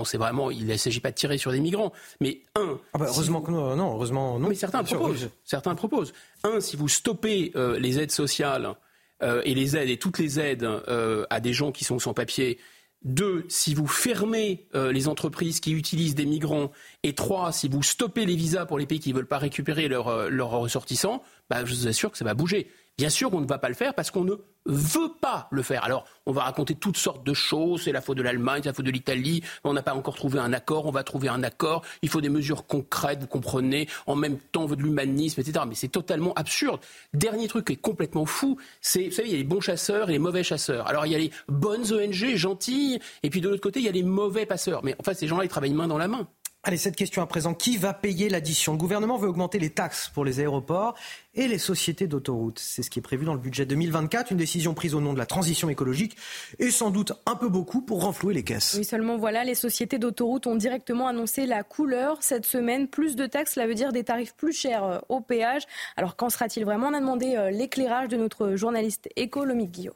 c'est vraiment, il ne s'agit pas de tirer sur des migrants. Mais un. Ah bah, heureusement que non, heureusement non. Mais certains proposent. Certains proposent. Un, si vous stoppez euh, les aides sociales euh, et les aides et toutes les aides euh, à des gens qui sont sans papier. Deux, si vous fermez les entreprises qui utilisent des migrants. Et trois, si vous stoppez les visas pour les pays qui ne veulent pas récupérer leurs ressortissants, bah, je vous assure que ça va bouger. Bien sûr, on ne va pas le faire parce qu'on ne veut pas le faire. Alors, on va raconter toutes sortes de choses. C'est la faute de l'Allemagne, c'est la faute de l'Italie. On n'a pas encore trouvé un accord. On va trouver un accord. Il faut des mesures concrètes, vous comprenez. En même temps, on veut de l'humanisme, etc. Mais c'est totalement absurde. Dernier truc qui est complètement fou, c'est, vous savez, il y a les bons chasseurs et les mauvais chasseurs. Alors, il y a les bonnes ONG, gentilles, et puis de l'autre côté, il y a les mauvais passeurs. Mais en fait, ces gens-là, ils travaillent main dans la main. Allez, cette question à présent. Qui va payer l'addition? Le gouvernement veut augmenter les taxes pour les aéroports et les sociétés d'autoroutes. C'est ce qui est prévu dans le budget 2024, une décision prise au nom de la transition écologique et sans doute un peu beaucoup pour renflouer les caisses. Oui, seulement voilà, les sociétés d'autoroutes ont directement annoncé la couleur cette semaine. Plus de taxes, cela veut dire des tarifs plus chers euh, au péage. Alors qu'en sera-t-il vraiment? On a demandé euh, l'éclairage de notre journaliste économique Guillaume.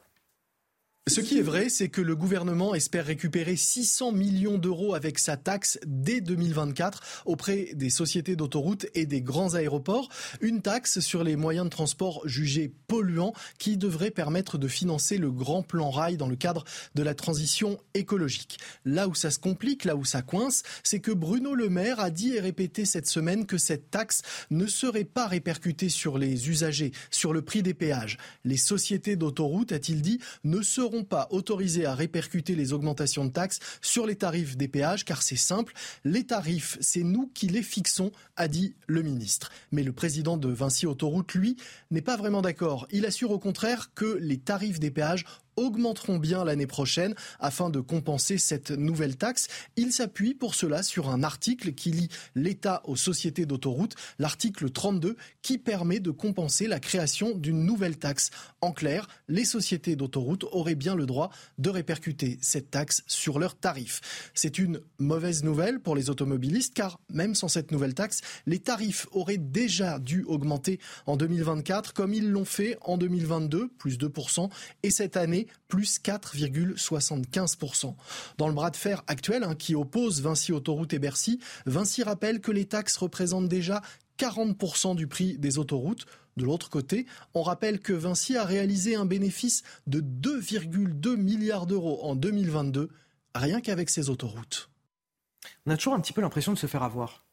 Ce qui est vrai, c'est que le gouvernement espère récupérer 600 millions d'euros avec sa taxe dès 2024 auprès des sociétés d'autoroutes et des grands aéroports. Une taxe sur les moyens de transport jugés polluants qui devrait permettre de financer le grand plan rail dans le cadre de la transition écologique. Là où ça se complique, là où ça coince, c'est que Bruno Le Maire a dit et répété cette semaine que cette taxe ne serait pas répercutée sur les usagers, sur le prix des péages. Les sociétés d'autoroutes, a-t-il dit, ne seront pas autorisés à répercuter les augmentations de taxes sur les tarifs des péages, car c'est simple, les tarifs, c'est nous qui les fixons, a dit le ministre. Mais le président de Vinci Autoroute, lui, n'est pas vraiment d'accord. Il assure au contraire que les tarifs des péages augmenteront bien l'année prochaine afin de compenser cette nouvelle taxe. Il s'appuie pour cela sur un article qui lie l'État aux sociétés d'autoroutes, l'article 32, qui permet de compenser la création d'une nouvelle taxe. En clair, les sociétés d'autoroutes auraient bien le droit de répercuter cette taxe sur leurs tarifs. C'est une mauvaise nouvelle pour les automobilistes car même sans cette nouvelle taxe, les tarifs auraient déjà dû augmenter en 2024 comme ils l'ont fait en 2022, plus 2%, et cette année, plus 4,75%. Dans le bras de fer actuel hein, qui oppose Vinci Autoroute et Bercy, Vinci rappelle que les taxes représentent déjà 40% du prix des autoroutes. De l'autre côté, on rappelle que Vinci a réalisé un bénéfice de 2,2 milliards d'euros en 2022, rien qu'avec ses autoroutes. On a toujours un petit peu l'impression de se faire avoir.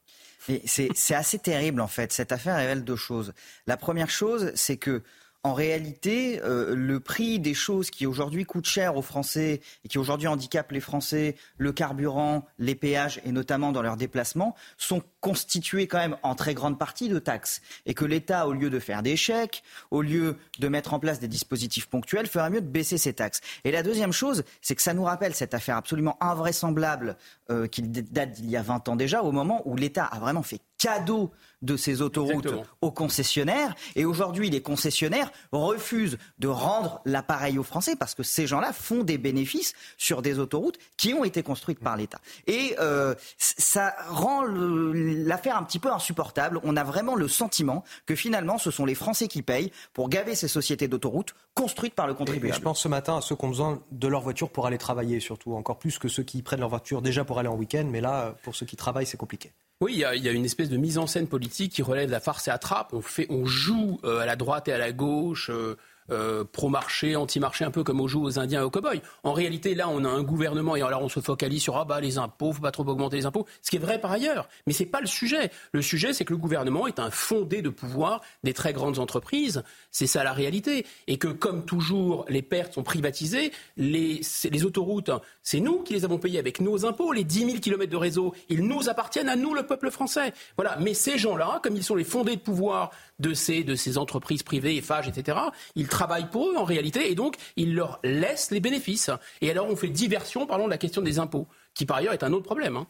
C'est assez terrible en fait. Cette affaire révèle deux choses. La première chose, c'est que en réalité, euh, le prix des choses qui aujourd'hui coûtent cher aux Français et qui aujourd'hui handicapent les Français, le carburant, les péages et notamment dans leurs déplacements, sont constitués quand même en très grande partie de taxes. Et que l'État, au lieu de faire des chèques, au lieu de mettre en place des dispositifs ponctuels, ferait mieux de baisser ces taxes. Et la deuxième chose, c'est que ça nous rappelle cette affaire absolument invraisemblable euh, qui date d'il y a 20 ans déjà, au moment où l'État a vraiment fait cadeau de ces autoroutes aux concessionnaires. Et aujourd'hui, les concessionnaires refusent de rendre l'appareil aux Français parce que ces gens-là font des bénéfices sur des autoroutes qui ont été construites par l'État. Et euh, ça rend l'affaire un petit peu insupportable. On a vraiment le sentiment que finalement, ce sont les Français qui payent pour gaver ces sociétés d'autoroutes construites par le contribuable. je pense ce matin à ceux qui ont besoin de leur voiture pour aller travailler, surtout encore plus que ceux qui prennent leur voiture déjà pour aller en week-end. Mais là, pour ceux qui travaillent, c'est compliqué. Oui, il y, a, une espèce de mise en scène politique qui relève de la farce et attrape. On, fait, on joue euh, à la droite et à la gauche. Euh, euh, pro-marché, anti-marché, un peu comme on joue aux Indiens et aux cow-boys. En réalité, là, on a un gouvernement et alors on se focalise sur ah bah les impôts, faut pas trop augmenter les impôts, ce qui est vrai par ailleurs. Mais c'est pas le sujet. Le sujet, c'est que le gouvernement est un fondé de pouvoir des très grandes entreprises. C'est ça la réalité. Et que comme toujours, les pertes sont privatisées. Les, les autoroutes, c'est nous qui les avons payées avec nos impôts. Les 10 000 kilomètres de réseau, ils nous appartiennent à nous, le peuple français. Voilà. Mais ces gens-là, comme ils sont les fondés de pouvoir de ces, de ces entreprises privées, EFAGE, etc., ils travaillent pour eux en réalité et donc ils leur laissent les bénéfices. Et alors on fait diversion, parlons de la question des impôts, qui par ailleurs est un autre problème. Hein.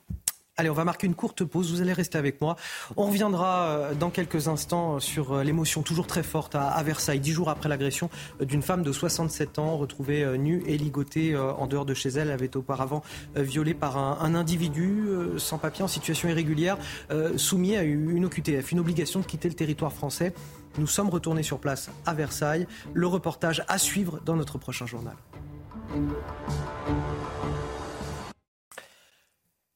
Allez, on va marquer une courte pause. Vous allez rester avec moi. On reviendra euh, dans quelques instants sur euh, l'émotion toujours très forte à Versailles, dix jours après l'agression euh, d'une femme de 67 ans retrouvée nue et ligotée en dehors de chez elle. Elle avait auparavant violée par un, individu sans papier en situation irrégulière, soumis à une OQTF, une obligation de quitter le territoire français. Nous sommes retournés sur place à Versailles. Le reportage à suivre dans notre prochain journal.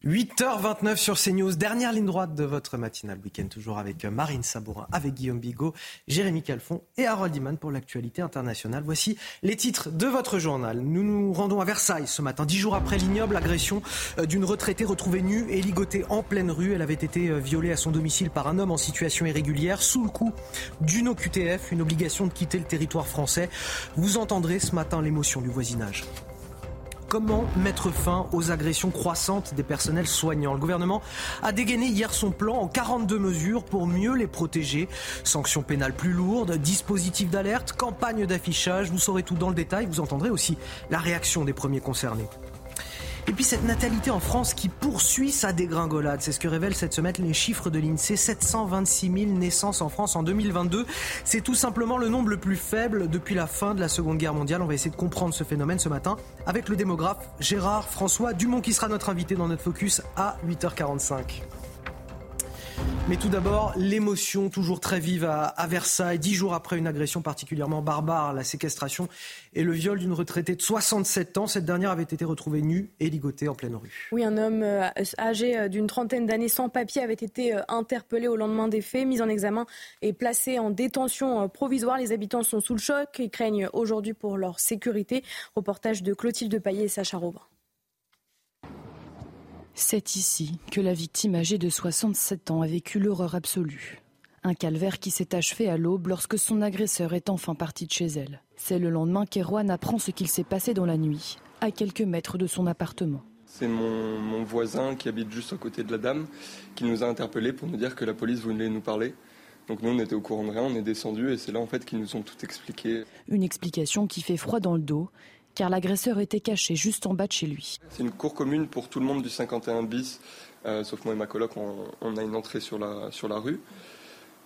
8h29 sur CNews, dernière ligne droite de votre matinale week-end, toujours avec Marine Sabourin, avec Guillaume Bigot, Jérémy Calfon et Harold Iman pour l'actualité internationale. Voici les titres de votre journal. Nous nous rendons à Versailles ce matin, dix jours après l'ignoble agression euh, d'une retraitée retrouvée nue et ligotée en pleine rue. Elle avait été euh, violée à son domicile par un homme en situation irrégulière, sous le coup d'une OQTF, une obligation de quitter le territoire français. Vous entendrez ce matin l'émotion du voisinage. Comment mettre fin aux agressions croissantes des personnels soignants? Le gouvernement a dégainé hier son plan en 42 mesures pour mieux les protéger. Sanctions pénales plus lourdes, dispositifs d'alerte, campagne d'affichage. Vous saurez tout dans le détail. Vous entendrez aussi la réaction des premiers concernés. Et puis cette natalité en France qui poursuit sa dégringolade, c'est ce que révèlent cette semaine les chiffres de l'INSEE. 726 000 naissances en France en 2022. C'est tout simplement le nombre le plus faible depuis la fin de la Seconde Guerre mondiale. On va essayer de comprendre ce phénomène ce matin avec le démographe Gérard François Dumont qui sera notre invité dans notre focus à 8h45. Mais tout d'abord, l'émotion toujours très vive à, Versailles, dix jours après une agression particulièrement barbare, la séquestration et le viol d'une retraitée de 67 ans. Cette dernière avait été retrouvée nue et ligotée en pleine rue. Oui, un homme euh, âgé euh, d'une trentaine d'années sans papier avait été euh, interpellé au lendemain des faits, mis en examen et placé en détention provisoire. Les habitants sont sous le choc et craignent aujourd'hui pour leur sécurité. Reportage de Clotilde Paillet et Sacha Robin. C'est ici que la victime âgée de 67 ans a vécu l'horreur absolue. Un calvaire qui s'est achevé à l'aube lorsque son agresseur est enfin parti de chez elle. C'est le lendemain qu'Erwan apprend ce qu'il s'est passé dans la nuit, à quelques mètres de son appartement. C'est mon, voisin qui habite juste à côté de la dame qui nous a interpellés pour nous dire que la police voulait nous parler. Donc nous, on était au courant de rien, on est descendu et c'est là en fait qu'ils nous ont tout expliqué. Une explication qui fait froid dans le dos car l'agresseur était caché juste en bas de chez lui. C'est une cour commune pour tout le monde du 51 bis, euh, sauf moi et ma coloc, on, a une entrée sur la, sur la rue.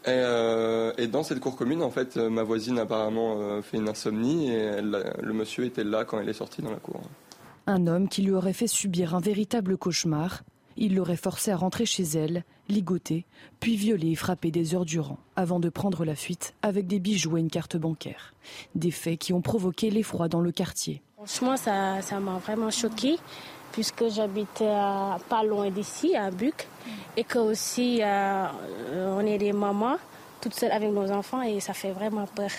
Euh, et, dans cette cour commune, en fait, euh, ma voisine apparemment fait une insomnie et le monsieur était là quand elle est sortie dans la cour. Un homme qui lui aurait fait subir un véritable cauchemar. Il l'aurait forcé à rentrer chez elle, ligoter, puis violer et frapper des heures durant, avant de prendre la fuite avec des bijoux et une carte bancaire. Des faits qui ont provoqué l'effroi dans le quartier. Franchement, ça, ça m'a vraiment choqué puisque j'habite pas loin d'ici, à Buc, et que aussi euh, on est des mamans, toutes seules avec nos enfants, et ça fait vraiment peur.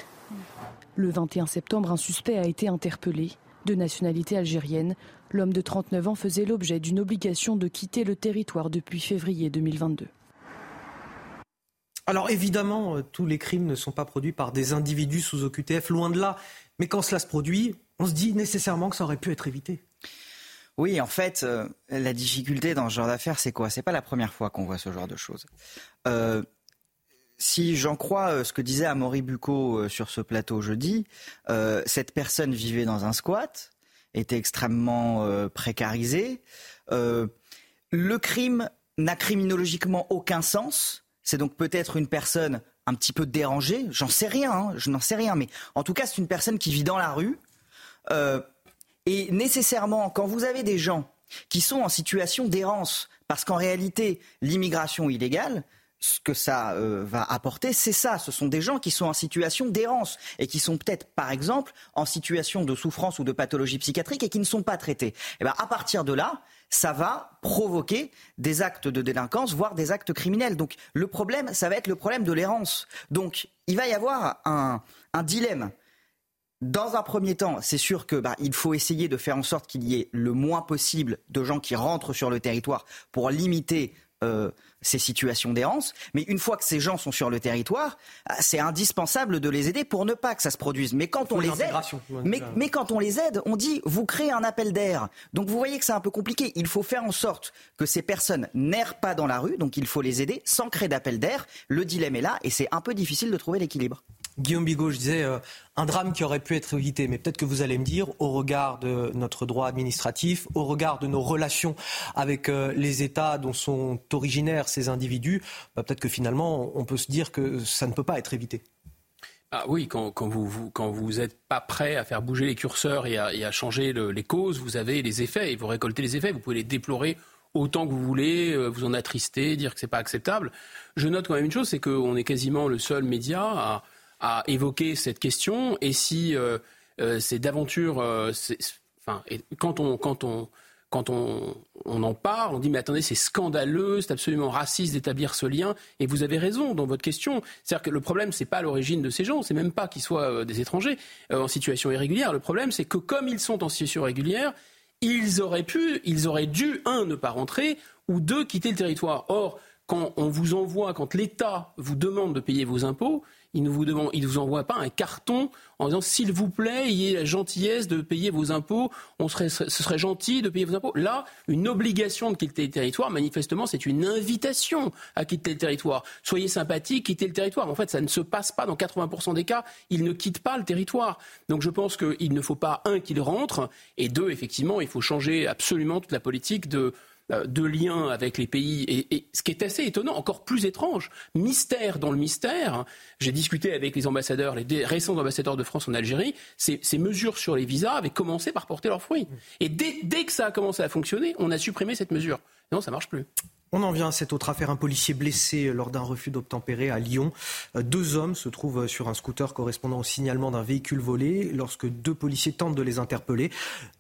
Le 21 septembre, un suspect a été interpellé. De nationalité algérienne, l'homme de 39 ans faisait l'objet d'une obligation de quitter le territoire depuis février 2022. Alors évidemment, euh, tous les crimes ne sont pas produits par des individus sous OQTF, loin de là. Mais quand cela se produit, on se dit nécessairement que ça aurait pu être évité. Oui, en fait, euh, la difficulté dans ce genre d'affaires, c'est quoi? C'est pas la première fois qu'on voit ce genre de choses. Euh, si j'en crois ce que disait Amaury Bucco sur ce plateau jeudi, cette personne vivait dans un squat, était extrêmement précarisée. le crime n'a criminologiquement aucun sens c'est donc peut-être une personne un petit peu dérangée, j'en sais rien, hein, je n'en sais rien, mais en tout cas c'est une personne qui vit dans la rue. Euh, et nécessairement, quand vous avez des gens qui sont en situation d'errance, parce qu'en réalité l'immigration illégale, ce que ça euh, va apporter, c'est ça. Ce sont des gens qui sont en situation d'errance et qui sont peut-être, par exemple, en situation de souffrance ou de pathologie psychiatrique et qui ne sont pas traités. Et eh bien, à partir de là, ça va provoquer des actes de délinquance, voire des actes criminels. Donc le problème, ça va être le problème de l'errance. Donc il va y avoir un, dilemme. Dans un premier temps, c'est sûr que bah, il faut essayer de faire en sorte qu'il y ait le moins possible de gens qui rentrent sur le territoire pour limiter euh, ces situations d'errance. Mais une fois que ces gens sont sur le territoire, euh, c'est indispensable de les aider pour ne pas que ça se produise. Mais quand on les aide, mais, quand on les aide, on dit vous créez un appel d'air. Donc vous voyez que c'est un peu compliqué. Il faut faire en sorte que ces personnes n'errent pas dans la rue. Donc il faut les aider sans créer d'appel d'air. Le dilemme est là et c'est un peu difficile de trouver l'équilibre. Guillaume Bigot, je disais euh, un drame qui aurait pu être évité, mais peut-être que vous allez me dire, au regard de notre droit administratif, au regard de nos relations avec euh, les États dont sont originaires ces individus, bah, peut-être que finalement, on peut se dire que ça ne peut pas être évité. Ah oui, quand, vous, quand vous pas prêt à faire bouger les curseurs et à, changer les causes, vous avez les effets et vous récoltez les effets. Vous pouvez les déplorer autant que vous voulez, euh, vous en attrister, dire que c'est pas acceptable. Je note quand même une chose, c'est qu'on est quasiment le seul média à, à évoquer cette question et si euh, euh, c'est d'aventure, enfin, quand on, quand on quand on, en parle, on dit mais attendez, c'est scandaleux, c'est absolument raciste d'établir ce lien. Et vous avez raison dans votre question. C'est-à-dire que le problème, c'est pas l'origine de ces gens, c'est même pas qu'ils soient euh, des étrangers euh, en situation irrégulière. Le problème, c'est que comme ils sont en situation irrégulière, ils auraient pu, ils auraient dû, un, ne pas rentrer, ou deux, quitter le territoire. Or, quand on vous envoie, quand l'État vous demande de payer vos impôts, il ne vous, envoie pas un carton en disant s'il vous plaît, ayez la gentillesse de payer vos impôts, on serait, ce serait gentil de payer vos impôts. Là, une obligation de quitter le territoire, manifestement, c'est une invitation à quitter le territoire. Soyez sympathique, quittez le territoire. En fait, ça ne se passe pas dans 80% des cas. Ils ne quittent pas le territoire. Donc je pense qu'il ne faut pas, un, qu'ils rentrent, et deux, effectivement, il faut changer absolument toute la politique de de liens avec les pays, et, ce qui est assez étonnant, encore plus étrange, mystère dans le mystère. J'ai discuté avec les ambassadeurs, les récents ambassadeurs de France en Algérie, ces, mesures sur les visas avaient commencé par porter leurs fruits. Et dès, dès que ça a commencé à fonctionner, on a supprimé cette mesure. Non, ça marche plus. On en vient à cette autre affaire. Un policier blessé lors d'un refus d'obtempérer à Lyon. Euh, deux hommes se trouvent sur un scooter correspondant au signalement d'un véhicule volé lorsque deux policiers tentent de les interpeller.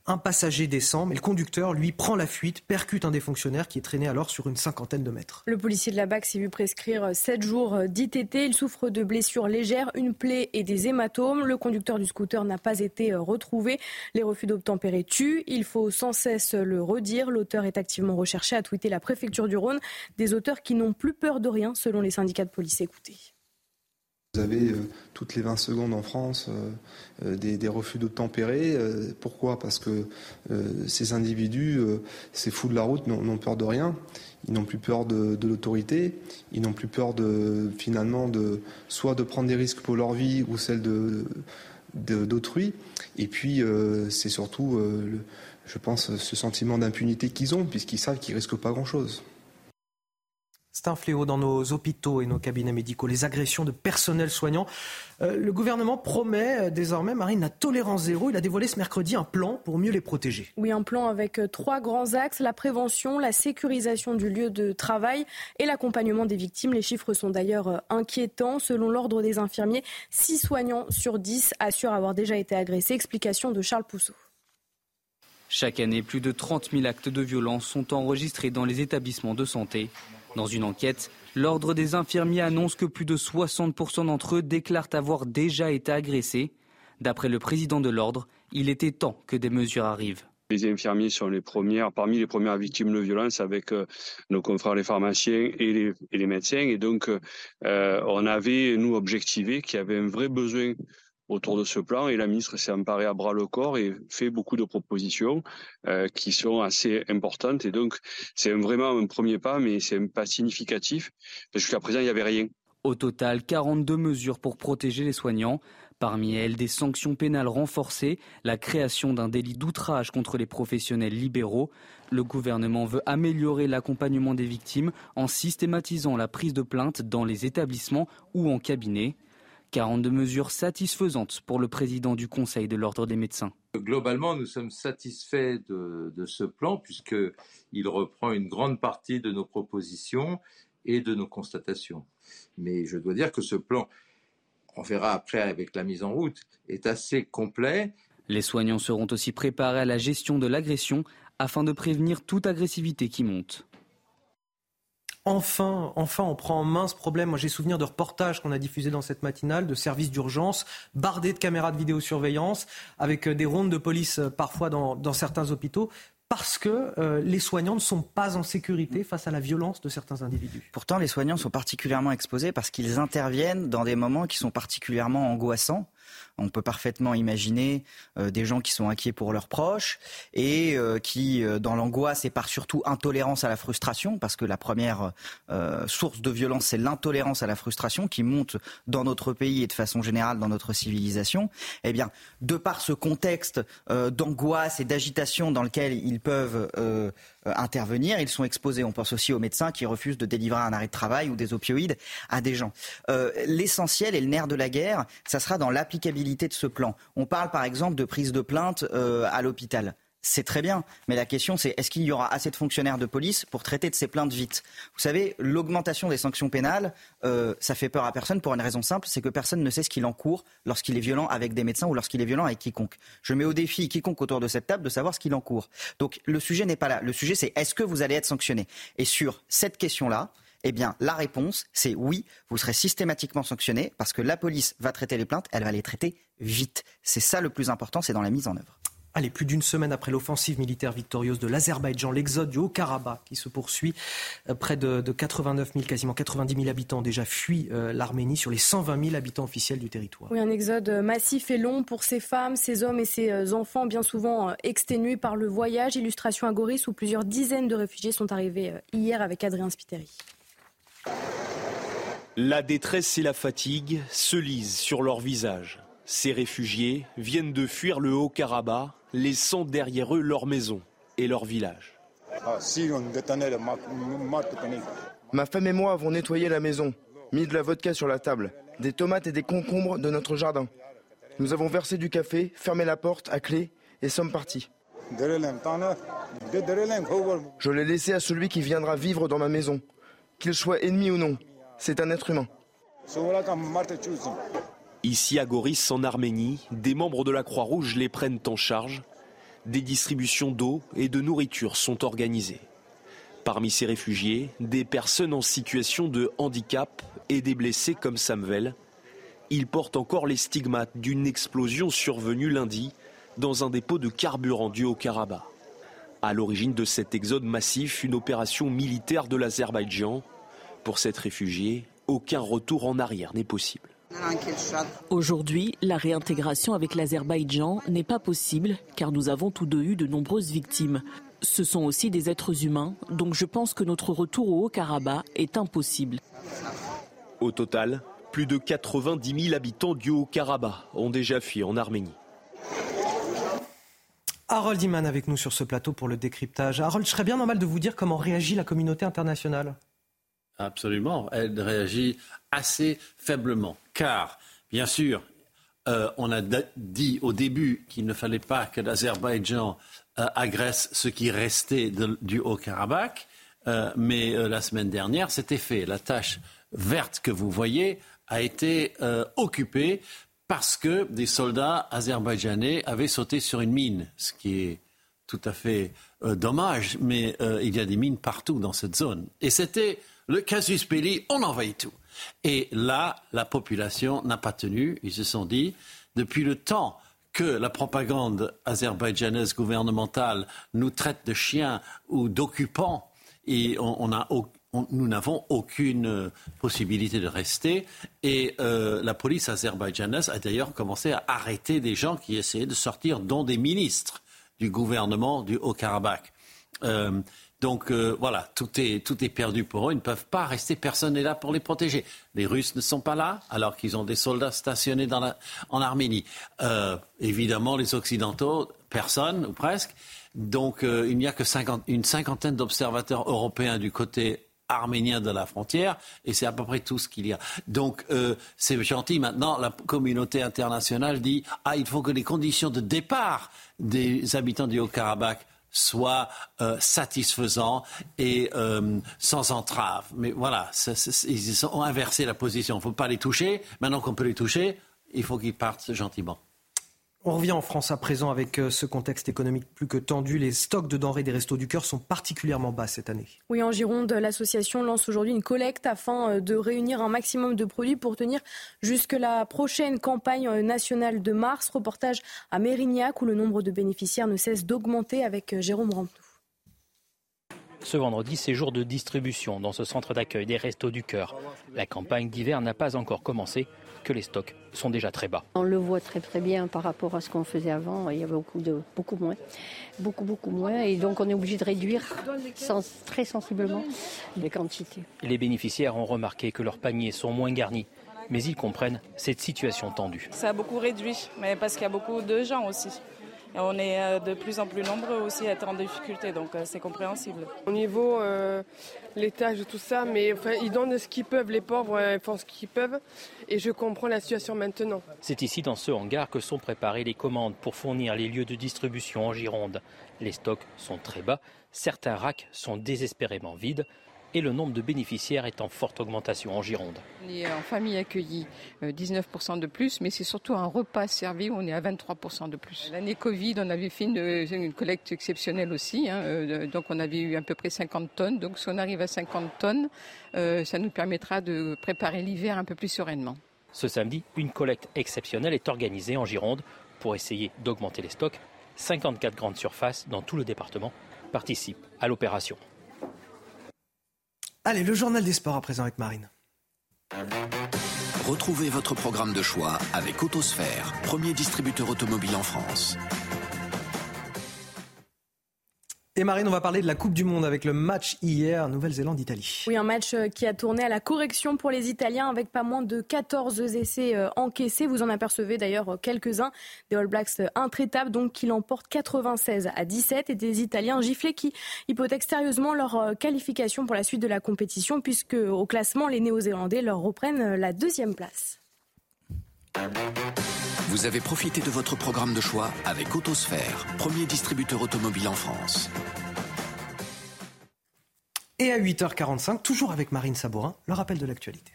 Un passager descend, mais le conducteur, lui, prend la fuite, percute un des fonctionnaires qui est traîné alors sur une cinquantaine de mètres. Le policier de la BAC s'est vu prescrire 7 jours d'ITT. Il souffre de blessures légères, une plaie et des hématomes. Le conducteur du scooter n'a pas été retrouvé. Les refus d'obtempérer tuent. Il faut sans cesse le redire. L'auteur est activement recherché, a tweeté la préfecture du Rhône. Des auteurs qui n'ont plus peur de rien, selon les syndicats de police. Écoutez. Vous avez euh, toutes les 20 secondes en France euh, euh, des, refus d'obtempérer. pourquoi? Parce que ces individus, ces fous de la route, n'ont peur de rien. Ils n'ont plus peur de, l'autorité. Ils n'ont plus peur de finalement de soit de prendre des risques pour leur vie ou celle de d'autrui. Et puis c'est surtout, je pense, ce sentiment d'impunité qu'ils ont puisqu'ils savent qu'ils risquent pas grand-chose. C'est un fléau dans nos hôpitaux et nos cabinets médicaux, les agressions de personnel soignant. Euh, le gouvernement promet euh, désormais, Marine, la tolérance zéro. Il a dévoilé ce mercredi un plan pour mieux les protéger. Oui, un plan avec euh, trois grands axes, la prévention, la sécurisation du lieu de travail et l'accompagnement des victimes. Les chiffres sont d'ailleurs inquiétants. Selon l'ordre des infirmiers, 6 soignants sur 10 assurent avoir déjà été agressés. Explication de Charles Pousseau. Chaque année, plus de 30 000 actes de violence sont enregistrés dans les établissements de santé. Dans une enquête, l'Ordre des infirmiers annonce que plus de 60% d'entre eux déclarent avoir déjà été agressés. D'après le président de l'Ordre, il était temps que des mesures arrivent. Les infirmiers sont les premières, parmi les premières victimes de violence avec euh, nos confrères les pharmaciens et les, médecins. Et donc, euh, on avait, nous, objectivé qu'il y avait un vrai besoin autour de ce plan et la ministre s'est emparée à bras le corps et fait beaucoup de propositions euh, qui sont assez importantes et donc c'est vraiment un premier pas mais c'est un pas significatif parce jusqu'à présent il n'y avait rien. Au total, 42 mesures pour protéger les soignants. Parmi elles, des sanctions pénales renforcées, la création d'un délit d'outrage contre les professionnels libéraux. Le gouvernement veut améliorer l'accompagnement des victimes en systématisant la prise de plainte dans les établissements ou en cabinet. 42 mesures satisfaisantes pour le président du Conseil de l'Ordre des médecins. Globalement, nous sommes satisfaits de, ce plan puisqu'il reprend une grande partie de nos propositions et de nos constatations. Mais je dois dire que ce plan, on verra après avec la mise en route, est assez complet. Les soignants seront aussi préparés à la gestion de l'agression afin de prévenir toute agressivité qui monte. Enfin, enfin, on prend en main ce problème. Moi, j'ai souvenir de reportages qu'on a diffusés dans cette matinale, de services d'urgence, bardés de caméras de vidéosurveillance, avec euh, des rondes de police euh, parfois dans, certains hôpitaux parce que euh, les soignants ne sont pas en sécurité face à la violence de certains individus. Pourtant, les soignants sont particulièrement exposés parce qu'ils interviennent dans des moments qui sont particulièrement angoissants. On peut parfaitement imaginer euh, des gens qui sont inquiets pour leurs proches et euh, qui, euh, dans l'angoisse et par surtout intolérance à la frustration, parce que la première source de violence, c'est l'intolérance à la frustration qui monte dans notre pays et de façon générale dans notre civilisation. Eh bien, de par ce contexte d'angoisse et d'agitation dans lequel ils peuvent intervenir, ils sont exposés. On pense aussi aux médecins qui refusent de délivrer un arrêt de travail ou des opioïdes à des gens. L'essentiel et le nerf de la guerre, ça sera dans l'applicabilité de ce plan. On parle par exemple de prise de plainte euh, à l'hôpital c'est très bien. Mais la question, c'est est-ce qu'il y aura assez de fonctionnaires de police pour traiter de ces plaintes vite? Vous savez, l'augmentation des sanctions pénales, euh, ça fait peur à personne pour une raison simple, c'est que personne ne sait ce qu'il encourt lorsqu'il est violent avec des médecins ou lorsqu'il est violent avec quiconque. Je mets au défi quiconque autour de cette table de savoir ce qu'il encourt. Donc le sujet n'est pas là. Le sujet, c'est est-ce que vous allez être sanctionné? Et sur cette question-là, eh bien, la réponse, c'est oui, vous serez systématiquement sanctionné parce que la police va traiter les plaintes, elle va les traiter vite. C'est ça le plus important, c'est dans la mise en œuvre. Allez, plus d'une semaine après l'offensive militaire victorieuse de l'Azerbaïdjan, l'exode du Haut-Karabakh qui se poursuit. Euh, près de, 89 000, quasiment 90 000 habitants ont déjà fui euh, l'Arménie sur les 120 000 habitants officiels du territoire. Oui, un exode massif et long pour ces femmes, ces hommes et ces euh, enfants, bien souvent exténués par le voyage. Illustration à Goris où plusieurs dizaines de réfugiés sont arrivés hier avec Adrien Spiteri. La détresse et la fatigue se lisent sur leur visage. Ces réfugiés viennent de fuir le Haut-Karabakh laissant derrière eux leur maison et leur village. Ma femme et moi avons nettoyé la maison, mis de la vodka sur la table, des tomates et des concombres de notre jardin. Nous avons versé du café, fermé la porte à clé et sommes partis. Je l'ai laissé à celui qui viendra vivre dans ma maison, qu'il soit ennemi ou non. C'est un être humain. Ici à Goris, en Arménie, des membres de la Croix-Rouge les prennent en charge. Des distributions d'eau et de nourriture sont organisées. Parmi ces réfugiés, des personnes en situation de handicap et des blessés comme Samuel. Ils portent encore les stigmates d'une explosion survenue lundi dans un dépôt de carburant du Haut-Karabakh. À l'origine de cet exode massif, une opération militaire de l'Azerbaïdjan. Pour cette réfugiée, aucun retour en arrière n'est possible. Aujourd'hui, la réintégration avec l'Azerbaïdjan n'est pas possible car nous avons tous deux eu de nombreuses victimes. Ce sont aussi des êtres humains, donc je pense que notre retour au Haut-Karabakh est impossible. Au total, plus de 90 000 habitants du Haut-Karabakh ont déjà fui en Arménie. Harold Iman avec nous sur ce plateau pour le décryptage. Harold, je serais bien normal de vous dire comment réagit la communauté internationale? Absolument, elle réagit assez faiblement, car, bien sûr, euh, on a dit au début qu'il ne fallait pas que l'Azerbaïdjan euh, agresse ce qui restait du Haut-Karabakh, euh, mais la semaine dernière, c'était fait. La tâche verte que vous voyez a été occupée parce que des soldats azerbaïdjanais avaient sauté sur une mine, ce qui est tout à fait dommage, mais il y a des mines partout dans cette zone. Et c'était le casus belli, on envahit tout. Et là, la population n'a pas tenu. Ils se sont dit, depuis le temps que la propagande azerbaïdjanaise gouvernementale nous traite de chiens ou d'occupants, et nous n'avons aucune possibilité de rester. Et euh, la police azerbaïdjanaise a d'ailleurs commencé à arrêter des gens qui essayaient de sortir, dont des ministres du gouvernement du Haut-Karabakh. Euh, donc euh, voilà, tout est, tout est perdu pour eux. Ils ne peuvent pas rester. Personne n'est là pour les protéger. Les Russes ne sont pas là, alors qu'ils ont des soldats stationnés en Arménie. Euh, évidemment, les Occidentaux, personne ou presque. Donc euh, il n'y a que une cinquantaine d'observateurs européens du côté arménien de la frontière, et c'est à peu près tout ce qu'il y a. Donc c'est gentil. Maintenant, la communauté internationale dit ah il faut que les conditions de départ des habitants du Haut-Karabakh soit euh, satisfaisant et euh, sans entrave. Mais voilà, ils ont inversé la position. Il ne faut pas les toucher. Maintenant qu'on peut les toucher, il faut qu'ils partent gentiment. On revient en France à présent avec euh, ce contexte économique plus que tendu. Les stocks de denrées des Restos du Cœur sont particulièrement bas cette année. Oui, en Gironde, l'association lance aujourd'hui une collecte afin euh, de réunir un maximum de produits pour tenir jusque la prochaine campagne euh, nationale de mars. Reportage à Mérignac où le nombre de bénéficiaires ne cesse d'augmenter avec Jérôme Ramtou. Ce vendredi, c'est jour de distribution dans ce centre d'accueil des Restos du Cœur. La campagne d'hiver n'a pas encore commencé que les stocks sont déjà très bas. On le voit très très bien par rapport à ce qu'on faisait avant. Il y avait beaucoup, de, beaucoup moins. Beaucoup, beaucoup moins. Et donc on est obligé de réduire très sensiblement les quantités. Les bénéficiaires ont remarqué que leurs paniers sont moins garnis. Mais ils comprennent cette situation tendue. Ça a beaucoup réduit, mais parce qu'il y a beaucoup de gens aussi. Et on est euh, de plus en plus nombreux aussi à être en difficulté, donc euh, c'est compréhensible. Au niveau euh, l'étage et tout ça, mais enfin, ils donnent ce qu'ils peuvent, les pauvres font ce qu'ils peuvent, et je comprends la situation maintenant. C'est ici, dans ce hangar, que sont préparées les commandes pour fournir les lieux de distribution en Gironde. Les stocks sont très bas, certains racks sont désespérément vides et le nombre de bénéficiaires est en forte augmentation en Gironde. On est en famille accueillie 19% de plus, mais c'est surtout un repas servi où on est à 23% de plus. L'année Covid, on avait fait une, collecte exceptionnelle aussi, hein, euh, donc on avait eu à peu près 50 tonnes. Donc si on arrive à 50 tonnes, euh, ça nous permettra de préparer l'hiver un peu plus sereinement. Ce samedi, une collecte exceptionnelle est organisée en Gironde pour essayer d'augmenter les stocks. 54 grandes surfaces dans tout le département participent à l'opération. Allez, le journal des sports à présent avec Marine. Retrouvez votre programme de choix avec Autosphère, premier distributeur automobile en France. Et Marine, on va parler de la Coupe du Monde avec le match hier, Nouvelle-Zélande-Italie. Oui, un match euh, qui a tourné à la correction pour les Italiens avec pas moins de 14 essais euh, encaissés. Vous en apercevez d'ailleurs euh, quelques-uns. Des All Blacks intraitables, donc qui l'emportent 96 à 17 et des Italiens giflés qui hypothèquent sérieusement leur qualification pour la suite de la compétition puisque au classement, les Néo-Zélandais leur reprennent la deuxième place. Vous avez profité de votre programme de choix avec Autosphère, premier distributeur automobile en France. Et à 8h45, toujours avec Marine Sabourin, le rappel de l'actualité.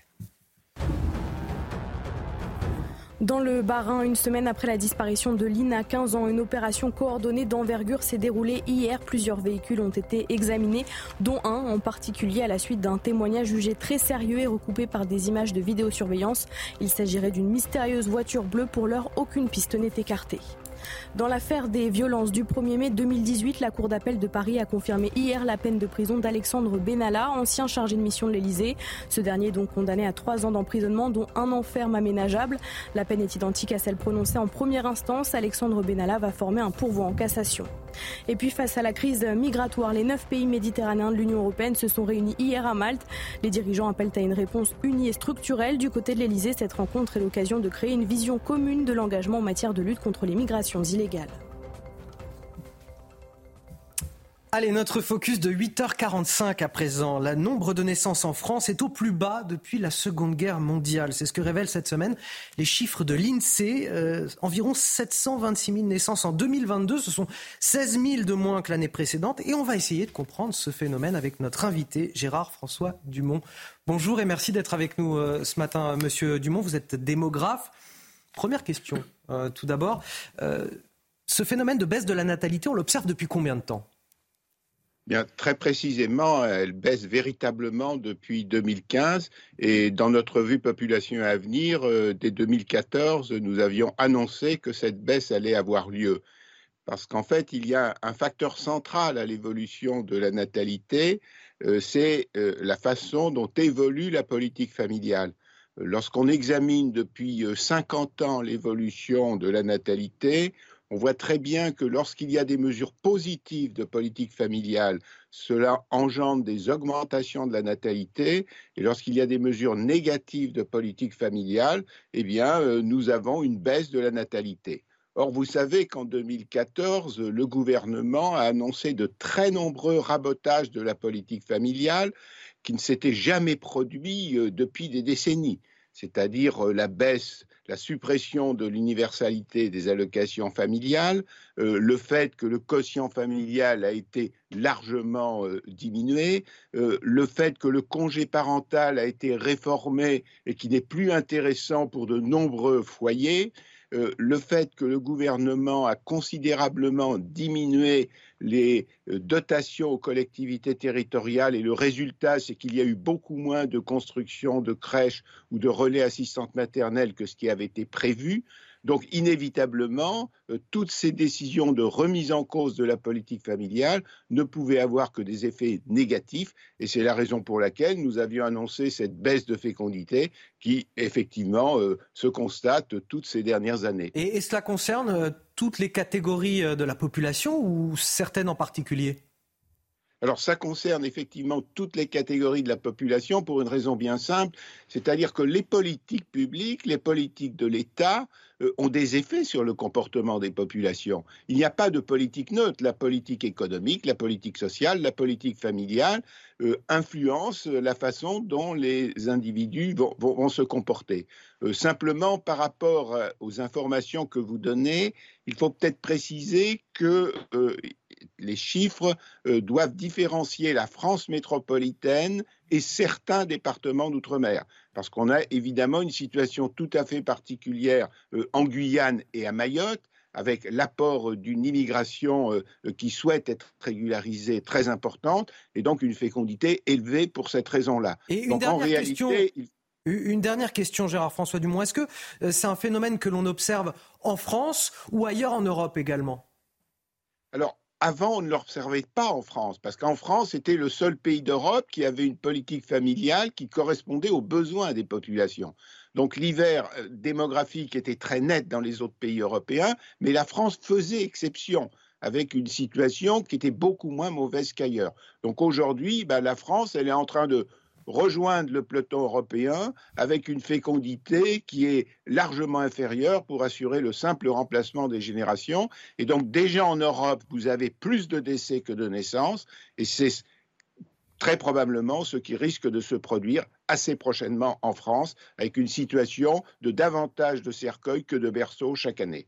Dans le Bas-Rhin, une semaine après la disparition de Lina, 15 ans, une opération coordonnée d'envergure s'est déroulée hier. Plusieurs véhicules ont été examinés, dont un en particulier à la suite d'un témoignage jugé très sérieux et recoupé par des images de vidéosurveillance. Il s'agirait d'une mystérieuse voiture bleue. Pour l'heure, aucune piste n'est écartée. Dans l'affaire des violences du 1er mai 2018, la Cour d'appel de Paris a confirmé hier la peine de prison d'Alexandre Benalla, ancien chargé de mission de l'Elysée. Ce dernier est donc condamné à trois ans d'emprisonnement, dont un an ferme aménageable. La peine est identique à celle prononcée en première instance. Alexandre Benalla va former un pourvoi en cassation. Et puis face à la crise migratoire, les neuf pays méditerranéens de l'Union européenne se sont réunis hier à Malte. Les dirigeants appellent à une réponse unie et structurelle. Du côté de l'Elysée, cette rencontre est l'occasion de créer une vision commune de l'engagement en matière de lutte contre les migrations illégales. Allez, notre focus de 8h45 à présent. Le nombre de naissances en France est au plus bas depuis la Seconde Guerre mondiale. C'est ce que révèlent cette semaine les chiffres de l'INSEE. Euh, environ 726 000 naissances en 2022. Ce sont 16 000 de moins que l'année précédente. Et on va essayer de comprendre ce phénomène avec notre invité, Gérard François Dumont. Bonjour et merci d'être avec nous euh, ce matin, monsieur Dumont. Vous êtes démographe. Première question, euh, tout d'abord. ce phénomène de baisse de la natalité, on l'observe depuis combien de temps? Bien, très précisément, elle baisse véritablement depuis 2015 et dans notre vue population à venir, euh, dès 2014, nous avions annoncé que cette baisse allait avoir lieu. Parce qu'en fait, il y a un facteur central à l'évolution de la natalité, euh, c'est euh, la façon dont évolue la politique familiale. Lorsqu'on examine depuis 50 ans l'évolution de la natalité, on voit très bien que lorsqu'il y a des mesures positives de politique familiale, cela engendre des augmentations de la natalité. Et lorsqu'il y a des mesures négatives de politique familiale, eh bien, euh, nous avons une baisse de la natalité. Or, vous savez qu'en 2014, le gouvernement a annoncé de très nombreux rabotages de la politique familiale qui ne s'étaient jamais produits euh, depuis des décennies, c'est-à-dire euh, la baisse la suppression de l'universalité des allocations familiales, euh, le fait que le quotient familial a été largement diminué, le fait que le congé parental a été réformé et qui n'est plus intéressant pour de nombreux foyers, euh, le fait que le gouvernement a considérablement diminué les euh, dotations aux collectivités territoriales et le résultat, c'est qu'il y a eu beaucoup moins de construction de crèches ou de relais assistantes maternelles que ce qui avait été prévu. Donc, inévitablement, euh, toutes ces décisions de remise en cause de la politique familiale ne pouvaient avoir que des effets négatifs. Et c'est la raison pour laquelle nous avions annoncé cette baisse de fécondité qui, effectivement, euh, se constate toutes ces dernières années. Et, cela concerne euh, toutes les catégories de la population ou certaines en particulier? Alors ça concerne effectivement toutes les catégories de la population pour une raison bien simple, c'est-à-dire que les politiques publiques, les politiques de l'État euh, ont des effets sur le comportement des populations. Il n'y a pas de politique neutre. La politique économique, la politique sociale, la politique familiale euh, influencent la façon dont les individus vont, se comporter. Euh, simplement, par rapport aux informations que vous donnez, il faut peut-être préciser que les chiffres euh, doivent différencier la France métropolitaine et certains départements d'outre-mer, parce qu'on a évidemment une situation tout à fait particulière euh, en Guyane et à Mayotte, avec l'apport d'une immigration euh, qui souhaite être régularisée très importante, et donc une fécondité élevée pour cette raison-là. Et une dernière question... Une dernière question, Gérard François Dumont. Est-ce que c'est un phénomène que l'on observe en France ou ailleurs en Europe également? Alors, avant, on ne l'observait pas en France, parce qu'en France, c'était le seul pays d'Europe qui avait une politique familiale qui correspondait aux besoins des populations. Donc l'hiver euh, démographique était très net dans les autres pays européens, mais la France faisait exception avec une situation qui était beaucoup moins mauvaise qu'ailleurs. Donc aujourd'hui, bah, la France, elle est en train de rejoindre le peloton européen avec une fécondité qui est largement inférieure pour assurer le simple remplacement des générations. Et donc déjà en Europe, vous avez plus de décès que de naissances, et c'est très probablement ce qui risque de se produire assez prochainement en France, avec une situation de davantage de cercueils que de berceaux chaque année.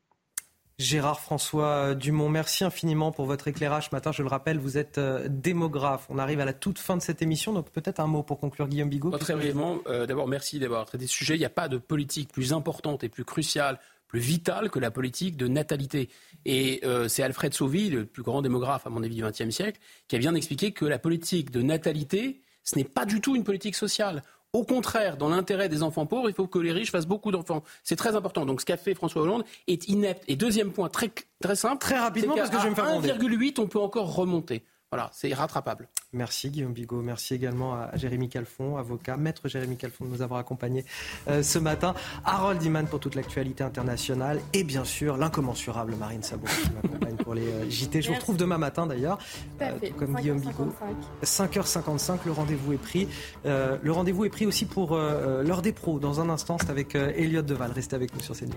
Gérard François Dumont, merci infiniment pour votre éclairage ce matin. Je le rappelle, vous êtes euh, démographe. On arrive à la toute fin de cette émission, donc peut-être un mot pour conclure, Guillaume Bigot. très brièvement, euh, d'abord merci d'avoir traité ce sujet. Il n'y a pas de politique plus importante et plus cruciale, plus vitale que la politique de natalité. Et euh, c'est Alfred Sauvy, le plus grand démographe à mon avis du XXe siècle, qui a bien expliqué que la politique de natalité, ce n'est pas du tout une politique sociale. Au contraire, dans l'intérêt des enfants pauvres, il faut que les riches fassent beaucoup d'enfants. C'est très important. Donc ce qu'a fait François Hollande est inepte. Et deuxième point, très, très simple. Très rapidement, parce que je vais me faire 1,8, on peut encore remonter. Voilà, c'est rattrapable. Merci Guillaume Bigot. Merci également à Jérémy Calfon, avocat, maître Jérémy Calfon de nous avoir accompagnés euh, ce matin. Harold Iman pour toute l'actualité internationale et bien sûr l'incommensurable Marine Sabot qui m'accompagne pour les euh, JT. Je vous retrouve demain matin d'ailleurs, euh, comme Guillaume Bigot. 5h55, le rendez-vous est pris. le rendez-vous est pris aussi pour l'heure des pros. Dans un instant, c'est avec Elliot Deval. Restez avec nous sur CNews.